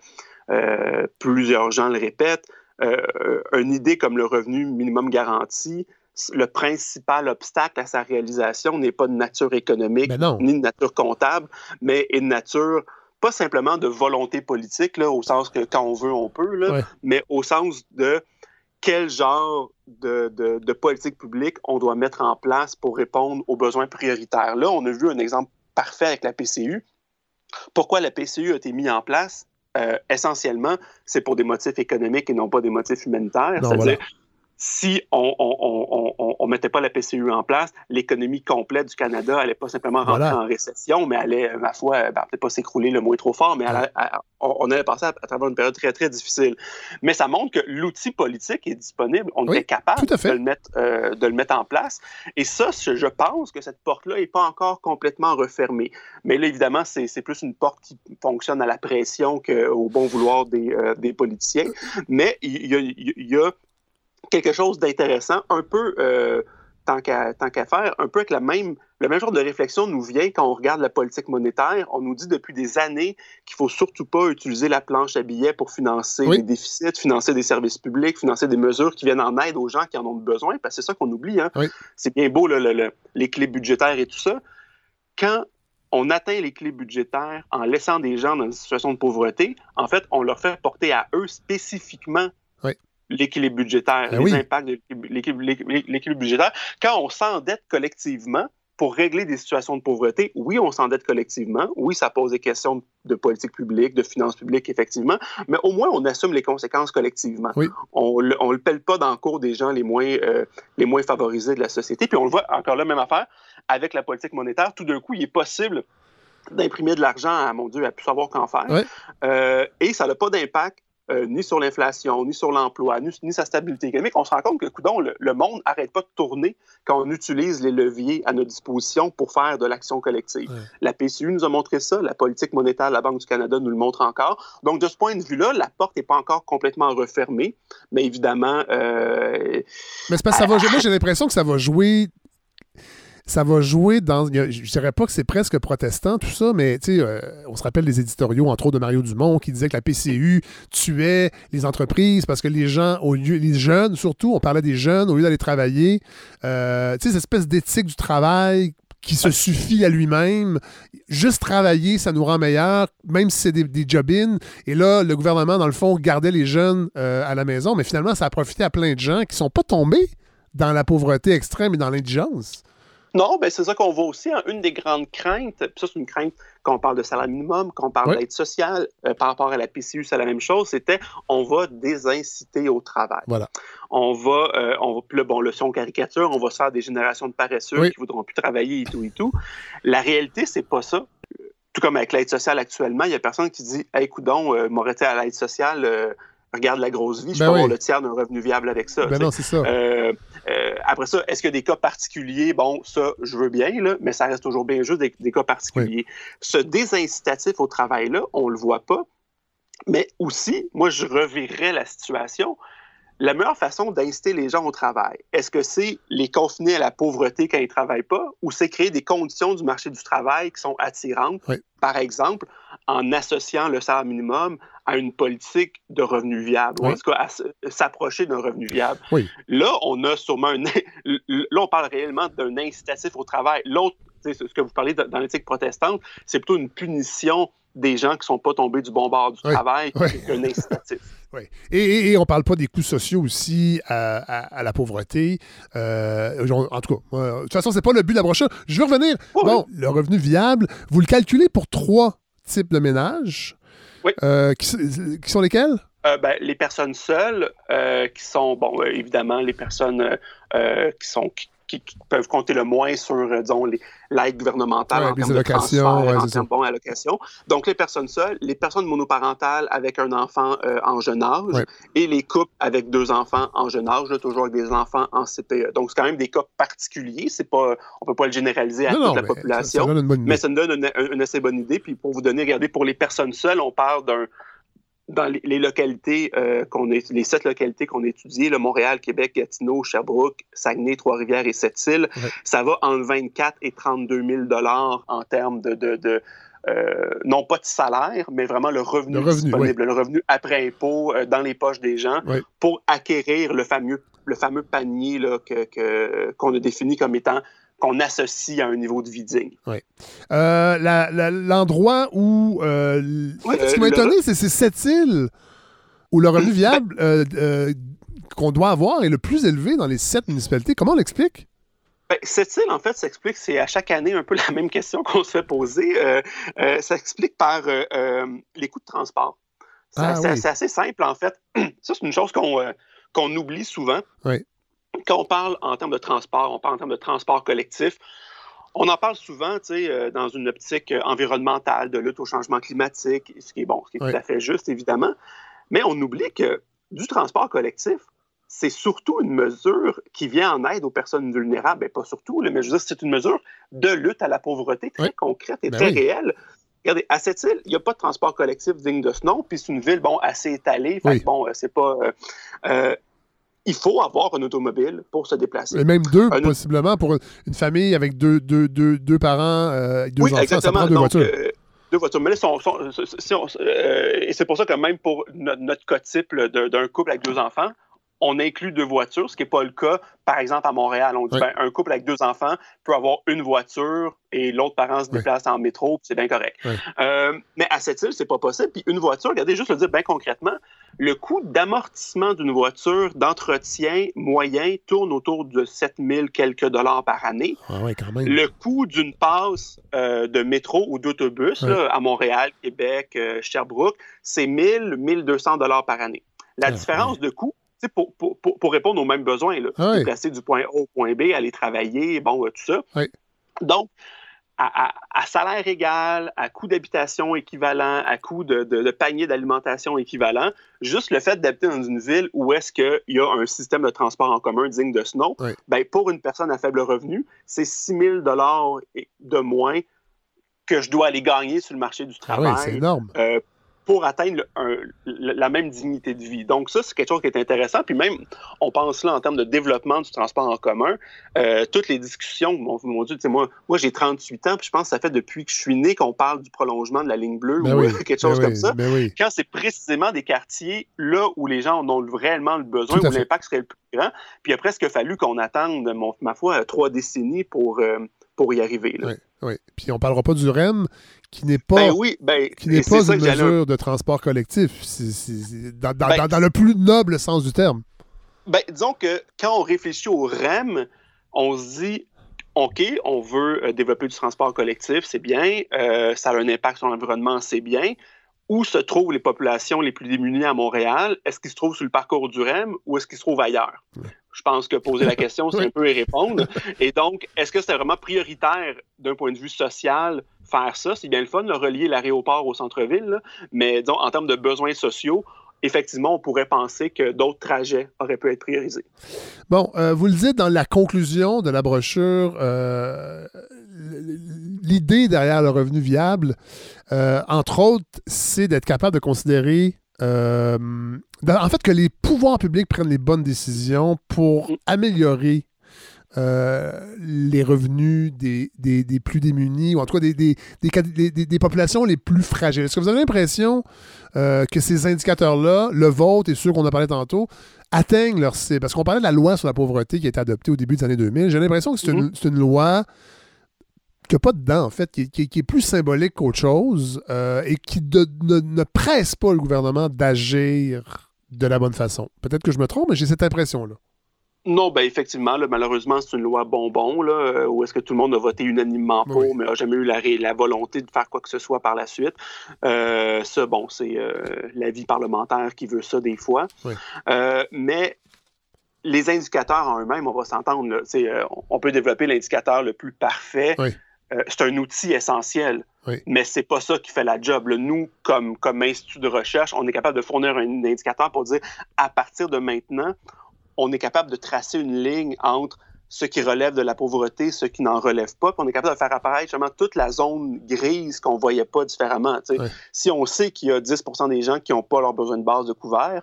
euh, plusieurs gens le répètent, euh, une idée comme le revenu minimum garanti, le principal obstacle à sa réalisation n'est pas de nature économique ben ni de nature comptable, mais est de nature pas simplement de volonté politique, là, au sens que quand on veut, on peut, là, mais au sens de quel genre de, de, de, politique publique on doit mettre en place pour répondre aux besoins prioritaires. Là, on a vu un exemple parfait avec la PCU. Pourquoi la PCU a été mise en place? Euh, essentiellement, c'est pour des motifs économiques et non pas des motifs humanitaires. C'est-à-dire, si on ne mettait pas la PCU en place, l'économie complète du Canada n'allait pas simplement rentrer en récession, mais allait, ma foi, ben, peut-être pas s'écrouler, le mot est trop fort, mais on, allait passer à, travers une période très, très difficile. Mais ça montre que l'outil politique est disponible, on est capable de le, mettre, euh, de le mettre en place. Et ça, je pense que cette porte-là n'est pas encore complètement refermée. Mais là, évidemment, c'est plus une porte qui fonctionne à la pression qu'au bon vouloir des, euh, des politiciens. Mais il y a quelque chose d'intéressant, un peu, euh, tant qu'à faire, un peu avec la même, le même genre de réflexion nous vient quand on regarde la politique monétaire. On nous dit depuis des années qu'il faut surtout pas utiliser la planche à billets pour financer des déficits, financer des services publics, financer des mesures qui viennent en aide aux gens qui en ont besoin, parce que c'est ça qu'on oublie. Hein? C'est bien beau, le, les clés budgétaires et tout ça. Quand on atteint l'équilibre budgétaire en laissant des gens dans une situation de pauvreté, en fait, on leur fait porter à eux spécifiquement l'équilibre budgétaire, ben les impacts de l'équilibre budgétaire. Quand on s'endette collectivement, pour régler des situations de pauvreté, oui, on s'endette collectivement. Oui, ça pose des questions de politique publique, de finances publiques, effectivement. Mais au moins, on assume les conséquences collectivement. On ne le pèle pas dans le cours des gens les moins, euh, les moins favorisés de la société. Puis on le voit encore là, même affaire, avec la politique monétaire. Tout d'un coup, il est possible d'imprimer de l'argent à, mon Dieu, à plus savoir qu'en faire. Euh, et ça n'a pas d'impact euh, ni sur l'inflation, ni sur l'emploi, ni, sa stabilité économique, on se rend compte que coudon, le, le monde n'arrête pas de tourner quand on utilise les leviers à notre disposition pour faire de l'action collective. La PCU nous a montré ça, la politique monétaire de la Banque du Canada nous le montre encore. Donc, de ce point de vue-là, la porte n'est pas encore complètement refermée, mais évidemment... Euh, mais c'est parce que ça va, moi, j'ai l'impression que ça va jouer ça va jouer dans. Je dirais pas que c'est presque protestant, tout ça, mais euh, on se rappelle des éditoriaux, entre autres de Mario Dumont, qui disait que la PCU tuait les entreprises parce que les gens, au lieu, les jeunes surtout, on parlait des jeunes, au lieu d'aller travailler, euh, cette espèce d'éthique du travail qui se suffit à lui-même. Juste travailler, ça nous rend meilleur, même si c'est des, des job-ins. Et là, le gouvernement, dans le fond, gardait les jeunes euh, à la maison, mais finalement, ça a profité à plein de gens qui sont pas tombés dans la pauvreté extrême et dans l'indigence. Non, ben c'est ça qu'on voit aussi. Hein. Une des grandes craintes, puis ça c'est une crainte quand on parle de salaire minimum, quand on parle d'aide sociale, euh, par rapport à la PCU, c'est la même chose, c'était on va désinciter au travail. Voilà. On va, euh, on plus bon, le son caricature, on va se faire des générations de paresseux qui voudront plus travailler et tout et tout. La réalité, c'est pas ça. Tout comme avec l'aide sociale actuellement, il y a personne qui dit Hey, coudon, euh, m'aurait-il à l'aide sociale, euh, regarde la grosse vie, je ben peux avoir le tiers d'un revenu viable avec ça. Ben non, c'est ça. Euh, après ça, est-ce qu'il y a des cas particuliers? Bon, ça, je veux bien, là, mais ça reste toujours bien juste des, cas particuliers. Ce désincitatif au travail-là, on le voit pas. Mais aussi, moi, je reverrais la situation. La meilleure façon d'inciter les gens au travail, est-ce que c'est les confiner à la pauvreté quand ils ne travaillent pas ou c'est créer des conditions du marché du travail qui sont attirantes? Par exemple, en associant le salaire minimum à une politique de revenu viable, ou en tout cas à s'approcher d'un revenu viable? Là, on a sûrement un... Là, on parle réellement d'un incitatif au travail. L'autre, ce que vous parlez dans l'éthique protestante, c'est plutôt une punition des gens qui ne sont pas tombés du bon bord du travail qu'un incitatif. Oui. Et, on ne parle pas des coûts sociaux aussi à, la pauvreté. Euh, en tout cas, de toute façon, ce n'est pas le but de la brochure. Je veux revenir. bon, le revenu viable, vous le calculez pour trois types de ménages. Oui. Euh, qui, sont lesquels? Euh, ben, les personnes seules, qui sont, bon, évidemment, les personnes qui sont qui, peuvent compter le moins sur, euh, disons, l'aide gouvernementale en termes de transfert, en termes bon, allocation. Donc, les personnes seules, les personnes monoparentales avec un enfant euh, en jeune âge et les couples avec deux enfants en jeune âge, toujours avec des enfants en CPE. Donc, c'est quand même des cas particuliers. C'est pas, on peut pas le généraliser à toute la population, mais ça nous donne une, une, assez bonne idée. Puis, pour vous donner, regardez, pour les personnes seules, on parle d'un dans les, localités euh, qu'on est, les sept localités qu'on a étudiées, le Montréal, Québec, Gatineau, Sherbrooke, Saguenay, Trois-Rivières et Sept-Îles, ça va entre 24 et 32 000 dollars en termes de, de, euh, non pas de salaire, mais vraiment le revenu, disponible, le revenu après impôt euh, dans les poches des gens pour acquérir le fameux, le fameux panier là, que, qu'on a défini comme étant qu'on associe à un niveau de vie digne. Oui. Euh, l'endroit où. Euh, ce qui m'a étonné, c'est cette île où le revenu viable euh, qu'on doit avoir est le plus élevé dans les sept municipalités. Comment on l'explique? Ben, cette île, en fait, s'explique, c'est à chaque année un peu la même question qu'on se fait poser. ça s'explique par les coûts de transport. C'est ah assez simple, en fait. Ça, c'est une chose qu'on oublie souvent. Oui quand on parle en termes de transport, on parle en termes de transport collectif, on en parle souvent, tu sais, euh, dans une optique euh, environnementale, de lutte au changement climatique, ce qui est bon, ce qui est tout à fait juste, évidemment. Mais on oublie que du transport collectif, c'est surtout une mesure qui vient en aide aux personnes vulnérables. Ben, pas surtout, mais je veux dire, c'est une mesure de lutte à la pauvreté très concrète et ben très réelle. Regardez, à cette île, il n'y a pas de transport collectif digne de ce nom, puis c'est une ville, bon, assez étalée. Fait bon, euh, c'est pas il faut avoir un automobile pour se déplacer. Et même deux, possiblement, pour une famille avec deux, deux, deux, deux parents, euh, deux enfants, ça prend deux voitures. Euh, deux voitures. Mais là, euh, et c'est pour ça que même pour notre, notre cas type d'un couple avec deux enfants, on inclut deux voitures, ce qui n'est pas le cas, par exemple, à Montréal. On dit ben, un couple avec deux enfants peut avoir une voiture et l'autre parent se déplace en métro, c'est bien correct. Euh, mais à cette île, c'est pas possible. Puis une voiture, regardez juste le dire bien concrètement, le coût d'amortissement d'une voiture d'entretien moyen tourne autour de 7000 quelques dollars par année. Ah le coût d'une passe euh, de métro ou d'autobus à Montréal, Québec, euh, Sherbrooke, c'est 1000, 1200 dollars par année. La ah, différence de coût, pour, pour, pour, répondre aux mêmes besoins, là, ah déplacer du point A au point B, aller travailler, bon, tout ça. Donc, à, salaire égal, à coût d'habitation équivalent, à coût de, panier d'alimentation équivalent, juste le fait d'habiter dans une ville où est-ce qu'il y a un système de transport en commun digne de ce nom, ben, pour une personne à faible revenu, c'est 6 000 de moins que je dois aller gagner sur le marché du ah travail. c'est énorme. Euh, pour atteindre la même dignité de vie. Donc ça, c'est quelque chose qui est intéressant. Puis même, on pense là en termes de développement du transport en commun, euh, toutes les discussions, mon, mon Dieu, moi, moi j'ai 38 ans, puis je pense que ça fait depuis que je suis né qu'on parle du prolongement de la ligne bleue ben ou quelque chose ben comme ça. Ben Quand c'est précisément des quartiers là où les gens en ont réellement le besoin, où l'impact serait le plus grand, puis il a presque fallu qu'on attende, ma foi, trois décennies pour, euh, pour y arriver. Oui, oui. Puis on parlera pas du REM, qui n'est pas, ben oui, ben, qui n'est pas une mesure de transport collectif. C'est, ben dans, le plus noble sens du terme. Ben, disons que quand on réfléchit au REM, on se dit OK, on veut euh, développer du transport collectif, c'est bien, euh, ça a un impact sur l'environnement, c'est bien. Où se trouvent les populations les plus démunies à Montréal? Est-ce qu'ils se trouvent sur le parcours du REM ou est-ce qu'ils se trouvent ailleurs? Je pense que poser la question, c'est un peu y répondre. Et donc, est-ce que c'est vraiment prioritaire d'un point de vue social faire ça? C'est bien le fun de relier l'aéroport au centre-ville, mais disons, en termes de besoins sociaux, effectivement, on pourrait penser que d'autres trajets auraient pu être priorisés. Bon, euh, vous le dites dans la conclusion de la brochure, euh, l'idée derrière le revenu viable, euh, entre autres, c'est d'être capable de considérer en fait, que les pouvoirs publics prennent les bonnes décisions pour mm. améliorer euh, les revenus des, plus démunis, ou en tout cas des, des, populations les plus fragiles. Est-ce que vous avez l'impression euh, que ces indicateurs-là, le vote et ceux qu'on a parlé tantôt, atteignent leur cible? Parce qu'on parlait de la loi sur la pauvreté qui a été adoptée au début des années 2000. J'ai l'impression que c'est une, mm-hmm. loi qui n'a pas dedans, en fait, qui, est plus symbolique qu'autre chose euh, et qui ne, ne presse pas le gouvernement d'agir de la bonne façon. Peut-être que je me trompe, mais j'ai cette impression-là. Non, ben effectivement, malheureusement, c'est une loi bonbon, là, euh, où est-ce que tout le monde a voté unanimement pour, mais n'a jamais eu la, la, volonté de faire quoi que ce soit par la suite. Euh, ça, bon, c'est euh, la vie parlementaire qui veut ça des fois. mais les indicateurs en eux-mêmes, on va s'entendre, on peut développer l'indicateur le plus parfait. C'est un outil essentiel. Mais c'est pas ça qui fait la job. Nous, comme, comme institut de recherche, on est capable de fournir un indicateur pour dire à partir de maintenant, on est capable de tracer une ligne entre ce qui relève de la pauvreté, ce qui n'en relève pas, puis on est capable de faire apparaître justement toute la zone grise qu'on ne voyait pas différemment. Si on sait qu'il y a 10% des gens qui n'ont pas leur besoin de base de couvert,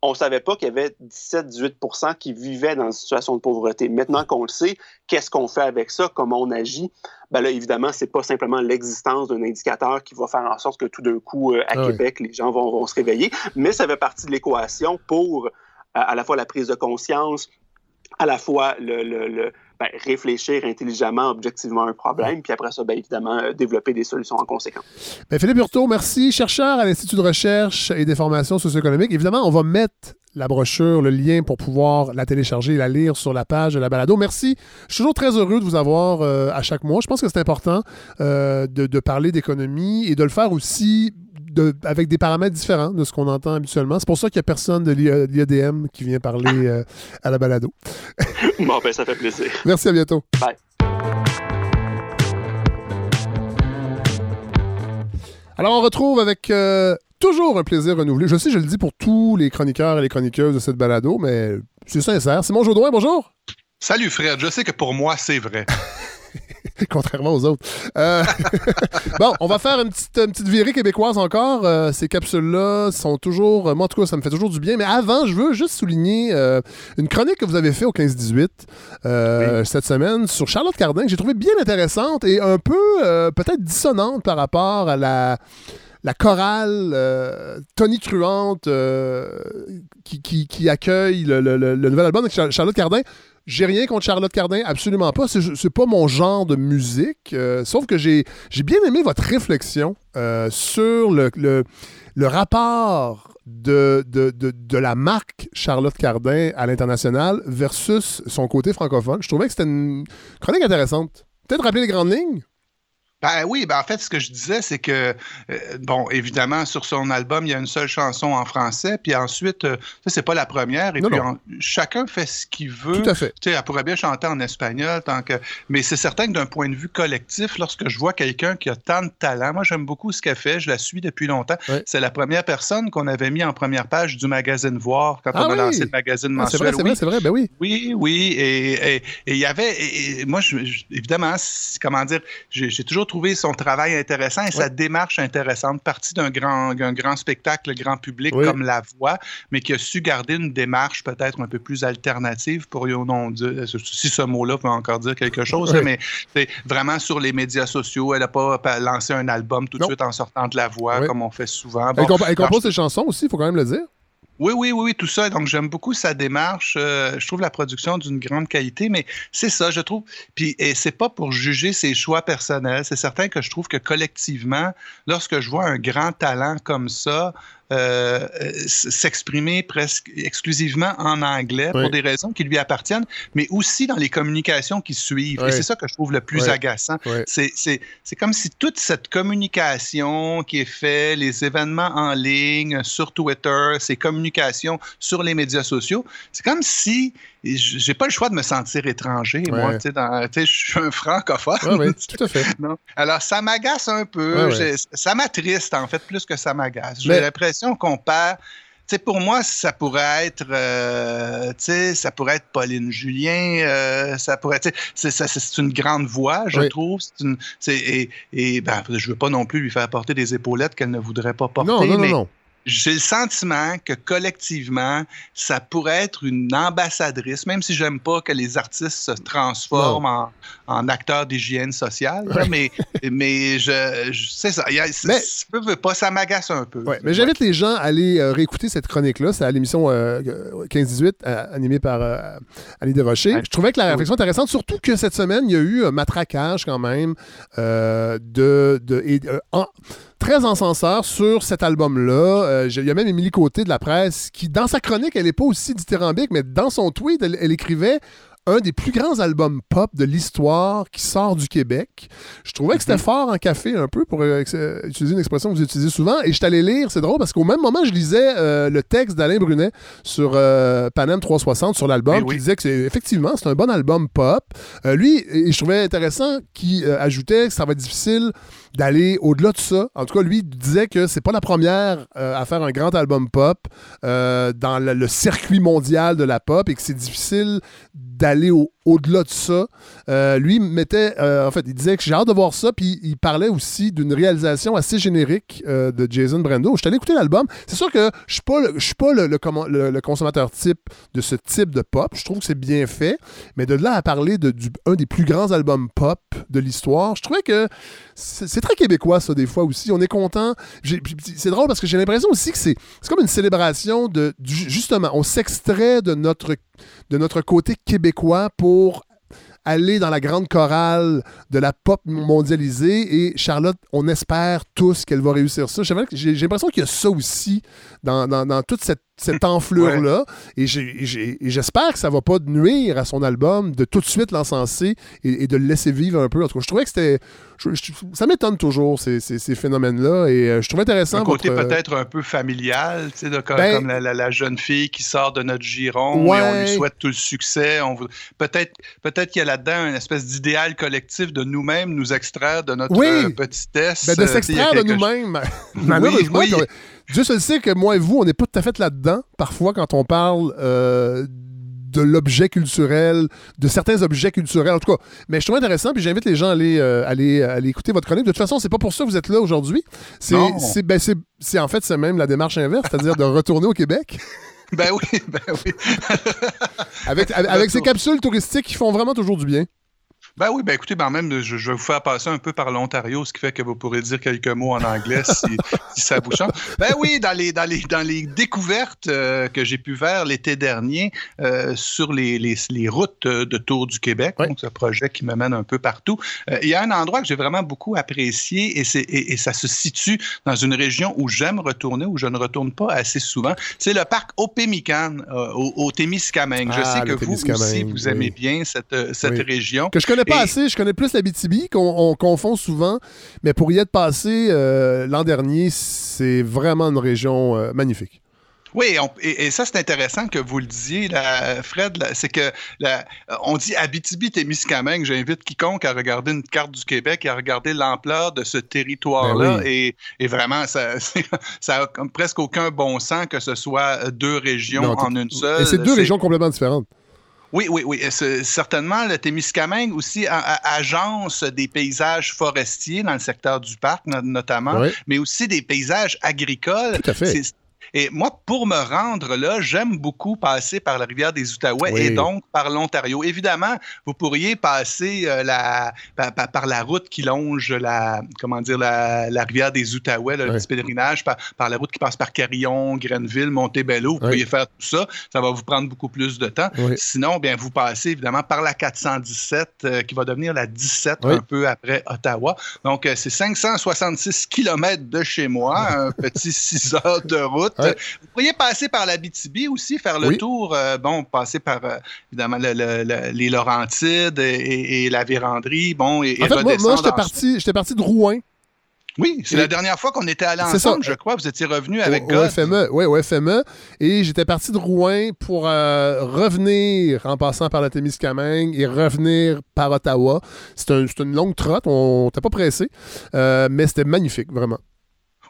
on ne savait pas qu'il y avait 17-18% qui vivaient dans une situation de pauvreté. Maintenant qu'on le sait, qu'est-ce qu'on fait avec ça? Comment on agit? Ben là, évidemment, ce n'est pas simplement l'existence d'un indicateur qui va faire en sorte que tout d'un coup, euh, à ah Québec, les gens vont, vont, se réveiller, mais ça fait partie de l'équation pour à, la fois la prise de conscience, à la fois le, ben, réfléchir intelligemment, objectivement à un problème, puis après ça, bien évidemment, euh, développer des solutions en conséquence. Ben, Philippe Hurtaud, merci. Chercheur à l'Institut de recherche et des formations socio-économiques. Évidemment, on va mettre la brochure, le lien pour pouvoir la télécharger et la lire sur la page de la balado. Merci. Je suis toujours très heureux de vous avoir euh, à chaque mois. Je pense que c'est important euh, de, de, parler d'économie et de le faire aussi avec des paramètres différents de ce qu'on entend habituellement. C'est pour ça qu'il n'y a personne de l'IADM qui vient parler euh, à la balado. bon, ben, ça fait plaisir. Merci, à bientôt. Bye. Alors, on retrouve avec euh, toujours un plaisir renouvelé. Je sais, je le dis pour tous les chroniqueurs et les chroniqueuses de cette balado, mais c'est sincère. Simon Jaudoin, bonjour. Salut Fred, je sais que pour moi, c'est vrai. contrairement aux autres. Euh, bon, on va faire une petite, petite virée québécoise encore. Euh, ces capsules-là sont toujours, moi en tout cas, ça me fait toujours du bien. Mais avant, je veux juste souligner euh, une chronique que vous avez fait au 15-18 cette semaine sur Charlotte Cardin, que j'ai trouvé bien intéressante et un peu peut-être dissonante par rapport à la la chorale Tony Truante qui, qui, accueille le, nouvel album de Charlotte Cardin. J'ai rien contre Charlotte Cardin, absolument pas. C'est pas mon genre de musique. Euh, sauf que j'ai bien aimé votre réflexion euh, sur le, rapport de, de, de, la marque Charlotte Cardin à l'international versus son côté francophone. Je trouvais que c'était une chronique intéressante. Peut-être rappeler les grandes lignes? Ben oui, ben en fait, ce que je disais, c'est que, euh, bon, évidemment, sur son album, il y a une seule chanson en français, puis ensuite, euh, ça, c'est pas la première, et puis chacun fait ce qu'il veut. Tout à fait. Tu sais, elle pourrait bien chanter en espagnol, tant que. Mais c'est certain que d'un point de vue collectif, lorsque je vois quelqu'un qui a tant de talent, moi, j'aime beaucoup ce qu'elle fait, je la suis depuis longtemps. C'est la première personne qu'on avait mis en première page du magazine Voir quand ah on a lancé le magazine mensuel. c'est vrai, c'est vrai, c'est vrai, ben oui. Oui, oui, et il y avait, et, moi, je, évidemment, comment dire, j'ai toujours trouvé son travail intéressant et sa démarche intéressante, partie d'un grand, grand spectacle grand public comme La Voix, mais qui a su garder une démarche peut-être un peu plus alternative pour non si ce mot-là peut encore dire quelque chose, mais c'est vraiment sur les médias sociaux. Elle n'a pas lancé un album tout de suite en sortant de La Voix, comme on fait souvent. elle, compose ses chansons aussi, il faut quand même le dire. Oui, oui, oui, tout ça. Donc, j'aime beaucoup sa démarche. Euh, je trouve la production d'une grande qualité, mais c'est ça, je trouve. Puis, et c'est pas pour juger ses choix personnels. C'est certain que je trouve que collectivement, lorsque je vois un grand talent comme ça, euh, s'exprimer presque exclusivement en anglais pour des raisons qui lui appartiennent, mais aussi dans les communications qui suivent. Et c'est ça que je trouve le plus agaçant. C'est comme si toute cette communication qui est faite, les événements en ligne, sur Twitter, ces communications sur les médias sociaux, c'est comme si j'ai pas le choix de me sentir étranger. Moi, tu sais, je suis un francophone. Oui, tout à fait. Alors, ça m'agace un peu. Ça m'attriste, en fait, plus que ça m'agace. J'ai l'impression qu'on perd. sais, pour moi, ça pourrait être, euh, ça pourrait être Pauline Julien, euh, ça pourrait, c'est une grande voix, je trouve. Une, et, et ben, je veux pas non plus lui faire porter des épaulettes qu'elle ne voudrait pas porter. Non, non, non j'ai le sentiment que collectivement, ça pourrait être une ambassadrice, même si j'aime pas que les artistes se transforment en, acteurs d'hygiène sociale. mais, mais je, sais ça. mais, ça, pas, ça m'agace un peu. mais j'invite les gens à aller euh, réécouter cette chronique-là. C'est à l'émission 15-18, euh, animée par euh, Annie Desrochers. Je trouvais que la réflexion intéressante, surtout que cette semaine, il y a eu un matraquage quand même de. de très encenseur sur cet album-là. Euh, il y a même Émilie Côté de la presse qui, dans sa chronique, elle n'est pas aussi dithyrambique, mais dans son tweet, elle écrivait un des plus grands albums pop de l'histoire qui sort du Québec. Je trouvais que c'était mhm. fort en café un peu pour euh, utiliser une expression que vous utilisez souvent. Et je suis allé lire, c'est drôle parce qu'au même moment, je lisais euh, le texte d'Alain Brunet sur euh, Panem 360 sur l'album qui disait que c'est effectivement c'est un bon album pop. lui, et je trouvais intéressant qu'il ajoutait que ça va être difficile d'aller au-delà de ça. En tout cas, lui disait que c'est pas la première à faire un grand album pop dans le, circuit mondial de la pop et que c'est difficile d'aller au-delà de ça. Euh, lui mettait, euh, en fait, il disait que j'ai hâte de voir ça, puis il parlait aussi d'une réalisation assez générique euh, de Jason Brando. Je suis allé écouter l'album. C'est sûr que je ne suis pas, le, le, consommateur type de ce type de pop. Je trouve que c'est bien fait, mais de là à parler de du, un des plus grands albums pop de l'histoire, je trouvais que c'est très québécois, ça, des fois aussi. On est content. C'est drôle parce que j'ai l'impression aussi que c'est comme une célébration de, justement, on s'extrait de notre, de notre côté québécois pour aller dans la grande chorale de la pop mondialisée. Et Charlotte, on espère tous qu'elle va réussir ça. J'ai l'impression qu'il y a ça aussi dans, dans toute cette cette enflure-là. Et j'espère que ça va pas nuire à son album de tout de suite l'encenser et, de le laisser vivre un peu. En tout cas, je trouvais que c'était. ça m'étonne toujours, ces, ces, phénomènes-là. Et euh, je trouvais intéressant. Un côté peut-être un peu familial, tu sais, ben comme, la, jeune fille qui sort de notre giron et on lui souhaite tout le succès. Peut-être peut qu'il y a là-dedans une espèce d'idéal collectif de nous-mêmes, nous extraire de notre euh, petitesse. Ben de s'extraire de nous-mêmes. Malheureusement, Dieu le sait que moi et vous, on n'est pas tout à fait là-dedans, parfois, quand on parle euh, de l'objet culturel, de certains objets culturels, en tout cas. Mais je trouve intéressant, puis j'invite les gens à aller, euh, aller, aller, écouter votre chronique. De toute façon, c'est pas pour ça que vous êtes là aujourd'hui. C'est, ben, c'est, en fait, c'est même la démarche inverse, c'est-à-dire de retourner au Québec. ben oui, ben oui. avec, avec ces capsules touristiques qui font vraiment toujours du bien. Ben oui, ben écoutez, ben même, je, vais vous faire passer un peu par l'Ontario, ce qui fait que vous pourrez dire quelques mots en anglais si, ça vous chante. Ben oui, dans les, dans les, dans les découvertes euh, que j'ai pu faire l'été dernier euh, sur les, les, les, routes de Tour du Québec, donc ce projet qui me mène un peu partout, euh, il y a un endroit que j'ai vraiment beaucoup apprécié et, et, et, ça se situe dans une région où j'aime retourner, où je ne retourne pas assez souvent. C'est le parc Opémican au, au Témiscamingue. je ah, sais que vous aussi, vous aimez bien cette, cette région. Que je connais pas assez, je connais plus la BTB, qu'on confond souvent, mais pour y être passé euh, l'an dernier, c'est vraiment une région euh, magnifique. Oui, et, ça, c'est intéressant que vous le disiez, Fred. C'est que on dit Abitibi-Témiscamingue. J'invite quiconque à regarder une carte du Québec et à regarder l'ampleur de ce territoire-là. Ben et, vraiment, ça, ça a presque aucun bon sens que ce soit deux régions en une seule. Et c'est deux régions complètement différentes. Oui, oui, oui. Certainement, le Témiscamingue aussi agence des paysages forestiers dans le secteur du parc, notamment, mais aussi des paysages agricoles. Tout à fait. Et moi, pour me rendre là, j'aime beaucoup passer par la rivière des Outaouais et donc par l'Ontario. Évidemment, vous pourriez passer euh, la, par, la route qui longe la, comment dire, la, rivière des Outaouais, le petit pèlerinage, par, la route qui passe par Carillon, Grenville, Montebello. Vous pourriez faire tout ça. Ça va vous prendre beaucoup plus de temps. Sinon, bien, vous passez évidemment par la 417 euh, qui va devenir la 17 un peu après Ottawa. Donc, euh, c'est 566 kilomètres de chez moi, un petit 6 heures de route. Vous pourriez passer par la BTB aussi, faire le tour, euh, bon, passer par euh, évidemment les Laurentides et, la Véranderie, bon, et, en fait, moi, j'étais parti, parti de Rouen. Oui, c'est la dernière fois qu'on était allés ensemble, je crois. Vous étiez revenu avec au, au FME, oui, au FME. Et j'étais parti de Rouen pour euh, revenir en passant par la Témiscamingue et revenir par Ottawa. C'était une longue trotte, on n'était pas pressé, mais c'était magnifique, vraiment.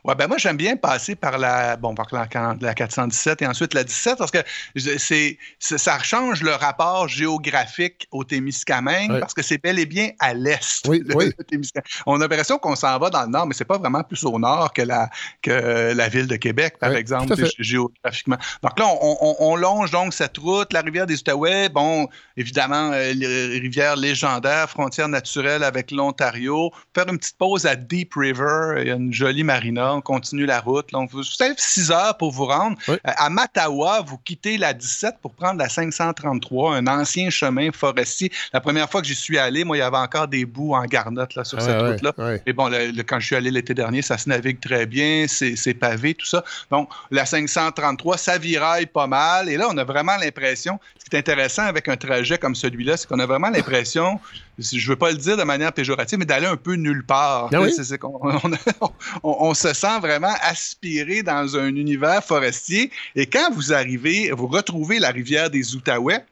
Ouais, ben moi, j'aime bien passer par la, bon, par la, 417 et ensuite la 17 parce que c'est, ça change le rapport géographique au Témiscamingue parce que c'est bel et bien à l'est. Oui, oui. On a l'impression qu'on s'en va dans le nord, mais c'est pas vraiment plus au nord que la, que la ville de Québec, par exemple, géographiquement. Donc là, on, longe donc cette route, la rivière des Outaouais, bon, évidemment, euh, rivière légendaire, frontière naturelle avec l'Ontario. Faire une petite pause à Deep River, il y a une jolie marina on continue la route. Donc, vous avez 6 heures pour vous rendre. Euh, à Matawa, vous quittez la 17 pour prendre la 533, un ancien chemin forestier. La première fois que j'y suis allé, moi, il y avait encore des bouts en garnotte là, sur cette route-là. Et bon, quand je suis allé l'été dernier, ça se navigue très bien, c'est pavé, tout ça. Donc, la 533, ça viraille pas mal. Et là, on a vraiment l'impression, ce qui est intéressant avec un trajet comme celui-là, c'est qu'on a vraiment l'impression je ne veux pas le dire de manière péjorative, mais d'aller un peu nulle part. Ah on, se sent vraiment aspiré dans un univers forestier. Et quand vous arrivez, vous retrouvez la rivière des Outaouais,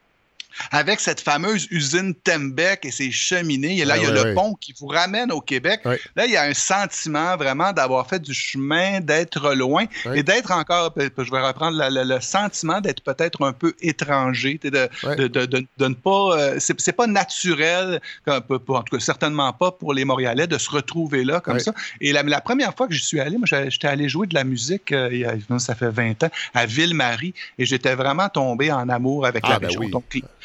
avec cette fameuse usine Tembec et ses cheminées. Et là, il y a le pont qui vous ramène au Québec. Là, il y a un sentiment vraiment d'avoir fait du chemin, d'être loin et d'être encore, je vais reprendre le, sentiment d'être peut-être un peu étranger, de, de, de, de, ne pas, euh, c'est pas naturel, en tout cas certainement pas pour les Montréalais, de se retrouver là comme ça. Et la, la, première fois que je suis allé, moi, j'étais allé jouer de la musique, euh, il y a, ça fait 20 ans, à Ville-Marie, et j'étais vraiment tombé en amour avec ah, la ben région.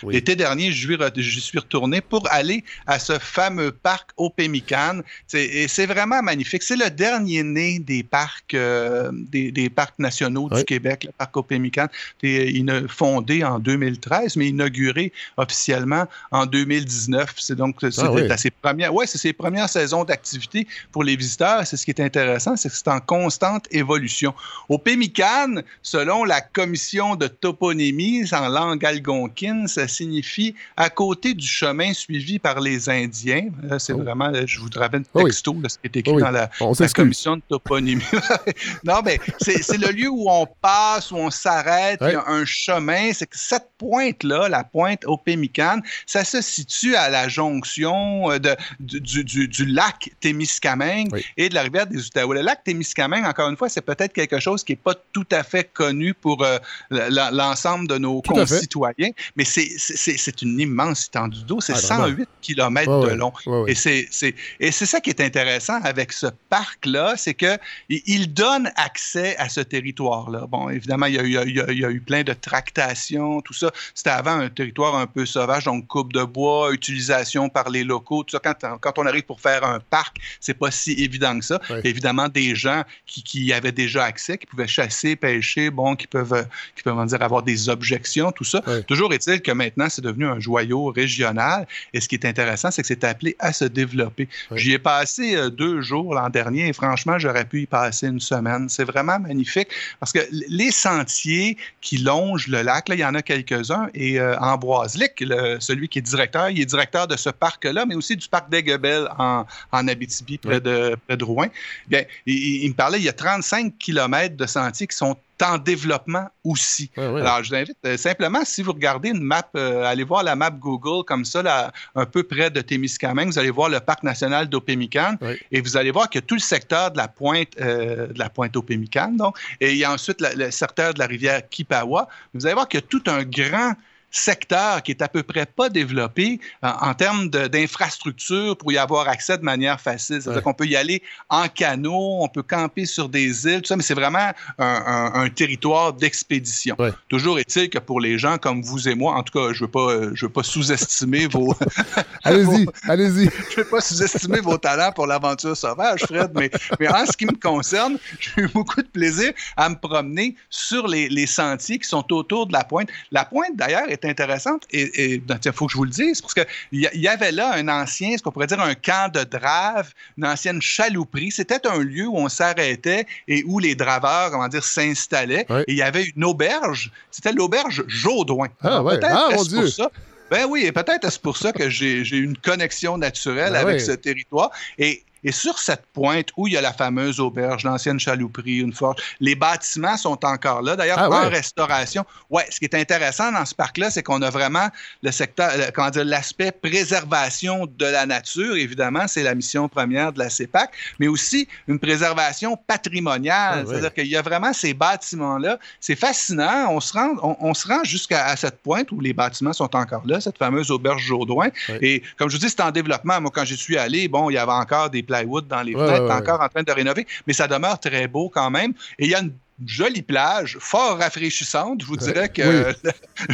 L'été dernier, je suis retourné pour aller à ce fameux parc au Pémican. Et c'est vraiment magnifique. C'est le dernier né des parcs, euh, des, parcs nationaux du Québec, le parc au Pémican. Il fondé en 2013, mais inauguré officiellement en 2019. C'est donc ah c'est ses premières, ouais, c'est ses premières saisons d'activité pour les visiteurs. C'est ce qui est intéressant, c'est que c'est en constante évolution. Au Pémican, selon la commission de toponymie en langue algonquine, ça signifie à côté du chemin suivi par les Indiens. C'est oh. vraiment, je vous rappelle un texto, ce qui est écrit dans la, commission de toponymie. non, mais c'est le lieu où on passe, où on s'arrête, il y a un chemin. C'est que cette pointe-là, la pointe au Pémican, ça se situe à la jonction euh, de, du, du, du, lac Témiscamingue et de la rivière des Outaouais. Le lac Témiscamingue, encore une fois, c'est peut-être quelque chose qui n'est pas tout à fait connu pour euh, l'ensemble de nos concitoyens, mais c'est c'est une immense étendue d'eau, c'est 108 km de long. et c'est ça qui est intéressant avec ce parc-là, c'est qu'il il donne accès à ce territoire-là. Bon, évidemment, il y, a, il, y a, il y, a, eu plein de tractations, tout ça. C'était avant un territoire un peu sauvage, donc coupe de bois, utilisation par les locaux, tout ça. Quand, quand on arrive pour faire un parc, c'est pas si évident que ça. Évidemment, des gens qui, qui, avaient déjà accès, qui pouvaient chasser, pêcher, bon, qui peuvent, qui peuvent dire avoir des objections, tout ça. Toujours est-il que maintenant, c'est devenu un joyau régional. Et ce qui est intéressant, c'est que c'est appelé à se développer. J'y ai passé euh, deux jours l'an dernier et franchement, j'aurais pu y passer une semaine. C'est vraiment magnifique parce que les sentiers qui longent le lac, là, il y en a quelques-uns. Et euh, Ambroise Lick, celui qui est directeur, il est directeur de ce parc-là, mais aussi du parc d'Aiguebel en, en Abitibi, près, de, près de Rouen. Bien, il, il, me parlait, il y a 35 km de sentiers qui sont en développement aussi. Alors, je vous invite euh, simplement, si vous regardez une map, euh, allez voir la map Google comme ça, là, un peu près de Témiscamingue, vous allez voir le parc national d'Opémican et vous allez voir que tout le secteur de la pointe, euh, de la pointe Opémican, donc, et il y a ensuite le secteur de la rivière Kipawa. Vous allez voir qu'il y a tout un grand secteur qui est à peu près pas développé en, termes d'infrastructure pour y avoir accès de manière facile. C'est-à-dire qu'on peut y aller en canot, on peut camper sur des îles, tout ça, mais c'est vraiment un, territoire d'expédition. Toujours est-il que pour les gens comme vous et moi, en tout cas, je veux pas, je veux pas sous-estimer vos. allez-y, allez-y. Je veux pas sous-estimer vos talents pour l'aventure sauvage, Fred, mais, mais en ce qui me concerne, j'ai eu beaucoup de plaisir à me promener sur les, les sentiers qui sont autour de la pointe. La pointe, d'ailleurs, est intéressante. Et il ben, faut que je vous le dise, parce qu'il y, y avait là un ancien, ce qu'on pourrait dire un camp de drave, une ancienne chalouperie. C'était un lieu où on s'arrêtait et où les draveurs, comment dire, s'installaient. Et il y avait une auberge. C'était l'auberge Jaudoin. Ah, ouais. ah mon Dieu. Ça. Ben oui, et peut-être est-ce pour ça que j'ai une connexion naturelle ben avec ce territoire. Et et sur cette pointe où il y a la fameuse auberge, l'ancienne chalouperie, une forte, les bâtiments sont encore là. D'ailleurs, ah, en restauration. Ouais, ce qui est intéressant dans ce parc-là, c'est qu'on a vraiment le secteur, comment dire, l'aspect préservation de la nature. Évidemment, c'est la mission première de la CEPAC, mais aussi une préservation patrimoniale. Ah, C'est-à-dire qu'il y a vraiment ces bâtiments-là. C'est fascinant. On se rend, on, se rend jusqu'à cette pointe où les bâtiments sont encore là, cette fameuse auberge Jourdouin. Et comme je vous dis, c'est en développement. Moi, quand j'y suis allé, bon, il y avait encore des plywood dans les fenêtres, encore en train de rénover, mais ça demeure très beau quand même. Et il y a une jolie plage, fort rafraîchissante. Je vous dirais que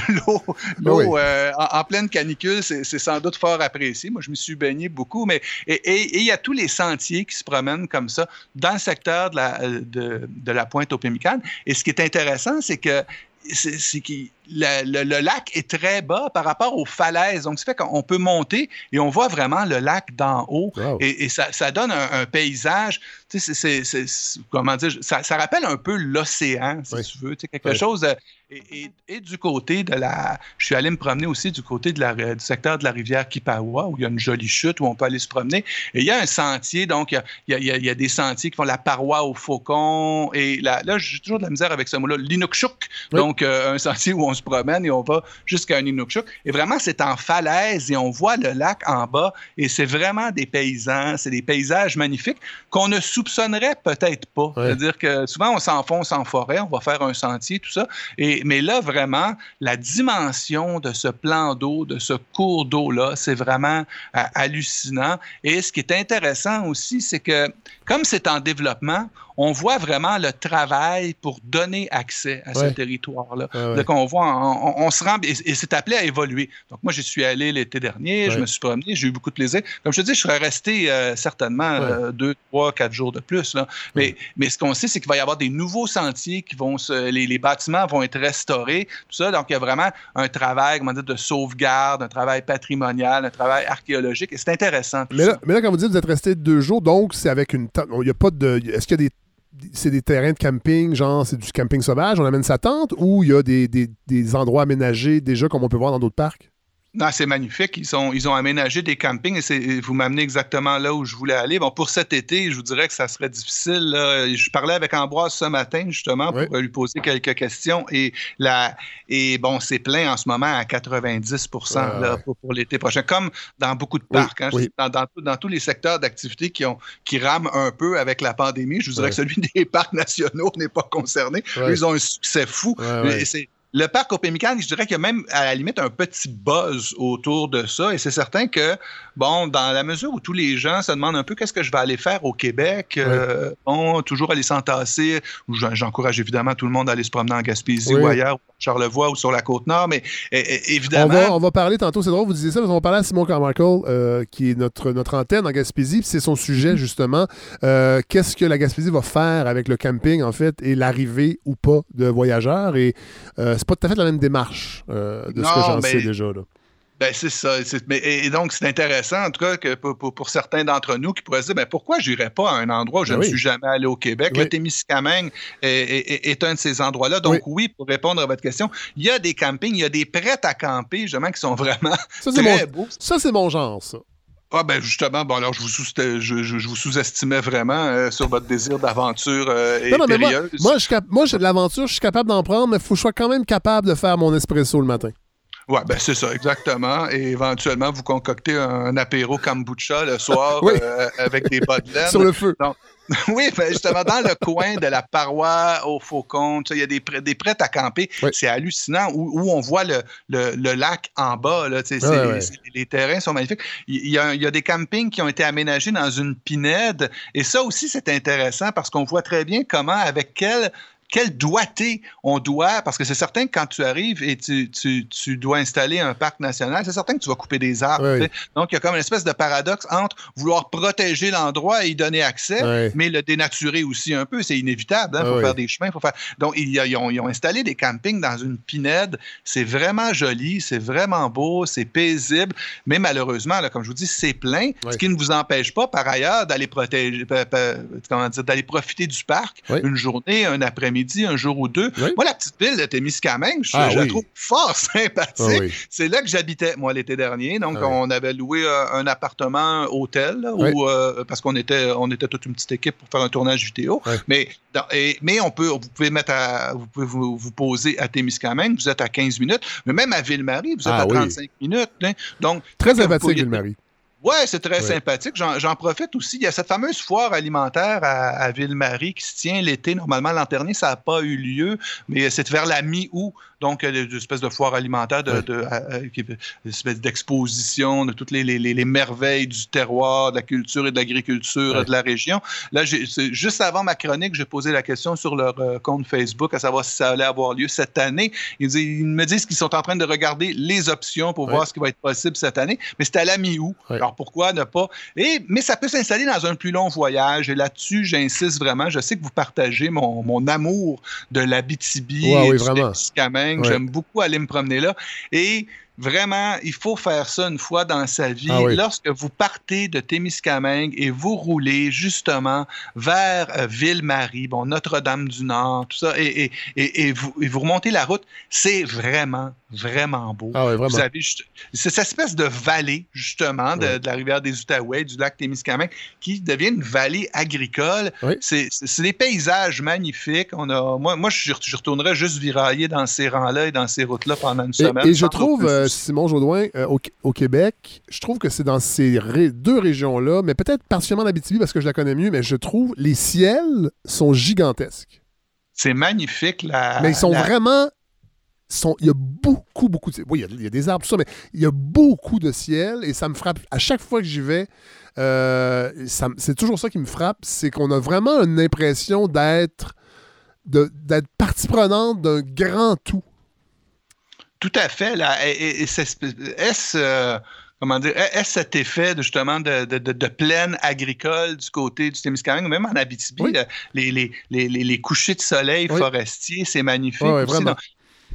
l'eau euh, en, pleine canicule, c'est sans doute fort apprécié. Moi, je me suis baigné beaucoup, mais et il y a tous les sentiers qui se promènent comme ça dans le secteur de la, de, de la pointe au Pémicane. Et ce qui est intéressant, c'est que c'est que le, lac est très bas par rapport aux falaises. Donc, ça fait qu'on peut monter et on voit vraiment le lac d'en haut. Et, ça, donne un, paysage. c'est, comment dire, ça, rappelle un peu l'océan, si tu veux. quelque chose. Et, du côté de la. Je suis allé me promener aussi du côté de la, du secteur de la rivière Kipawa, où il y a une jolie chute où on peut aller se promener. Et il y a un sentier, donc il y a, il y a, des sentiers qui font la paroi au faucon. Et là, là j'ai toujours de la misère avec ce mot-là, l'inukshuk. Donc, euh, un sentier où on se promène et on va jusqu'à un inukshuk. Et vraiment, c'est en falaise et on voit le lac en bas. Et c'est vraiment des paysans, c'est des paysages magnifiques qu'on ne soupçonnerait peut-être pas. C'est-à-dire que souvent, on s'enfonce en forêt, on va faire un sentier, tout ça. Et mais là, vraiment, la dimension de ce plan d'eau, de ce cours d'eau-là, c'est vraiment euh, hallucinant. Et ce qui est intéressant aussi, c'est que comme c'est en développement, on voit vraiment le travail pour donner accès à ce territoire-là. Donc, on voit, on, se rend, et, c'est appelé à évoluer. Donc, moi, j'y suis allé l'été dernier, je me suis promené, j'ai eu beaucoup de plaisir. Comme je te dis, je serais resté euh, certainement euh, deux, trois, quatre jours de plus. Là. Mais, mais ce qu'on sait, c'est qu'il va y avoir des nouveaux sentiers qui vont se, les, les, bâtiments vont être restaurés, tout ça. Donc, il y a vraiment un travail, comment dire, de sauvegarde, un travail patrimonial, un travail archéologique, et c'est intéressant. Mais là, mais là, quand vous dites que vous êtes resté deux jours, donc c'est avec une. Il a pas de. Est-ce qu'il y a des c'est des terrains de camping, genre c'est du camping sauvage, on amène sa tente, ou il y a des, des endroits aménagés déjà comme on peut voir dans d'autres parcs? Non, c'est magnifique. Ils, ont, ils ont aménagé des campings et vous m'amenez exactement là où je voulais aller. Bon, pour cet été, je vous dirais que ça serait difficile. Je parlais avec Ambroise ce matin, justement, pour lui poser quelques questions. Et, la, et bon, c'est plein en ce moment à 90% pour, l'été prochain, comme dans beaucoup de parcs. Hein. Dans, tous les secteurs d'activité qui, ont, qui rament un peu avec la pandémie, je vous dirais que celui des parcs nationaux n'est pas concerné. ils ont un succès fou. Le parc Opémicane, je dirais qu'il y a même à la limite un petit buzz autour de ça. Et c'est certain que, bon, dans la mesure où tous les gens se demandent un peu qu'est-ce que je vais aller faire au Québec, euh, bon, toujours aller s'entasser. J'encourage évidemment tout le monde à aller se promener en Gaspésie ou ailleurs, Charlevoix ou sur la Côte-Nord, mais évidemment. On va, on va, parler tantôt, c'est drôle, vous disiez ça, mais on va parler à Simon Carmichael, euh, qui est notre, notre antenne en Gaspésie, c'est son sujet justement. Euh, qu'est-ce que la Gaspésie va faire avec le camping, en fait, et l'arrivée ou pas de voyageurs? Et c'est pas tout à fait la même démarche euh, de ce que j'en sais déjà. Là. Ben, c'est ça. et, donc, c'est intéressant, en tout cas, que pour, certains d'entre nous qui pourraient se dire ben, pourquoi je n'irais pas à un endroit où je ben ne suis jamais allé au Québec? Le Témiscamingue est, un de ces endroits-là. Donc, oui. pour répondre à votre question, il y a des campings, il y a des prêts à camper, justement, qui sont vraiment ça, très beaux. Ça, c'est mon genre, ça. Ah ben justement, bon alors je vous, sous je, vous sous-estimais vraiment euh, sur votre désir d'aventure euh, non, non, moi, moi, moi j'ai de l'aventure, je suis capable d'en prendre, mais il faut que je sois quand même capable de faire mon espresso le matin. Oui, ben c'est ça, exactement. Et éventuellement, vous concoctez un apéro kombucha le soir euh, avec des laine. Sur le feu. oui, ben justement, dans le coin de la paroi au Faucon, il y a des, des prêts à camper. C'est hallucinant où, on voit le, le, lac en bas. Là, les terrains sont magnifiques. Il y, a, il y, a, des campings qui ont été aménagés dans une pinède. Et ça aussi, c'est intéressant parce qu'on voit très bien comment, avec quel quel doigté on doit, parce que c'est certain que quand tu arrives et tu, tu, dois installer un parc national, c'est certain que tu vas couper des arbres. Donc, il y a comme une espèce de paradoxe entre vouloir protéger l'endroit et y donner accès, mais le dénaturer aussi un peu. C'est inévitable. Il hein, faut faire des chemins. Faut faire... Donc, ils, ont, installé des campings dans une pinède. C'est vraiment joli, c'est vraiment beau, c'est paisible, mais malheureusement, là, comme je vous dis, c'est plein, ce qui ne vous empêche pas, par ailleurs, d'aller protéger, comment dire, d'aller profiter du parc une journée, un après-midi midi un jour ou deux. Moi, la petite ville de Témiscamingue, je, ah la trouve fort sympathique. Ah c'est là que j'habitais, moi, l'été dernier. Donc, ah on avait loué euh, un, appartement hôtel, euh, parce qu'on était, on était toute une petite équipe pour faire un tournage vidéo. Mais, mais on peut, vous pouvez mettre vous pouvez vous, poser à Témiscamingue, vous êtes à 15 minutes. Mais même à Ville-Marie, vous êtes à 35 minutes. Hein. Donc, Très sympathique, Ville-Marie. Oui, c'est très sympathique. J'en profite aussi. Il y a cette fameuse foire alimentaire à, Ville-Marie qui se tient l'été. Normalement, l'an dernier, ça n'a pas eu lieu, mais c'est vers la mi-août. Donc, une espèce de foire alimentaire, de, une espèce d'exposition de toutes les, les, merveilles du terroir, de la culture et de l'agriculture de la région. Là, juste avant ma chronique, j'ai posé la question sur leur euh, compte Facebook à savoir si ça allait avoir lieu cette année. Ils, ils me disent qu'ils sont en train de regarder les options pour voir ce qui va être possible cette année, mais c'est à la mi-août. Alors, pourquoi ne pas? Et, mais ça peut s'installer dans un plus long voyage. Et là-dessus, j'insiste vraiment. Je sais que vous partagez mon, mon amour de l'Abitibi ouais, et oui, J'aime beaucoup aller me promener là. Et Vraiment, il faut faire ça une fois dans sa vie. Ah Lorsque vous partez de Témiscamingue et vous roulez justement vers euh, Ville-Marie, bon, Notre-Dame-du-Nord, tout ça, et, et, vous, vous, remontez la route, c'est vraiment, vraiment beau. Ah vraiment. Vous avez cette espèce de vallée, justement, de, la rivière des Outaouais, du lac Témiscamingue, qui devient une vallée agricole. C'est des paysages magnifiques. On a, moi, moi je, retournerais juste virailler dans ces rangs-là et dans ces routes-là pendant une semaine. Et je trouve euh, Simon Jaudoin, euh, au, Québec, je trouve que c'est dans ces deux régions-là, mais peut-être particulièrement l'Abitibi parce que je la connais mieux, mais je trouve les ciels sont gigantesques. C'est magnifique. La, mais ils sont vraiment sont, il y a beaucoup, beaucoup de Oui, il y, a, des arbres, tout ça, mais il y a beaucoup de ciel et ça me frappe. À chaque fois que j'y vais, euh, c'est toujours ça qui me frappe, c'est qu'on a vraiment une impression d'être d'être partie prenante d'un grand tout. Tout à fait. Là, est-ce euh, comment dire, est cet effet de, justement de, de, plaine agricole du côté du Témiscamingue, même en Abitibi, les, les, les, les, couchers de soleil forestiers, c'est magnifique. aussi,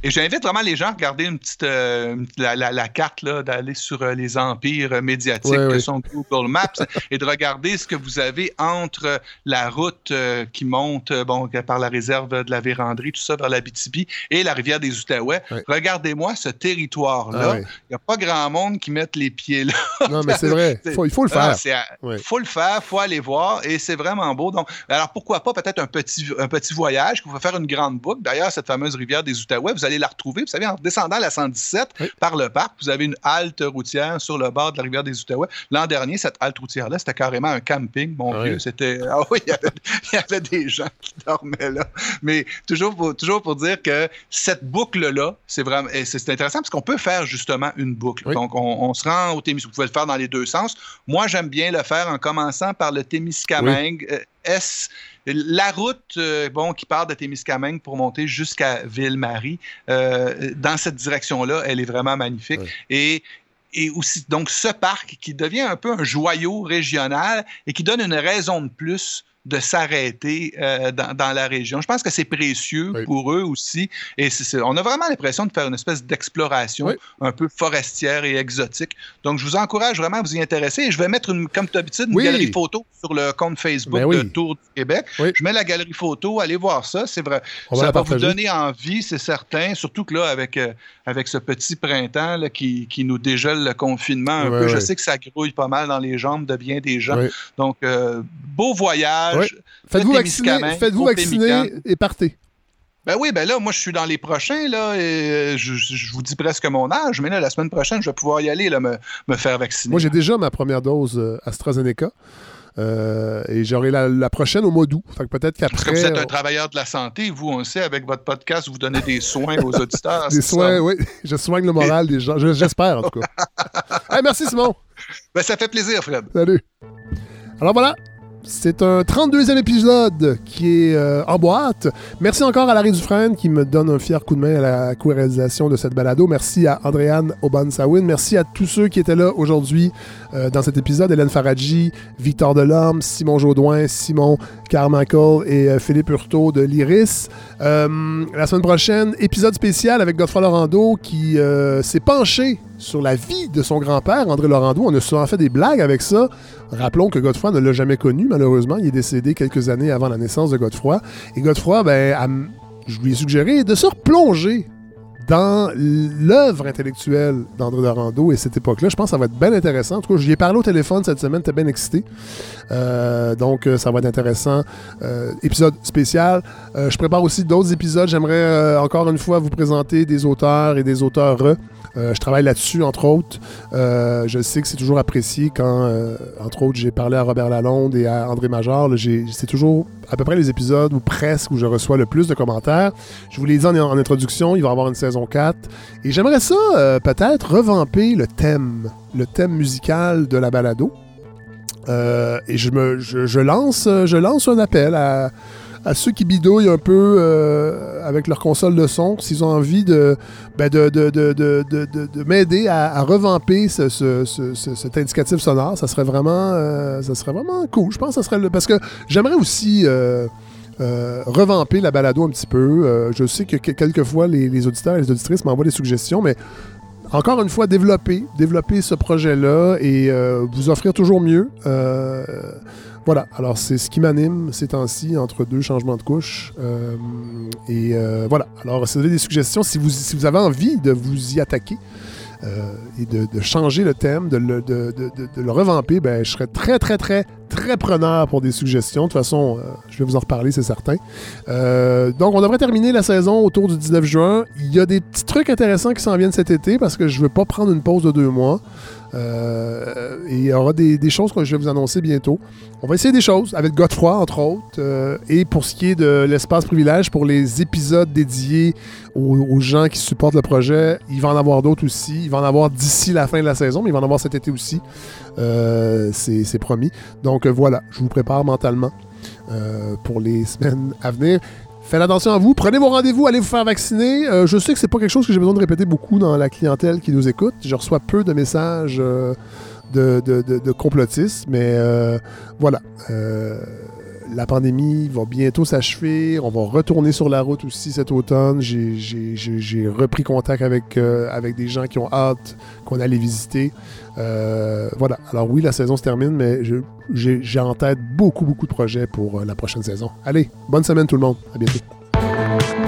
et j'invite vraiment les gens à regarder une petite, euh, la, carte, d'aller sur euh, les empires médiatiques que sont Google Maps et de regarder ce que vous avez entre la route euh, qui monte bon, par la réserve de la Vérandrie, tout ça, vers la BTB et la rivière des Outaouais. Regardez-moi ce territoire-là. Ah il n'y a pas grand monde qui mette les pieds là. non, mais c'est vrai. il faut le faire. Il faut le faire, il faut aller voir et c'est vraiment beau. Donc, alors pourquoi pas peut-être un petit, un petit voyage, vous pouvez faire une grande boucle. D'ailleurs, cette fameuse rivière des Outaouais, vous allez la retrouver. Vous savez, en descendant la 117 par le parc, vous avez une halte routière sur le bord de la rivière des Outaouais. L'an dernier, cette halte routière-là, c'était carrément un camping, mon vieux. C'était. Ah oui, il y, avait, des gens qui dormaient là. Mais toujours pour, toujours pour dire que cette boucle-là, c'est vraiment. C'est intéressant parce qu'on peut faire justement une boucle. Donc, on, se rend au Témiscamingue. Vous pouvez le faire dans les deux sens. Moi, j'aime bien le faire en commençant par le Témiscamingue. Euh, est la route euh, bon, qui part de Témiscamingue pour monter jusqu'à Ville-Marie, euh, dans cette direction-là, elle est vraiment magnifique. Et et aussi donc ce parc qui devient un peu un joyau régional et qui donne une raison de plus de s'arrêter euh, dans, la région. Je pense que c'est précieux pour eux aussi. Et on a vraiment l'impression de faire une espèce d'exploration un peu forestière et exotique. Donc, je vous encourage vraiment à vous y intéresser. Et je vais mettre, une, comme d'habitude, une galerie photo sur le compte Facebook ben de Tour du Québec. Je mets la galerie photo. Allez voir ça. C'est vrai. ça va, vous donner envie, c'est certain. Surtout que là, avec, euh, avec ce petit printemps là, qui, qui, nous dégèle le confinement un peu, je sais que ça grouille pas mal dans les jambes de bien des gens. Donc, euh, beau voyage. Faites-vous vacciner, faites vacciner et partez. Ben oui, ben là, moi, je suis dans les prochains, là, et je, vous dis presque mon âge, mais là, la semaine prochaine, je vais pouvoir y aller, là, me, faire vacciner. Moi, j'ai déjà ma première dose euh, AstraZeneca. Euh, et j'aurai la, prochaine au mois d'août. Fait peut-être qu'après. Parce que vous êtes un travailleur de la santé, vous, on sait, avec votre podcast, vous donnez des soins aux auditeurs. des soins, oui. Je soigne le moral des gens. J'espère, en tout cas. merci, Simon. Ben, ça fait plaisir, Fred. Salut. Alors voilà, c'est un 32e épisode qui est euh, en boîte. Merci encore à Larry Dufresne qui me donne un fier coup de main à la co-réalisation de cette balado. Merci à Andréane Obansawin. Merci à tous ceux qui étaient là aujourd'hui euh, dans cet épisode. Hélène Faradji, Victor Delorme, Simon Jaudoin, Simon Carmichael et euh, Philippe Hurtaud de l'Iris. la semaine prochaine, épisode spécial avec Godefroy Laurando qui s'est penché sur la vie de son grand-père, André Laurando. On a souvent fait des blagues avec ça. Rappelons que Godefroy ne l'a jamais connu, malheureusement. Il est décédé quelques années avant la naissance de Godefroy. Et Godefroy, ben, je lui ai suggéré de se replonger dans l'œuvre intellectuelle d'André Laurando et cette époque-là. Je pense que ça va être bien intéressant. En tout cas, lui ai parlé au téléphone cette semaine, t'es bien excité. Euh, donc, euh, ça va être intéressant. Euh, épisode spécial. je prépare aussi d'autres épisodes. J'aimerais encore une fois vous présenter des auteurs et des auteurs je travaille là-dessus, entre autres. Euh, je sais que c'est toujours apprécié quand, euh, entre autres, j'ai parlé à Robert Lalonde et à André Major. C'est toujours à peu près les épisodes, ou presque, où je reçois le plus de commentaires. Je vous l'ai dit en, introduction, il va y avoir une saison 4. Et j'aimerais ça, peut-être, revamper le thème, le thème musical de la balado. et je, me, je, lance, je lance un appel à à ceux qui bidouillent un peu euh, avec leur console de son, s'ils ont envie de, ben de, de, de, m'aider à, revamper ce, cet indicatif sonore, ça serait vraiment, euh, ça serait vraiment cool. Je pense que ça serait le, parce que j'aimerais aussi euh, revamper la balado un petit peu. je sais que quelquefois les, les auditeurs et les auditrices m'envoient des suggestions, mais encore une fois, développer, développer ce projet-là et vous offrir toujours mieux. Voilà, alors c'est ce qui m'anime ces temps-ci entre deux changements de couche. Euh, et euh, voilà, alors si vous avez des suggestions, si vous, si vous avez envie de vous y attaquer euh, et de, changer le thème, de le, de, revamper, ben, je serais très, très, très, très preneur pour des suggestions. De toute façon, je vais vous en reparler, c'est certain. donc, on devrait terminer la saison autour du 19 juin. Il y a des petits trucs intéressants qui s'en viennent cet été parce que je ne veux pas prendre une pause de deux mois. Euh, et il y aura des, choses que je vais vous annoncer bientôt. On va essayer des choses avec Godefroy, entre autres. Euh, et pour ce qui est de l'espace privilège, pour les épisodes dédiés aux, gens qui supportent le projet, il va en avoir d'autres aussi. Il va en avoir d'ici la fin de la saison, mais il va en avoir cet été aussi. Euh, c'est promis. Donc voilà, je vous prépare mentalement. pour les semaines à venir. Faites attention à vous, prenez vos rendez-vous, allez vous faire vacciner. Euh, je sais que c'est pas quelque chose que j'ai besoin de répéter beaucoup dans la clientèle qui nous écoute. Je reçois peu de messages euh, de, complotistes, mais euh, voilà. La pandémie va bientôt s'achever. On va retourner sur la route aussi cet automne. J'ai repris contact avec, avec des gens qui ont hâte qu'on allait visiter. voilà. Alors oui, la saison se termine, mais j'ai en tête beaucoup, beaucoup de projets pour la prochaine saison. Allez, bonne semaine tout le monde. À bientôt.